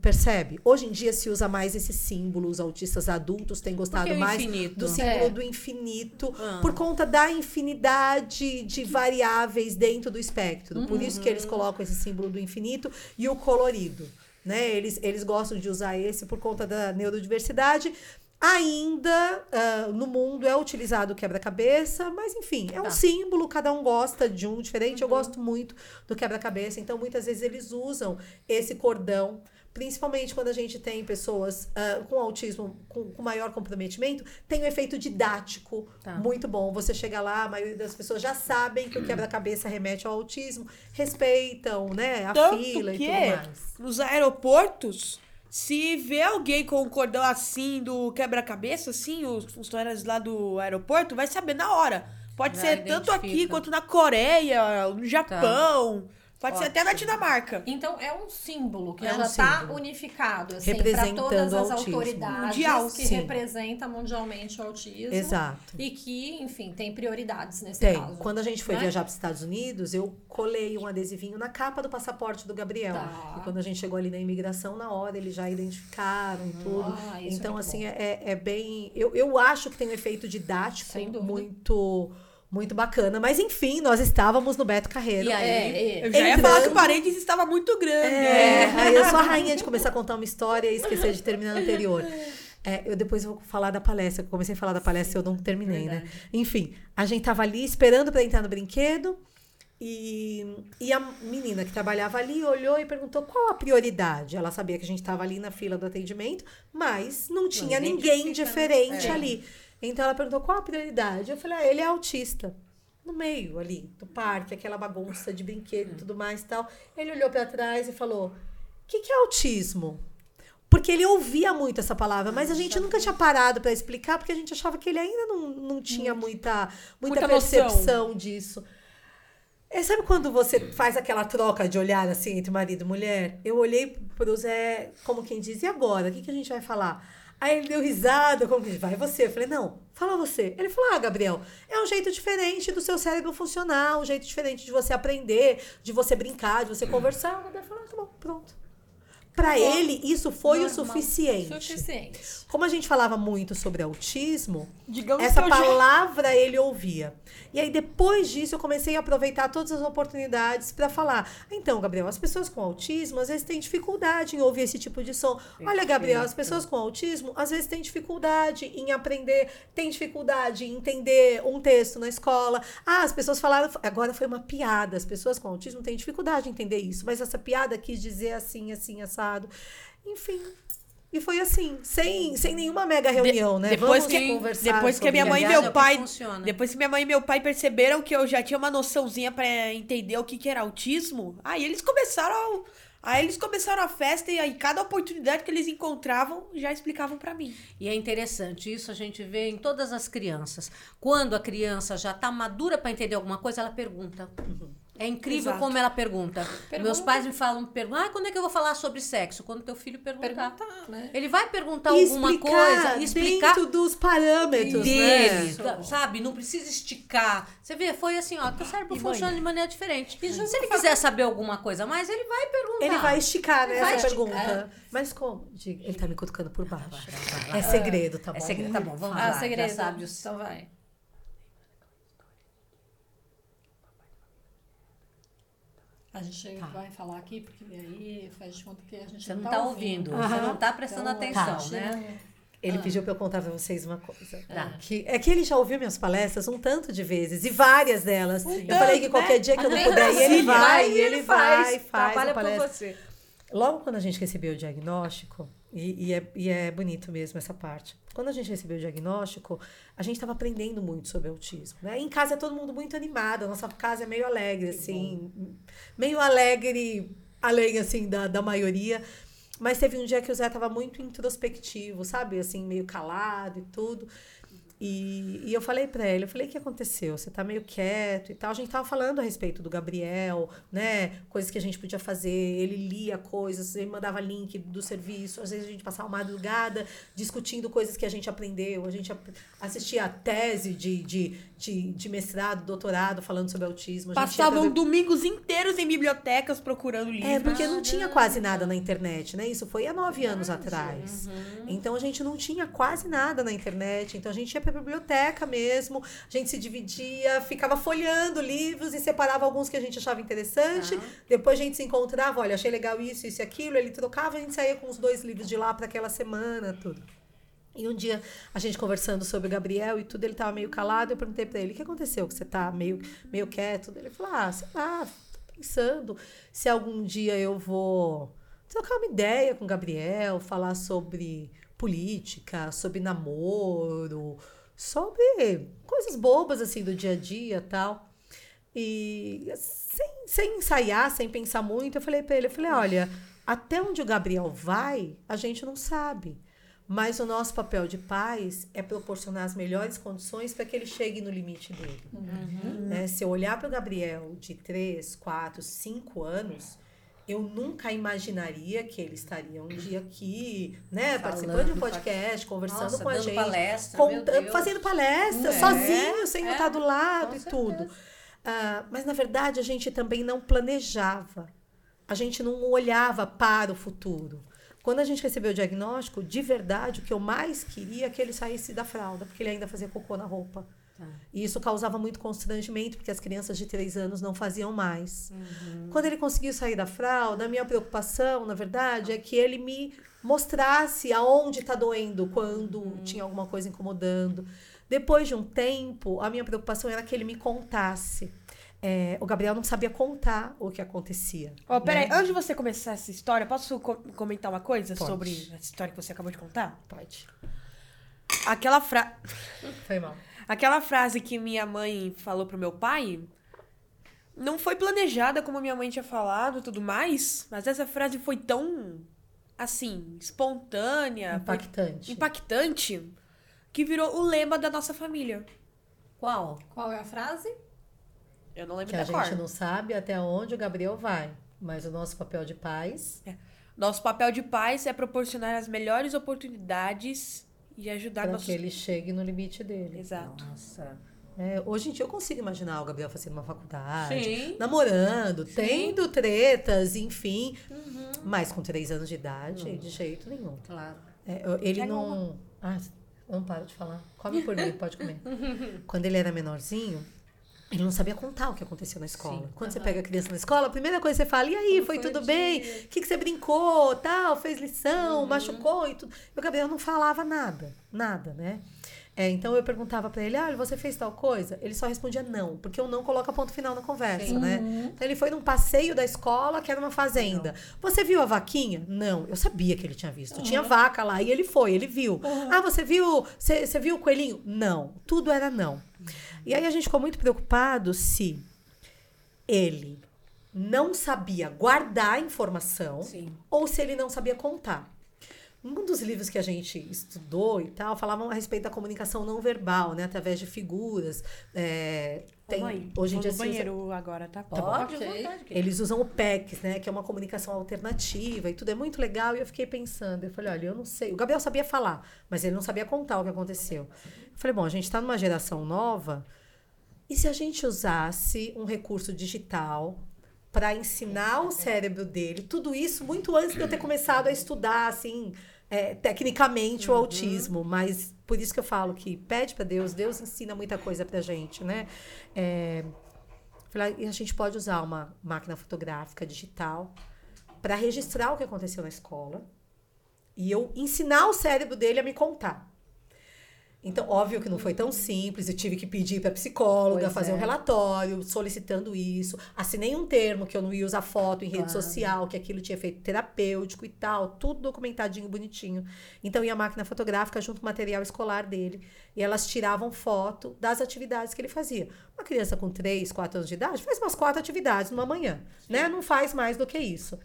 Percebe? Hoje em dia se usa mais esse símbolo, os autistas adultos têm gostado Por que o mais do símbolo É. do infinito, Ah. por conta da infinidade de variáveis dentro do espectro. Por isso que eles colocam esse símbolo do infinito e o colorido. Né? Eles, eles gostam de usar esse por conta da neurodiversidade. Ainda ah, no mundo é utilizado o quebra-cabeça, mas enfim, é um Tá. símbolo, cada um gosta de um diferente. Eu gosto muito do quebra-cabeça, então muitas vezes eles usam esse cordão, principalmente quando a gente tem pessoas ah, com autismo com, com maior comprometimento, tem um efeito didático Tá. muito bom. Você chega lá, a maioria das pessoas já sabem que o quebra-cabeça remete ao autismo, respeitam né, a Tanto fila que e tudo mais. nos aeroportos, se vê alguém com um cordão assim do quebra-cabeça, assim, os funcionários lá do aeroporto, vai saber na hora. Pode Já ser tanto aqui identifica. quanto na Coreia, no Japão, pode ser até na Ótimo. Dinamarca. Então é um símbolo que É um já está símbolo. unificado assim, para Representando todas as autismo. autoridades Mundial, que sim. representa mundialmente o autismo. Exato. E que, enfim, tem prioridades nesse Tem. caso. Quando a gente foi né? viajar para os Estados Unidos, eu colei um adesivinho na capa do passaporte do Gabriel. Tá. E quando a gente chegou ali na imigração, na hora eles já identificaram e tudo. Ah, isso é então, assim, bom. é, é bem. Eu, eu acho que tem um efeito didático muito, muito bacana. Mas, enfim, nós estávamos no Beto Carreiro. E aí? É, é. Eu já ia Entrando- falar que o parênteses estava muito grande. É, aí eu sou a rainha de começar a contar uma história e esquecer de terminar a anterior. É, eu depois vou falar da palestra. Eu comecei a falar da palestra e eu não terminei, né? Enfim, a gente tava ali esperando para entrar no brinquedo E, e a menina que trabalhava ali olhou e perguntou qual a prioridade. Ela sabia que a gente estava ali na fila do atendimento, mas não tinha ninguém identifica, né? diferente É. ali. Então ela perguntou qual a prioridade. Eu falei, ah, ele é autista. No meio ali, do parque, aquela bagunça de brinquedo e tudo mais e tal. Ele olhou para trás e falou: O que, que é autismo? Porque ele ouvia muito essa palavra, mas a gente nunca tinha parado para explicar, porque a gente achava que ele ainda não, não tinha muita, muita, Muita noção. percepção disso. É, sabe quando você faz aquela troca de olhar assim entre marido e mulher? Eu olhei pro Zé, como quem diz, e agora? O que, que a gente vai falar? Aí ele deu risada, como vai você. Eu falei, não, fala você. Ele falou, ah, Gabriel, é um jeito diferente do seu cérebro funcionar, um jeito diferente de você aprender, de você brincar, de você conversar. Gabriel falou, ah, tá bom, pronto. Pra ele, isso foi o suficiente. Suficiente. Como a gente falava muito sobre autismo, Digamos essa eu já- palavra ele ouvia. E aí, depois disso, eu comecei a aproveitar todas as oportunidades para falar. Então, Gabriel, as pessoas com autismo às vezes têm dificuldade em ouvir esse tipo de som. Olha, Gabriel, as pessoas com autismo às vezes têm dificuldade em aprender, têm dificuldade em entender um texto na escola. Ah, as pessoas falaram. Agora foi uma piada. As pessoas com autismo têm dificuldade em entender isso. Mas essa piada quis dizer assim, assim, assado. Enfim. E foi assim, sem, sem nenhuma mega reunião, né? depois Vamos que- conversar depois que a sobre minha mãe e meu é que pai- funciona. Depois que minha mãe e meu pai perceberam que eu já tinha uma noçãozinha pra entender o que, que era autismo, aí eles começaram. Aí eles começaram a festa e aí cada oportunidade que eles encontravam já explicavam pra mim. E é interessante, isso a gente vê em todas as crianças. Quando a criança já está madura para entender alguma coisa, ela pergunta. É incrível Exato. como ela pergunta. Pergunta. Meus pais me falam, perguntam, ah, quando é que eu vou falar sobre sexo? Quando teu filho perguntar. Perguntar, né? Ele vai perguntar E alguma coisa, e explicar dentro dos parâmetros, deles, né? sabe? Não precisa esticar. Você vê, foi assim, ó, teu cérebro E mãe? funciona de maneira diferente. Se ele quiser saber alguma coisa a mais, ele vai perguntar. Ele vai esticar, né, Ele vai essa esticar. pergunta. Mas como? Diga, Ele tá me cutucando por baixo. É segredo, tá bom? É segredo, tá bom, vamos Ah, lá. segredo. Já sabe. Então vai. A gente vai falar aqui, porque aí faz de conta que a gente Você não tá ouvindo, você não tá prestando Então, atenção, tá. né? Ele pediu pra eu contar pra vocês uma coisa. Tá. Que, é que ele já ouviu minhas palestras um tanto de vezes, e várias delas. eu falei que né? qualquer dia que eu não puder, e ele vai, Vai, e ele vai, faz trabalha por você. Logo quando a gente recebeu o diagnóstico, e, e é, e é bonito mesmo essa parte. Quando a gente recebeu o diagnóstico, a gente estava aprendendo muito sobre autismo. Né? Em casa é todo mundo muito animado, a nossa casa é meio alegre, assim, meio alegre, além assim da, da maioria. Mas teve um dia que o Zé estava muito introspectivo, sabe? Assim, meio calado e tudo. E, e eu falei pra ele, eu falei, o que aconteceu? Você tá meio quieto e tal. A gente tava falando a respeito do Gabriel, né? Coisas que a gente podia fazer. Ele lia coisas, ele mandava link do serviço. Às vezes a gente passava madrugada discutindo coisas que a gente aprendeu. A gente assistia a tese de, de, de, de mestrado, doutorado, falando sobre autismo. Passavam pra- domingos inteiros em bibliotecas procurando livros. é, porque não tinha quase nada na internet, né? Isso foi há nove anos atrás. Então a gente não tinha quase nada na internet. Então a gente ia pra biblioteca mesmo, a gente se dividia, ficava folheando livros e separava alguns que a gente achava interessante. Depois a gente se encontrava, olha, achei legal isso, isso e aquilo. Ele trocava, a gente saía com os dois livros de lá para aquela semana, tudo. E um dia, a gente conversando sobre o Gabriel e tudo, ele tava meio calado. Eu perguntei pra ele: o que aconteceu? Que você tá meio, meio quieto? Ele falou: ah, sei lá, tô pensando se algum dia eu vou trocar uma ideia com o Gabriel, falar sobre política, sobre namoro, sobre coisas bobas assim do dia a dia tal. E sem, sem ensaiar, sem pensar muito, eu falei pra ele, eu falei, olha, até onde o Gabriel vai, a gente não sabe. Mas o nosso papel de pais é proporcionar as melhores condições para que ele chegue no limite dele. Né? Se eu olhar para o Gabriel de 3, 4, 5 anos, eu nunca imaginaria que ele estaria um dia aqui, né, participando de um podcast, conversando Nossa, com a gente, palestra, contando, fazendo palestra, É, sozinho, sem eu é, estar do lado e certeza. tudo. Ah, mas na verdade a gente também não planejava. A gente não olhava para o futuro. Quando a gente recebeu o diagnóstico, de verdade, o que eu mais queria é que ele saísse da fralda, porque ele ainda fazia cocô na roupa. Tá. E isso causava muito constrangimento, porque as crianças de três anos não faziam mais. Quando ele conseguiu sair da fralda, a minha preocupação, na verdade, é que ele me mostrasse aonde está doendo, quando tinha alguma coisa incomodando. Depois de um tempo, a minha preocupação era que ele me contasse. é, o Gabriel não sabia contar o que acontecia. Ó, peraí, né? antes de você começar essa história, posso co- comentar uma coisa Pode. sobre essa história que você acabou de contar? Pode. Aquela, fra... Foi mal. Aquela frase que minha mãe falou pro meu pai não foi planejada como minha mãe tinha falado e tudo mais, mas essa frase foi tão, assim, espontânea, Impactante. impactante, que virou o lema da nossa família. Qual? Qual é a frase? Eu não lembro Que a da cor. gente não sabe até onde o Gabriel vai. Mas o nosso papel de pais Nosso papel de pais é proporcionar as melhores oportunidades e ajudar para que ele chegue no limite dele. Exato. Nossa. É, hoje em dia eu consigo imaginar o Gabriel fazendo uma faculdade, Sim. namorando, tendo tretas, enfim. Uhum. Mas com três anos de idade, de jeito nenhum. Claro. É, ele Pega não. Ah, eu não paro de falar. Come por mim, pode comer. *laughs* Quando ele era menorzinho, ele não sabia contar o que aconteceu na escola. Sim, Quando você pega a criança na escola, a primeira coisa que você fala, e aí, foi, foi tudo bem? dia?" O que, que você brincou, tal, fez lição, Uhum. machucou e tudo. E o Gabriel não falava nada, nada, né? É, então eu perguntava pra ele, ah, você fez tal coisa? Ele só respondia não, porque o não coloca ponto final na conversa, Sim. né? Então ele foi num passeio da escola que era uma fazenda. Você viu a vaquinha? Não, eu sabia que ele tinha visto. Tinha vaca lá e ele foi, ele viu. Ah, você viu? Você viu o coelhinho? Não, tudo era não. E aí a gente ficou muito preocupado se ele não sabia guardar a informação Sim. ou se ele não sabia contar. Um dos livros que a gente estudou e tal falavam a respeito da comunicação não verbal, né? Através de figuras. É, tem, mãe, hoje em dia se usa- banheiro agora, tá? bom. Pode, Ok. à vontade. querida. eles usam o PECs, né? Que é uma comunicação alternativa e tudo é muito legal. E eu fiquei pensando, eu falei, olha, eu não sei. O Gabriel sabia falar, mas ele não sabia contar o que aconteceu. Eu falei, bom, a gente está numa geração nova. E se a gente usasse um recurso digital para ensinar o cérebro dele, tudo isso muito antes de eu ter começado a estudar, assim, é, tecnicamente o autismo. Mas por isso que eu falo que pede para Deus, Deus ensina muita coisa pra gente, né? É, e a gente pode usar uma máquina fotográfica digital para registrar o que aconteceu na escola e eu ensinar o cérebro dele a me contar. Então, óbvio que não foi tão simples, eu tive que pedir para psicóloga Pois fazer é. um relatório solicitando isso. Assinei um termo que eu não ia usar foto em rede Claro. social, que aquilo tinha efeito terapêutico e tal, tudo documentadinho, bonitinho. Então, ia a máquina fotográfica junto com o material escolar dele. E elas tiravam foto das atividades que ele fazia. Uma criança com 3, 4 anos de idade faz umas quatro atividades numa manhã, né? Não faz mais do que isso.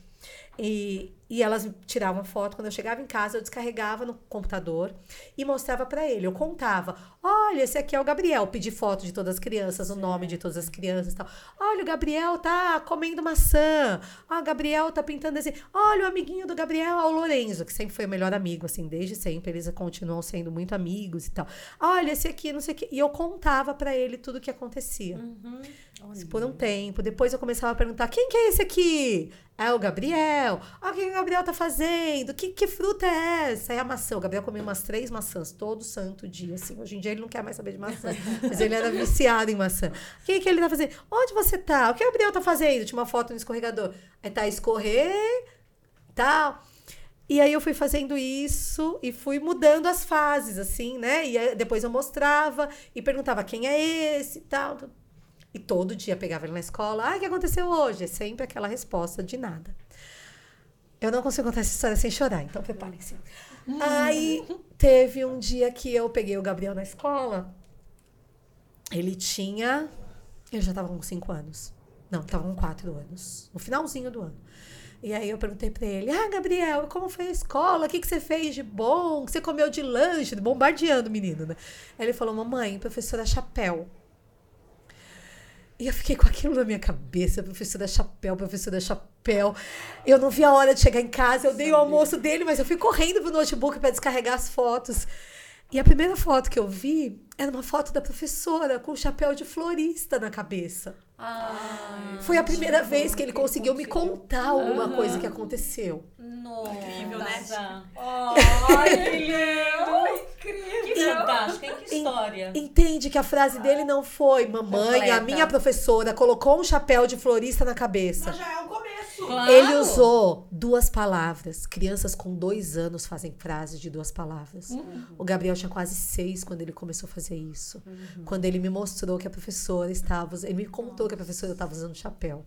E, e elas tiravam foto. Quando eu chegava em casa, eu descarregava no computador e mostrava para ele. Eu contava: olha, esse aqui é o Gabriel. Pedi foto de todas as crianças, o nome de todas as crianças e tal. Olha, o Gabriel tá comendo maçã. Ah, o Gabriel tá pintando assim. Olha, o amiguinho do Gabriel é o Lorenzo, que sempre foi o melhor amigo, assim, desde sempre. Eles continuam sendo muito amigos e tal. Olha, esse aqui, não sei o quê. E eu contava para ele tudo o que acontecia. Isso por um tempo. Depois eu começava a perguntar: quem que é esse aqui? É o Gabriel. Ah, o que o Gabriel tá fazendo? Que, que fruta é essa? É a maçã. O Gabriel comia umas três maçãs todo santo dia, assim. Hoje em dia ele não quer mais saber de maçã. *laughs* mas ele era viciado em maçã. O que, que ele tá fazendo? Onde você tá? O que o Gabriel tá fazendo? Tinha uma foto no escorregador. Aí tá a escorrer, tal. E aí eu fui fazendo isso e fui mudando as fases, assim, né? E depois eu mostrava e perguntava quem é esse e tal. E todo dia pegava ele na escola. Ah, o que aconteceu hoje? É sempre aquela resposta de nada. Eu não consigo contar essa história sem chorar, então preparem-se. Aí teve um dia que eu peguei o Gabriel na escola. Ele tinha. Ele já estava com 5 anos. Não, estava com 4 anos. No finalzinho do ano. E aí eu perguntei pra ele: Ah, Gabriel, como foi a escola? O que, que você fez de bom? O que você comeu de lanche? Bombardeando o menino, né? Aí ele falou: Mamãe, professora Chapéu. E eu fiquei com aquilo na minha cabeça, professora Chapéu, professora Chapéu. Eu não vi a hora de chegar em casa, eu dei o almoço dele, mas eu fui correndo pro notebook para descarregar as fotos. E a primeira foto que eu vi era uma foto da professora com o chapéu de florista na cabeça. Ai, Foi a primeira vez que ele conseguiu me contar alguma coisa que aconteceu. nossa. Incrível, né? Ai, *laughs* que lindo. Que fantástico, hein? Que história. Entende que a frase dele não foi: Mamãe, a Completa. minha professora colocou um chapéu de florista na cabeça. Mas já é um começo. Claro. Ele usou duas palavras. Crianças com dois anos fazem frases de duas palavras. O Gabriel tinha quase seis quando ele começou a fazer isso. Quando ele me mostrou que a professora estava. Ele me contou que a professora estava usando chapéu.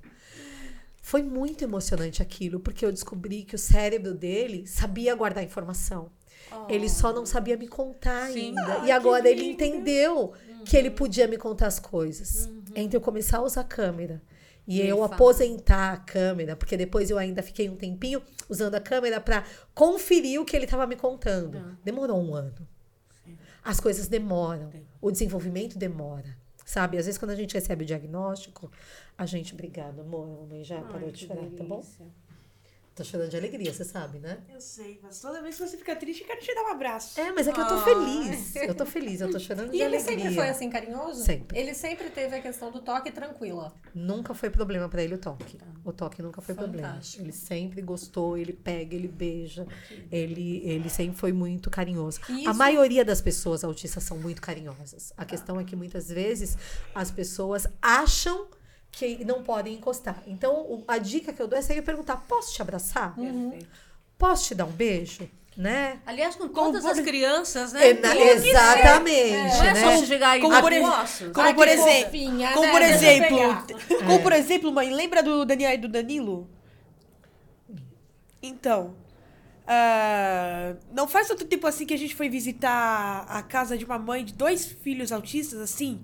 Foi muito emocionante aquilo, porque eu descobri que o cérebro dele sabia guardar informação. Ele só não sabia me contar Sim. ainda. e agora ele entendeu que ele podia me contar as coisas. Entre eu começar a usar a câmera e Ele eu fala. aposentar a câmera, porque depois eu ainda fiquei um tempinho usando a câmera para conferir o que ele estava me contando. Demorou um ano. As coisas demoram. O desenvolvimento demora. Sabe? Às vezes, quando a gente recebe o diagnóstico, a gente. Obrigada, amor. A mamãe já parou de chorar, tá bom? Tô chorando de alegria, você sabe, né? Eu sei, mas toda vez que você fica triste, eu quero te dar um abraço. É, mas é que eu tô feliz. Eu tô feliz, eu tô *laughs* chorando E de ele alegria. sempre foi assim carinhoso? Sempre. Ele sempre teve a questão do toque tranquila. Nunca foi problema pra ele o toque. O toque nunca foi problema. Fantástico. Ele sempre gostou, ele pega, ele beija. Ele, ele sempre foi muito carinhoso. A Isso- maioria das pessoas autistas são muito carinhosas. A questão é que muitas vezes as pessoas acham que não podem encostar. Então, o- a dica que eu dou é sempre perguntar: posso te abraçar? Perfeito. Posso te dar um beijo? Né? Aliás, com Como todas por- as crianças, né? É, na- exatamente, Não é né? só chegar aí Como por ex-. Como por exemplo, fofinha, como né? por exemplo, *laughs* como por exemplo, mãe, lembra do Daniel e do Danilo? Então, ah, não faz tanto tempo assim que a gente foi visitar a casa de uma mãe de dois filhos autistas, assim.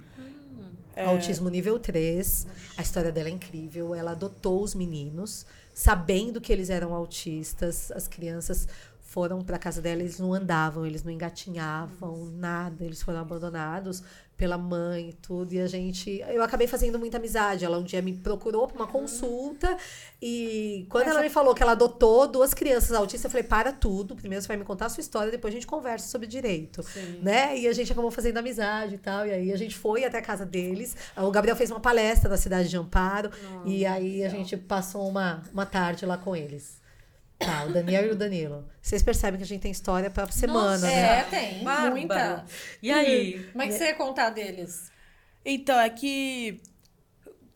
Autismo nível 3. A história dela é incrível. Ela adotou os meninos, sabendo que eles eram autistas. As crianças foram para casa dela, eles não andavam, eles não engatinhavam, nada. Eles foram abandonados pela mãe e tudo. E a gente. Eu acabei fazendo muita amizade. Ela um dia me procurou para uma consulta. E quando ela me falou que ela adotou duas crianças autistas, eu falei: para tudo. Primeiro você vai me contar a sua história, depois a gente conversa sobre direito. Né? E a gente acabou fazendo amizade e tal. E aí a gente foi até a casa deles. O Gabriel fez uma palestra na cidade de Amparo. e aí a gente passou uma, uma tarde lá com eles. Tá, o Daniel e o Danilo. Vocês percebem que a gente tem história pra semana, né? É, tem. Bárbaro. Muita. E aí? Como é que você ia contar deles? Então, é que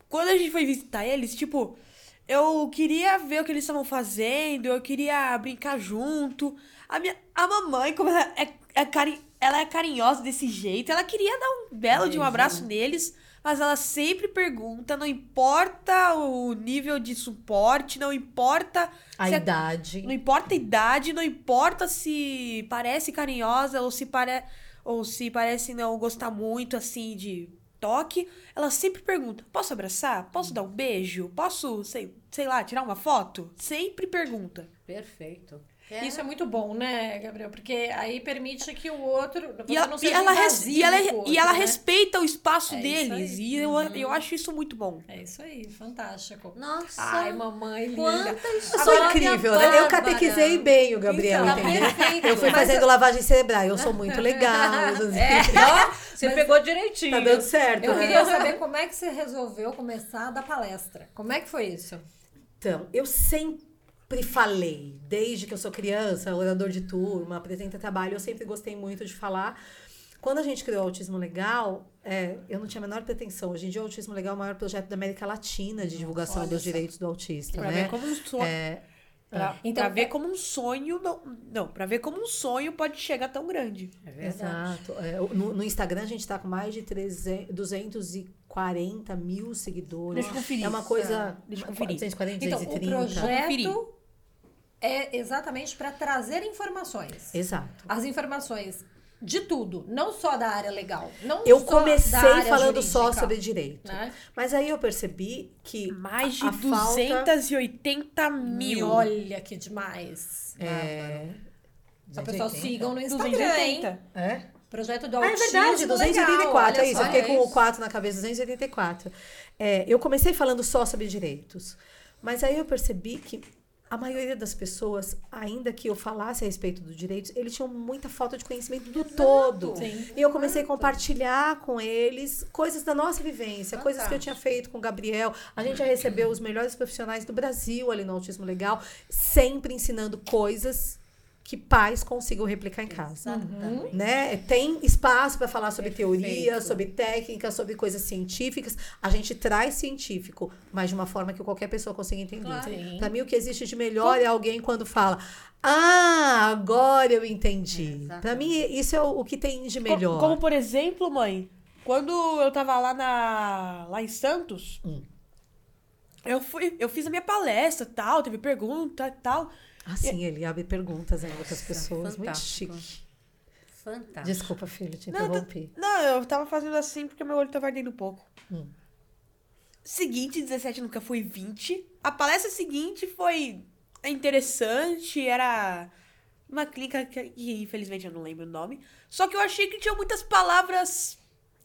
quando a gente foi visitar eles, tipo, eu queria ver o que eles estavam fazendo, eu queria brincar junto. A, minha, a mamãe, como ela é, é cari, ela é carinhosa desse jeito, ela queria dar um belo de um abraço neles, mas ela sempre pergunta, não importa o nível de suporte, não importa A se é idade. não importa a idade, não importa se parece carinhosa ou se, pare... ou se parece não gostar muito assim de toque. Ela sempre pergunta: posso abraçar? Posso dar um beijo? Posso, sei, sei lá, tirar uma foto? Sempre pergunta. Perfeito. Isso é muito bom, né, Gabriel? Porque aí permite que o outro. Você E ela, não e ela, res- e ela, outro, e ela né? respeita o espaço É deles. E eu, eu acho isso muito bom. É isso aí, fantástico. Nossa. Ai, mamãe linda. Eu sou incrível, né? Eu catequizei bem o Gabriel, Então, entendeu? perfeito. Eu fui Mas fazendo lavagem cerebral. Eu sou muito *laughs* legal. É, você pegou direitinho. Tá dando certo, Eu né? queria saber como é que você resolveu começar a dar palestra. Como é que foi isso? Então, eu sempre falei, desde que eu sou criança, orador de turma, apresenta trabalho, eu sempre gostei muito de falar. Quando a gente criou o Autismo Legal, é, eu não tinha a menor pretensão. Hoje em dia, o Autismo Legal é o maior projeto da América Latina de divulgação olha dos direitos do autista, Pra né? ver como um sonho. É, Pra, Então, pra ver é- como um sonho. Não, não, pra ver como um sonho pode chegar tão grande. É verdade. Exato. É, no, no Instagram a gente tá com mais de 300, 240 mil seguidores. Deixa eu conferir. É uma coisa. Deixa eu conferir. 240, Então, o 230. projeto é exatamente para trazer informações. Exato. As informações de tudo, não só da área legal. Não Eu só comecei da área falando só sobre direito. Né? Mas aí eu percebi que Mais de a falta- 280 mil. Olha que demais. É, As pessoas sigam no Instagram, 280. hein? é? Projeto do Ah, é autismo verdade, 284, legal, é isso. só. Eu fiquei com isso. o 4 na cabeça, 284. É, eu comecei falando só sobre direitos. Mas aí eu percebi que a maioria das pessoas, ainda que eu falasse a respeito dos direitos, eles tinham muita falta de conhecimento do todo. Sim. E eu comecei a compartilhar com eles coisas da nossa vivência, coisas que eu tinha feito com o Gabriel. A gente já recebeu os melhores profissionais do Brasil ali no Autismo Legal, sempre ensinando coisas que pais consigam replicar em casa. Exatamente. Né? Tem espaço para falar sobre Perfeito. teoria, sobre técnica, sobre coisas científicas. A gente traz científico, mas de uma forma que qualquer pessoa consiga entender. Claro. Para mim, o que existe de melhor é alguém quando fala: Ah, agora eu entendi. Exatamente. Para mim, isso é o, que tem de melhor. Como, por exemplo, mãe, quando eu tava lá na lá em Santos, Hum. eu fui, eu fiz a minha palestra, tal, teve pergunta, tal. Assim, ele abre perguntas ainda para as pessoas. Muito fantástico. chique. Fantástico. Desculpa, filho, te Não, interrompi. Não, eu tava fazendo assim porque meu olho tava ardendo um pouco. Hum. Seguinte, 17 nunca foi 20. A palestra seguinte foi interessante, era uma clínica que, infelizmente eu não lembro o nome. Só que eu achei que tinha muitas palavras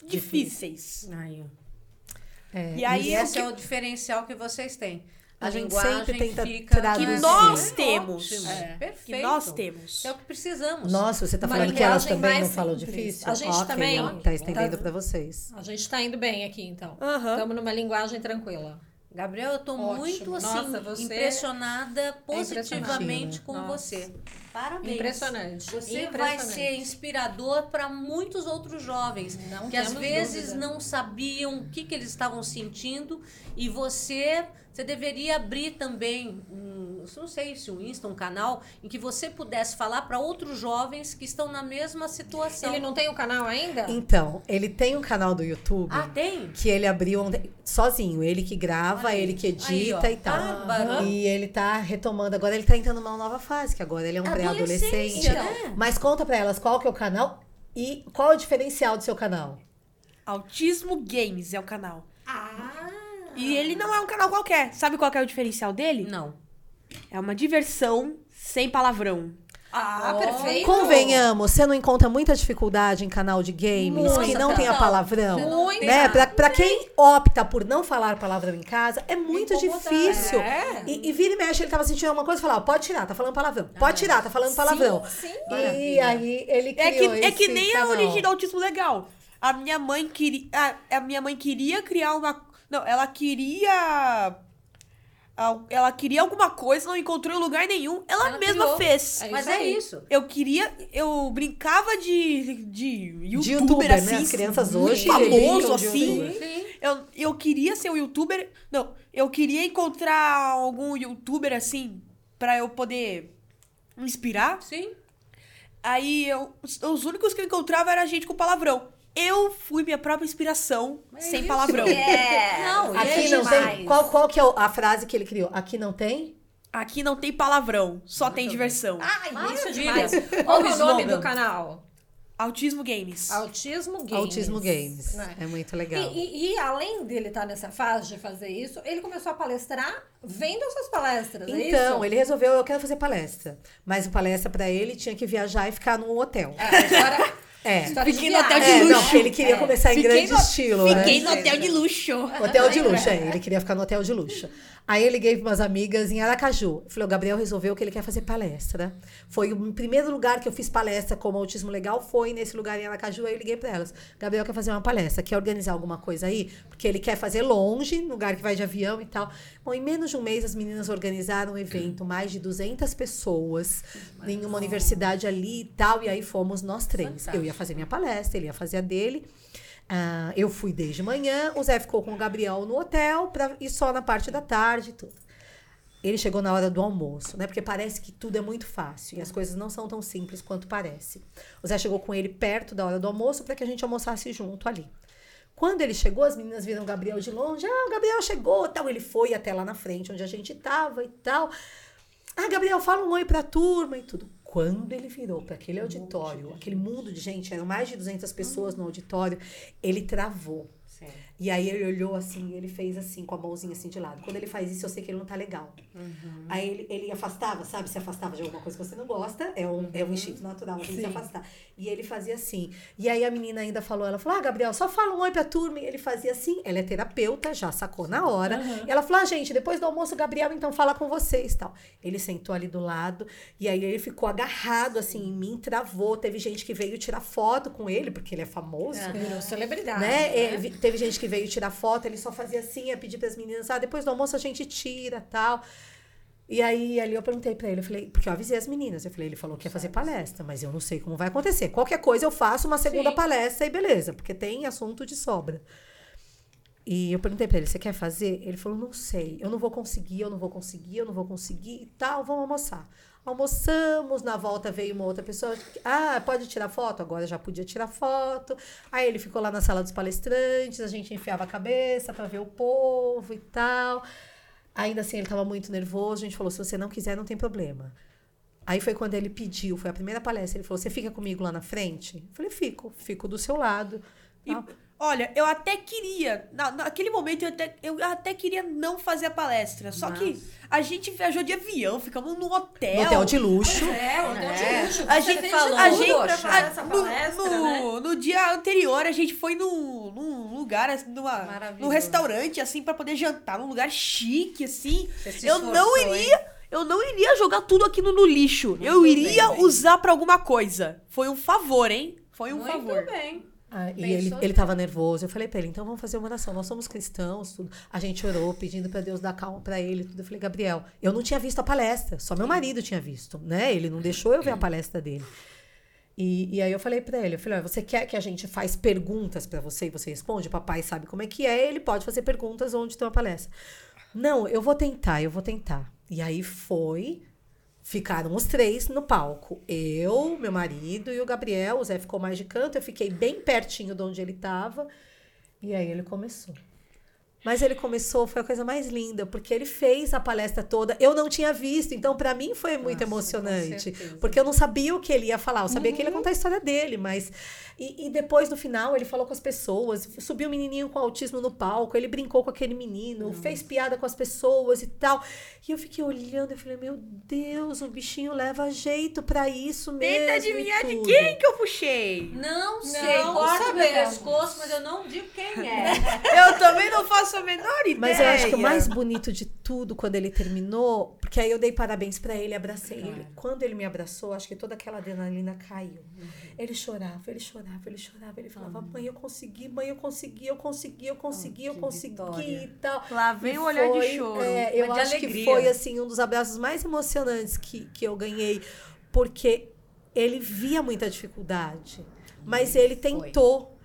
difíceis. Aí, ó. É, E aí esse que- é o diferencial que vocês têm. A A, gente linguagem sempre tenta fica traduzir. Que nós É temos. ótimo, É. Perfeito. que nós temos. É o que precisamos. Nossa, você tá Uma falando que elas também não falam simples. difícil? A gente Ok, também. ela Tá estendendo Tá- pra vocês. A gente tá indo bem aqui, então. Aham. Estamos numa linguagem tranquila. Gabriel, eu Ótimo. muito assim, Nossa, impressionada é positivamente impressionante. com Nossa. você. Parabéns. Impressionante. Você vai Impressionante. ser inspirador para muitos outros jovens Não que às vezes dúvida. não sabiam o que, que eles estavam sentindo e você você deveria abrir também um, não sei se um Insta, um canal em que você pudesse falar para outros jovens que estão na mesma situação. Ele não tem o canal ainda? Então, ele tem um canal do YouTube Ah, tem? que ele abriu ontem- sozinho. Ele que grava, Aí. ele que Aí, edita ó. e tal. Bárbaro. E ele tá retomando. Agora ele tá entrando numa nova fase, que agora ele é um pré-adolescente. Adolescência, né? Mas conta pra elas qual que é o canal e qual é o diferencial do seu canal. Autismo Games é o canal. Ah! E ele não é um canal qualquer. Sabe qual que é o diferencial dele? Não. É uma diversão sem palavrão. Ah, Ó. perfeito. Convenhamos, você não encontra muita dificuldade em canal de games que Muita. não tem a Não, palavrão? tem Né? Pra, pra quem opta por não falar palavrão em casa, é muito difícil. É. E, e vira e mexe, ele tava sentindo alguma coisa e falava, pode tirar, tá falando palavrão. Pode tirar, tá falando palavrão. Sim, sim. E Maravilha. aí ele É que, criou é que esse nem canal. a origem do autismo legal. A minha mãe queria. A, a minha mãe queria criar uma. Não, ela queria. Ela queria alguma coisa, não encontrou em lugar nenhum. Ela, Ela mesma criou. fez. É Mas é isso. Eu queria. Eu brincava de. De youtuber, De youtuber, assim. né? As crianças hoje famoso, assim. Sim. Eu, eu queria ser um youtuber. Não, eu queria encontrar algum youtuber assim. Pra eu poder me inspirar. Sim. Aí eu, os, os únicos que eu encontrava era gente com palavrão. Eu fui minha própria inspiração sem isso. palavrão. É. Não, e Aqui é não demais. tem. Qual, qual que é a frase que ele criou? Aqui não tem? Aqui não tem palavrão, só tem diversão. Ai, isso é demais. Qual o é o nome do canal? Autismo Games. Autismo Games. Autismo Games. Né? É muito legal. E, e- e além dele estar nessa fase de fazer isso, ele começou a palestrar vendo as suas palestras, é Então, isso? ele resolveu, eu quero fazer palestra. Mas o palestra pra ele tinha que viajar e ficar num hotel. É, agora, É. história Fiquei no hotel de. É, luxo. não, ele queria É. começar em Fiquei grande no- estilo, né? Fiquei no hotel de luxo. Hotel de luxo, é. Ele queria ficar no hotel de luxo. Aí eu liguei para umas amigas em Aracaju. Eu falei, o Gabriel resolveu que ele quer fazer palestra. Foi o primeiro lugar que eu fiz palestra como autismo legal, foi nesse lugar em Aracaju. Aí eu liguei para elas. Gabriel quer fazer uma palestra, quer organizar alguma coisa aí? Porque ele quer fazer longe, lugar que vai de avião e tal. Bom, em menos de um mês as meninas organizaram um evento, mais de 200 pessoas, em uma universidade ali e tal. E aí fomos nós três. Fantástico. Eu ia fazer minha palestra, ele ia fazer a dele. Ah, eu fui desde manhã, o Zé ficou com o Gabriel no hotel pra, e só na parte da tarde tudo. Ele chegou na hora do almoço, né? Porque parece que tudo é muito fácil e as coisas não são tão simples quanto parece. O Zé chegou com ele perto da hora do almoço para que a gente almoçasse junto ali. Quando ele chegou, as meninas viram o Gabriel de longe. Ah, o Gabriel chegou, tal. Ele foi até lá na frente, onde a gente tava e tal. Ah, Gabriel, fala um oi pra turma e tudo. Quando ele virou para aquele auditório, aquele mundo de gente, eram mais de 200 pessoas no auditório, ele travou. E aí ele olhou assim, ele fez assim, com a mãozinha assim de lado. Quando ele faz isso, eu sei que ele não tá legal. Aí ele, ele afastava, sabe? Se afastava de alguma coisa que você não gosta, é um, é um instinto natural, a gente se afastar. E ele fazia assim. E aí a menina ainda falou, ela falou, ah, Gabriel, só fala um oi pra turma. E ele fazia assim, ela é terapeuta, já sacou na hora. E ela falou, ah, gente, depois do almoço, o Gabriel então fala com vocês tal. Ele sentou ali do lado, e aí ele ficou agarrado assim em mim, travou. Teve gente que veio tirar foto com ele, porque ele é famoso. Virou celebridade. Né? É, vi- teve gente que veio tirar foto, ele só fazia assim, ia pedir para as meninas, ah, depois do almoço a gente tira, tal. E aí, ali eu perguntei pra ele, eu falei, porque eu avisei as meninas, eu falei, ele falou que ia fazer palestra, mas eu não sei como vai acontecer. Qualquer coisa eu faço uma segunda Sim. palestra e beleza, porque tem assunto de sobra. E eu perguntei pra ele, você quer fazer? Ele falou, não sei, eu não vou conseguir, eu não vou conseguir, eu não vou conseguir e tal, vamos almoçar. Almoçamos, na volta veio uma outra pessoa, ah, pode tirar foto? Agora já podia tirar foto. Aí ele ficou lá na sala dos palestrantes, a gente enfiava a cabeça pra ver o povo e tal. Ainda assim, ele tava muito nervoso, a gente falou, se você não quiser, não tem problema. Aí foi quando ele pediu, foi a primeira palestra, ele falou, você fica comigo lá na frente? Eu falei, fico, fico do seu lado. E, Ah, olha, eu até queria, na, naquele momento eu até, eu até queria não fazer a palestra. Só que a gente viajou de avião, ficamos no hotel. no hotel de luxo. É, o hotel É. de luxo. A gente falou, de a gente, pra fazer a- essa no, palestra, no, né? no dia anterior, a gente foi num, num lugar, assim, numa, num restaurante, assim, pra poder jantar, num lugar chique, assim. Você se Eu não hein? iria. Eu não iria jogar tudo aquilo no lixo. eu iria bem, bem. usar pra alguma coisa. Foi um favor, hein? Foi um Muito favor. bem. Ah, e ele, ele tava nervoso. Eu falei pra ele, então vamos fazer uma oração. Nós somos cristãos, tudo. A gente orou pedindo pra Deus dar calma pra ele, tudo. Eu falei, Gabriel, eu não tinha visto a palestra, só meu marido tinha visto, né? Ele não deixou eu ver a palestra dele. E, e aí eu falei pra ele, eu falei, "Olha, você quer que a gente faz perguntas pra você e você responde? Papai sabe como é que é, ele pode fazer perguntas onde tem uma palestra. Não, eu vou tentar, eu vou tentar. E aí foi, Ficaram os três no palco. Eu, meu marido e o Gabriel. O Zé ficou mais de canto. Eu fiquei bem pertinho de onde ele estava. E aí ele começou. Mas ele começou, foi a coisa mais linda, porque ele fez a palestra toda. Eu não tinha visto, então para mim foi muito Nossa, emocionante. Porque eu não sabia o que ele ia falar. Eu sabia que ele ia contar a história dele, mas. E, e depois, no final, ele falou com as pessoas. Subiu um menininho com autismo no palco, ele brincou com aquele menino, fez piada com as pessoas e tal. E eu fiquei olhando e falei: Meu Deus, o bichinho leva jeito pra isso mesmo. Tenta adivinhar de tudo." quem que eu puxei. Não sei, Não corta meu sabemos. pescoço, mas eu não digo quem é. *laughs* Eu também não faço a menor ideia. Mas eu acho que o mais bonito de tudo, quando ele terminou, porque aí eu dei parabéns pra ele, abracei ele. Quando ele me abraçou, acho que toda aquela adrenalina caiu. Ele chorava, ele chorava, ele chorava, ele falava: "Mãe, eu consegui, mãe, eu consegui, eu consegui, eu consegui, eu que consegui" vitória. e tal. Lá vem E o olhar de foi, choro. é, eu de acho alegria. que foi assim um dos abraços mais emocionantes que, que eu ganhei, porque ele via muita dificuldade, mas ele tentou.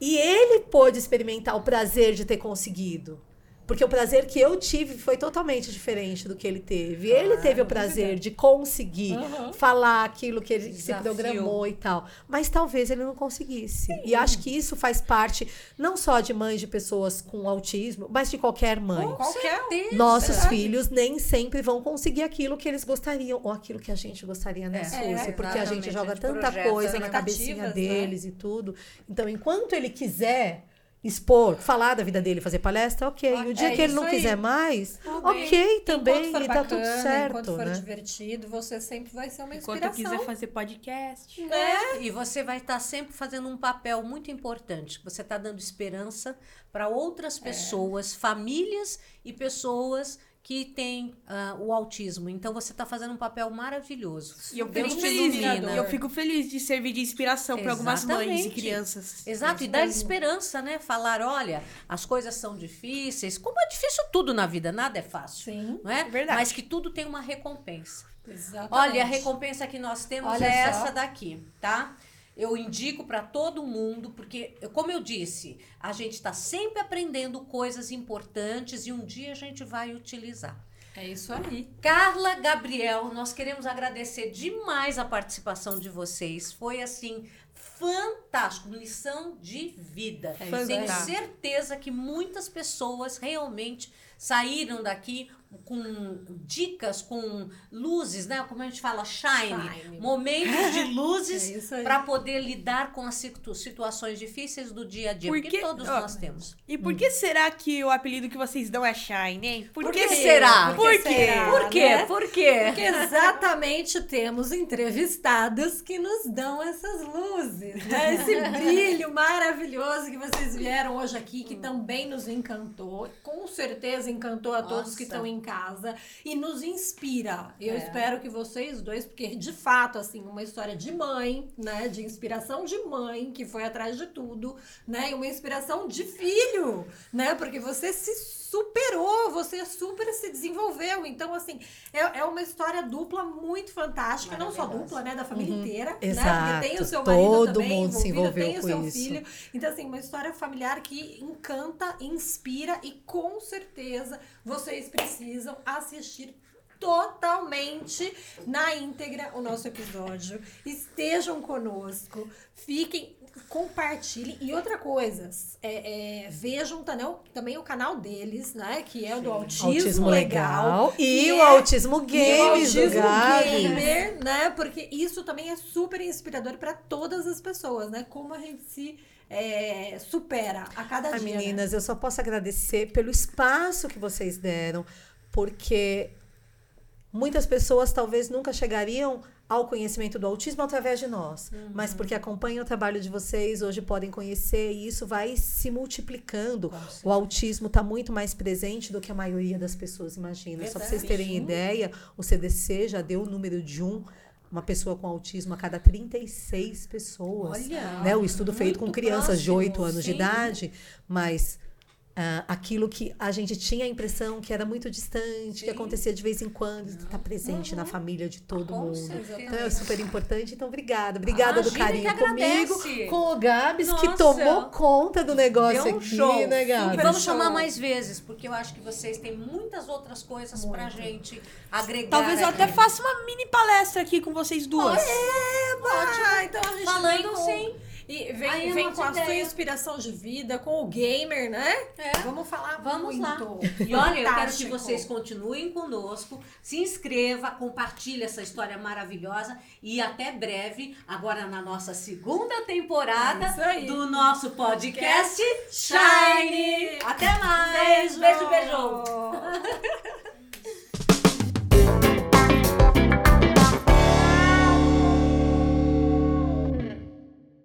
E ele pôde experimentar o prazer de ter conseguido. Porque o prazer que eu tive foi totalmente diferente do que ele teve. ele teve o prazer de conseguir Aham. falar aquilo que ele Desafio. se programou e tal. Mas talvez ele não conseguisse. E acho que isso faz parte não só de mães de pessoas com autismo, mas de qualquer mãe. Qualquer um. Nossos filhos nem sempre vão conseguir aquilo que eles gostariam ou aquilo que a gente gostaria, né, É, Suzy? Porque a gente joga A gente tanta coisa na cabecinha né? deles e tudo. Então, enquanto ele quiser expor, falar da vida dele, fazer palestra, ok. E o dia É que ele não aí. quiser mais, Tudo ok bem. também. Enquanto for E tá tudo certo, Enquanto for né? divertido, você sempre vai ser uma Enquanto inspiração. eu quiser fazer podcast. É, e você vai estar sempre fazendo um papel muito importante. Você está dando esperança para outras pessoas, famílias e pessoas que têm ah, o autismo. Então você está fazendo um papel maravilhoso. E eu Deus fico feliz, ilumina. eu fico feliz de servir de inspiração para algumas mães e crianças. Exato, e dar esperança, né? Falar, olha, as coisas são difíceis. Como é difícil tudo na vida, nada é fácil. Sim, Não é? Verdade. Mas que tudo tem uma recompensa. exatamente. Olha, a recompensa que nós temos Olha é só. essa daqui, tá? Eu indico para todo mundo, porque, como eu disse, a gente está sempre aprendendo coisas importantes e um dia a gente vai utilizar. É isso aí. Carla, Gabriel, nós queremos agradecer demais a participação de vocês. Foi assim fantástico, lição de vida. É Tenho certeza que muitas pessoas realmente saíram daqui com dicas, com luzes, né? Como a gente fala, shine, Shine. momentos de *laughs* É luzes aí. para poder lidar com as situ- situações difíceis do dia a dia, porque, Porque- todos ó, nós temos. E por que será que o apelido que vocês dão é Shine, hein? Por que será? Por que quê? será? Por quê? né? Por quê? Porque exatamente temos entrevistadas que nos dão essas luzes, né? Esse *laughs* brilho maravilhoso que vocês vieram hoje aqui, que também nos encantou, com certeza encantou a todos Nossa. que estão em casa e nos inspira. Eu É. espero que vocês dois, porque de fato, assim, uma história de mãe, né? De inspiração de mãe, que foi atrás de tudo, né? E uma inspiração de filho, né? Porque você se superou, você super se desenvolveu. Então, assim, é, é uma história dupla muito fantástica, não só dupla, né? Da família inteira, né? Exato. Porque tem o seu marido Todo também mundo se envolveu tem o seu isso. filho. Então, assim, uma história familiar que encanta, inspira e com certeza vocês precisam assistir totalmente na íntegra o nosso episódio. Estejam conosco, fiquem, compartilhem. E outra coisa, é, é, vejam também, também o canal deles, né? Que é o do Autismo, Autismo Legal. Legal. E que o é- Autismo e o Games autismo gamer, né? Porque isso também é super inspirador para todas as pessoas, né? Como a gente se é, supera a cada Ah, dia. né? meninas, eu só posso agradecer pelo espaço que vocês deram, porque muitas pessoas talvez nunca chegariam ao conhecimento do autismo através de nós, Uhum. mas porque acompanham o trabalho de vocês, hoje podem conhecer e isso vai se multiplicando. O autismo está muito mais presente do que a maioria das pessoas imagina. Só para vocês terem ideia, o CDC já deu o número de um uma pessoa com autismo a cada 36 pessoas. Olha, né? O estudo feito com crianças de próximo, 8 anos de sim. idade, mas ah, aquilo que a gente tinha a impressão que era muito distante, que acontecia de vez em quando, está presente na família de todo Com mundo. certeza. Então é super importante. Então, obrigada. Obrigada do Imagina carinho que comigo, agradece. com o Gabs, que Nossa. tomou conta do negócio Deu um aqui, show. né, E Gabs? vamos show. chamar mais vezes, porque eu acho que vocês têm muitas outras coisas pra gente agregar. Talvez eu aqui. até faça uma mini palestra aqui com vocês duas. Ah, então a gente Falando sim. E vem, Aí vem com a sua ideia. inspiração de vida, com o gamer, né? É. Vamos falar Vamos muito. lá. E olha, eu quero que vocês continuem conosco, se inscreva, compartilhe essa história maravilhosa e até breve, agora na nossa segunda temporada É do nosso podcast Shine. Até mais. beijo. beijo. beijo. *laughs*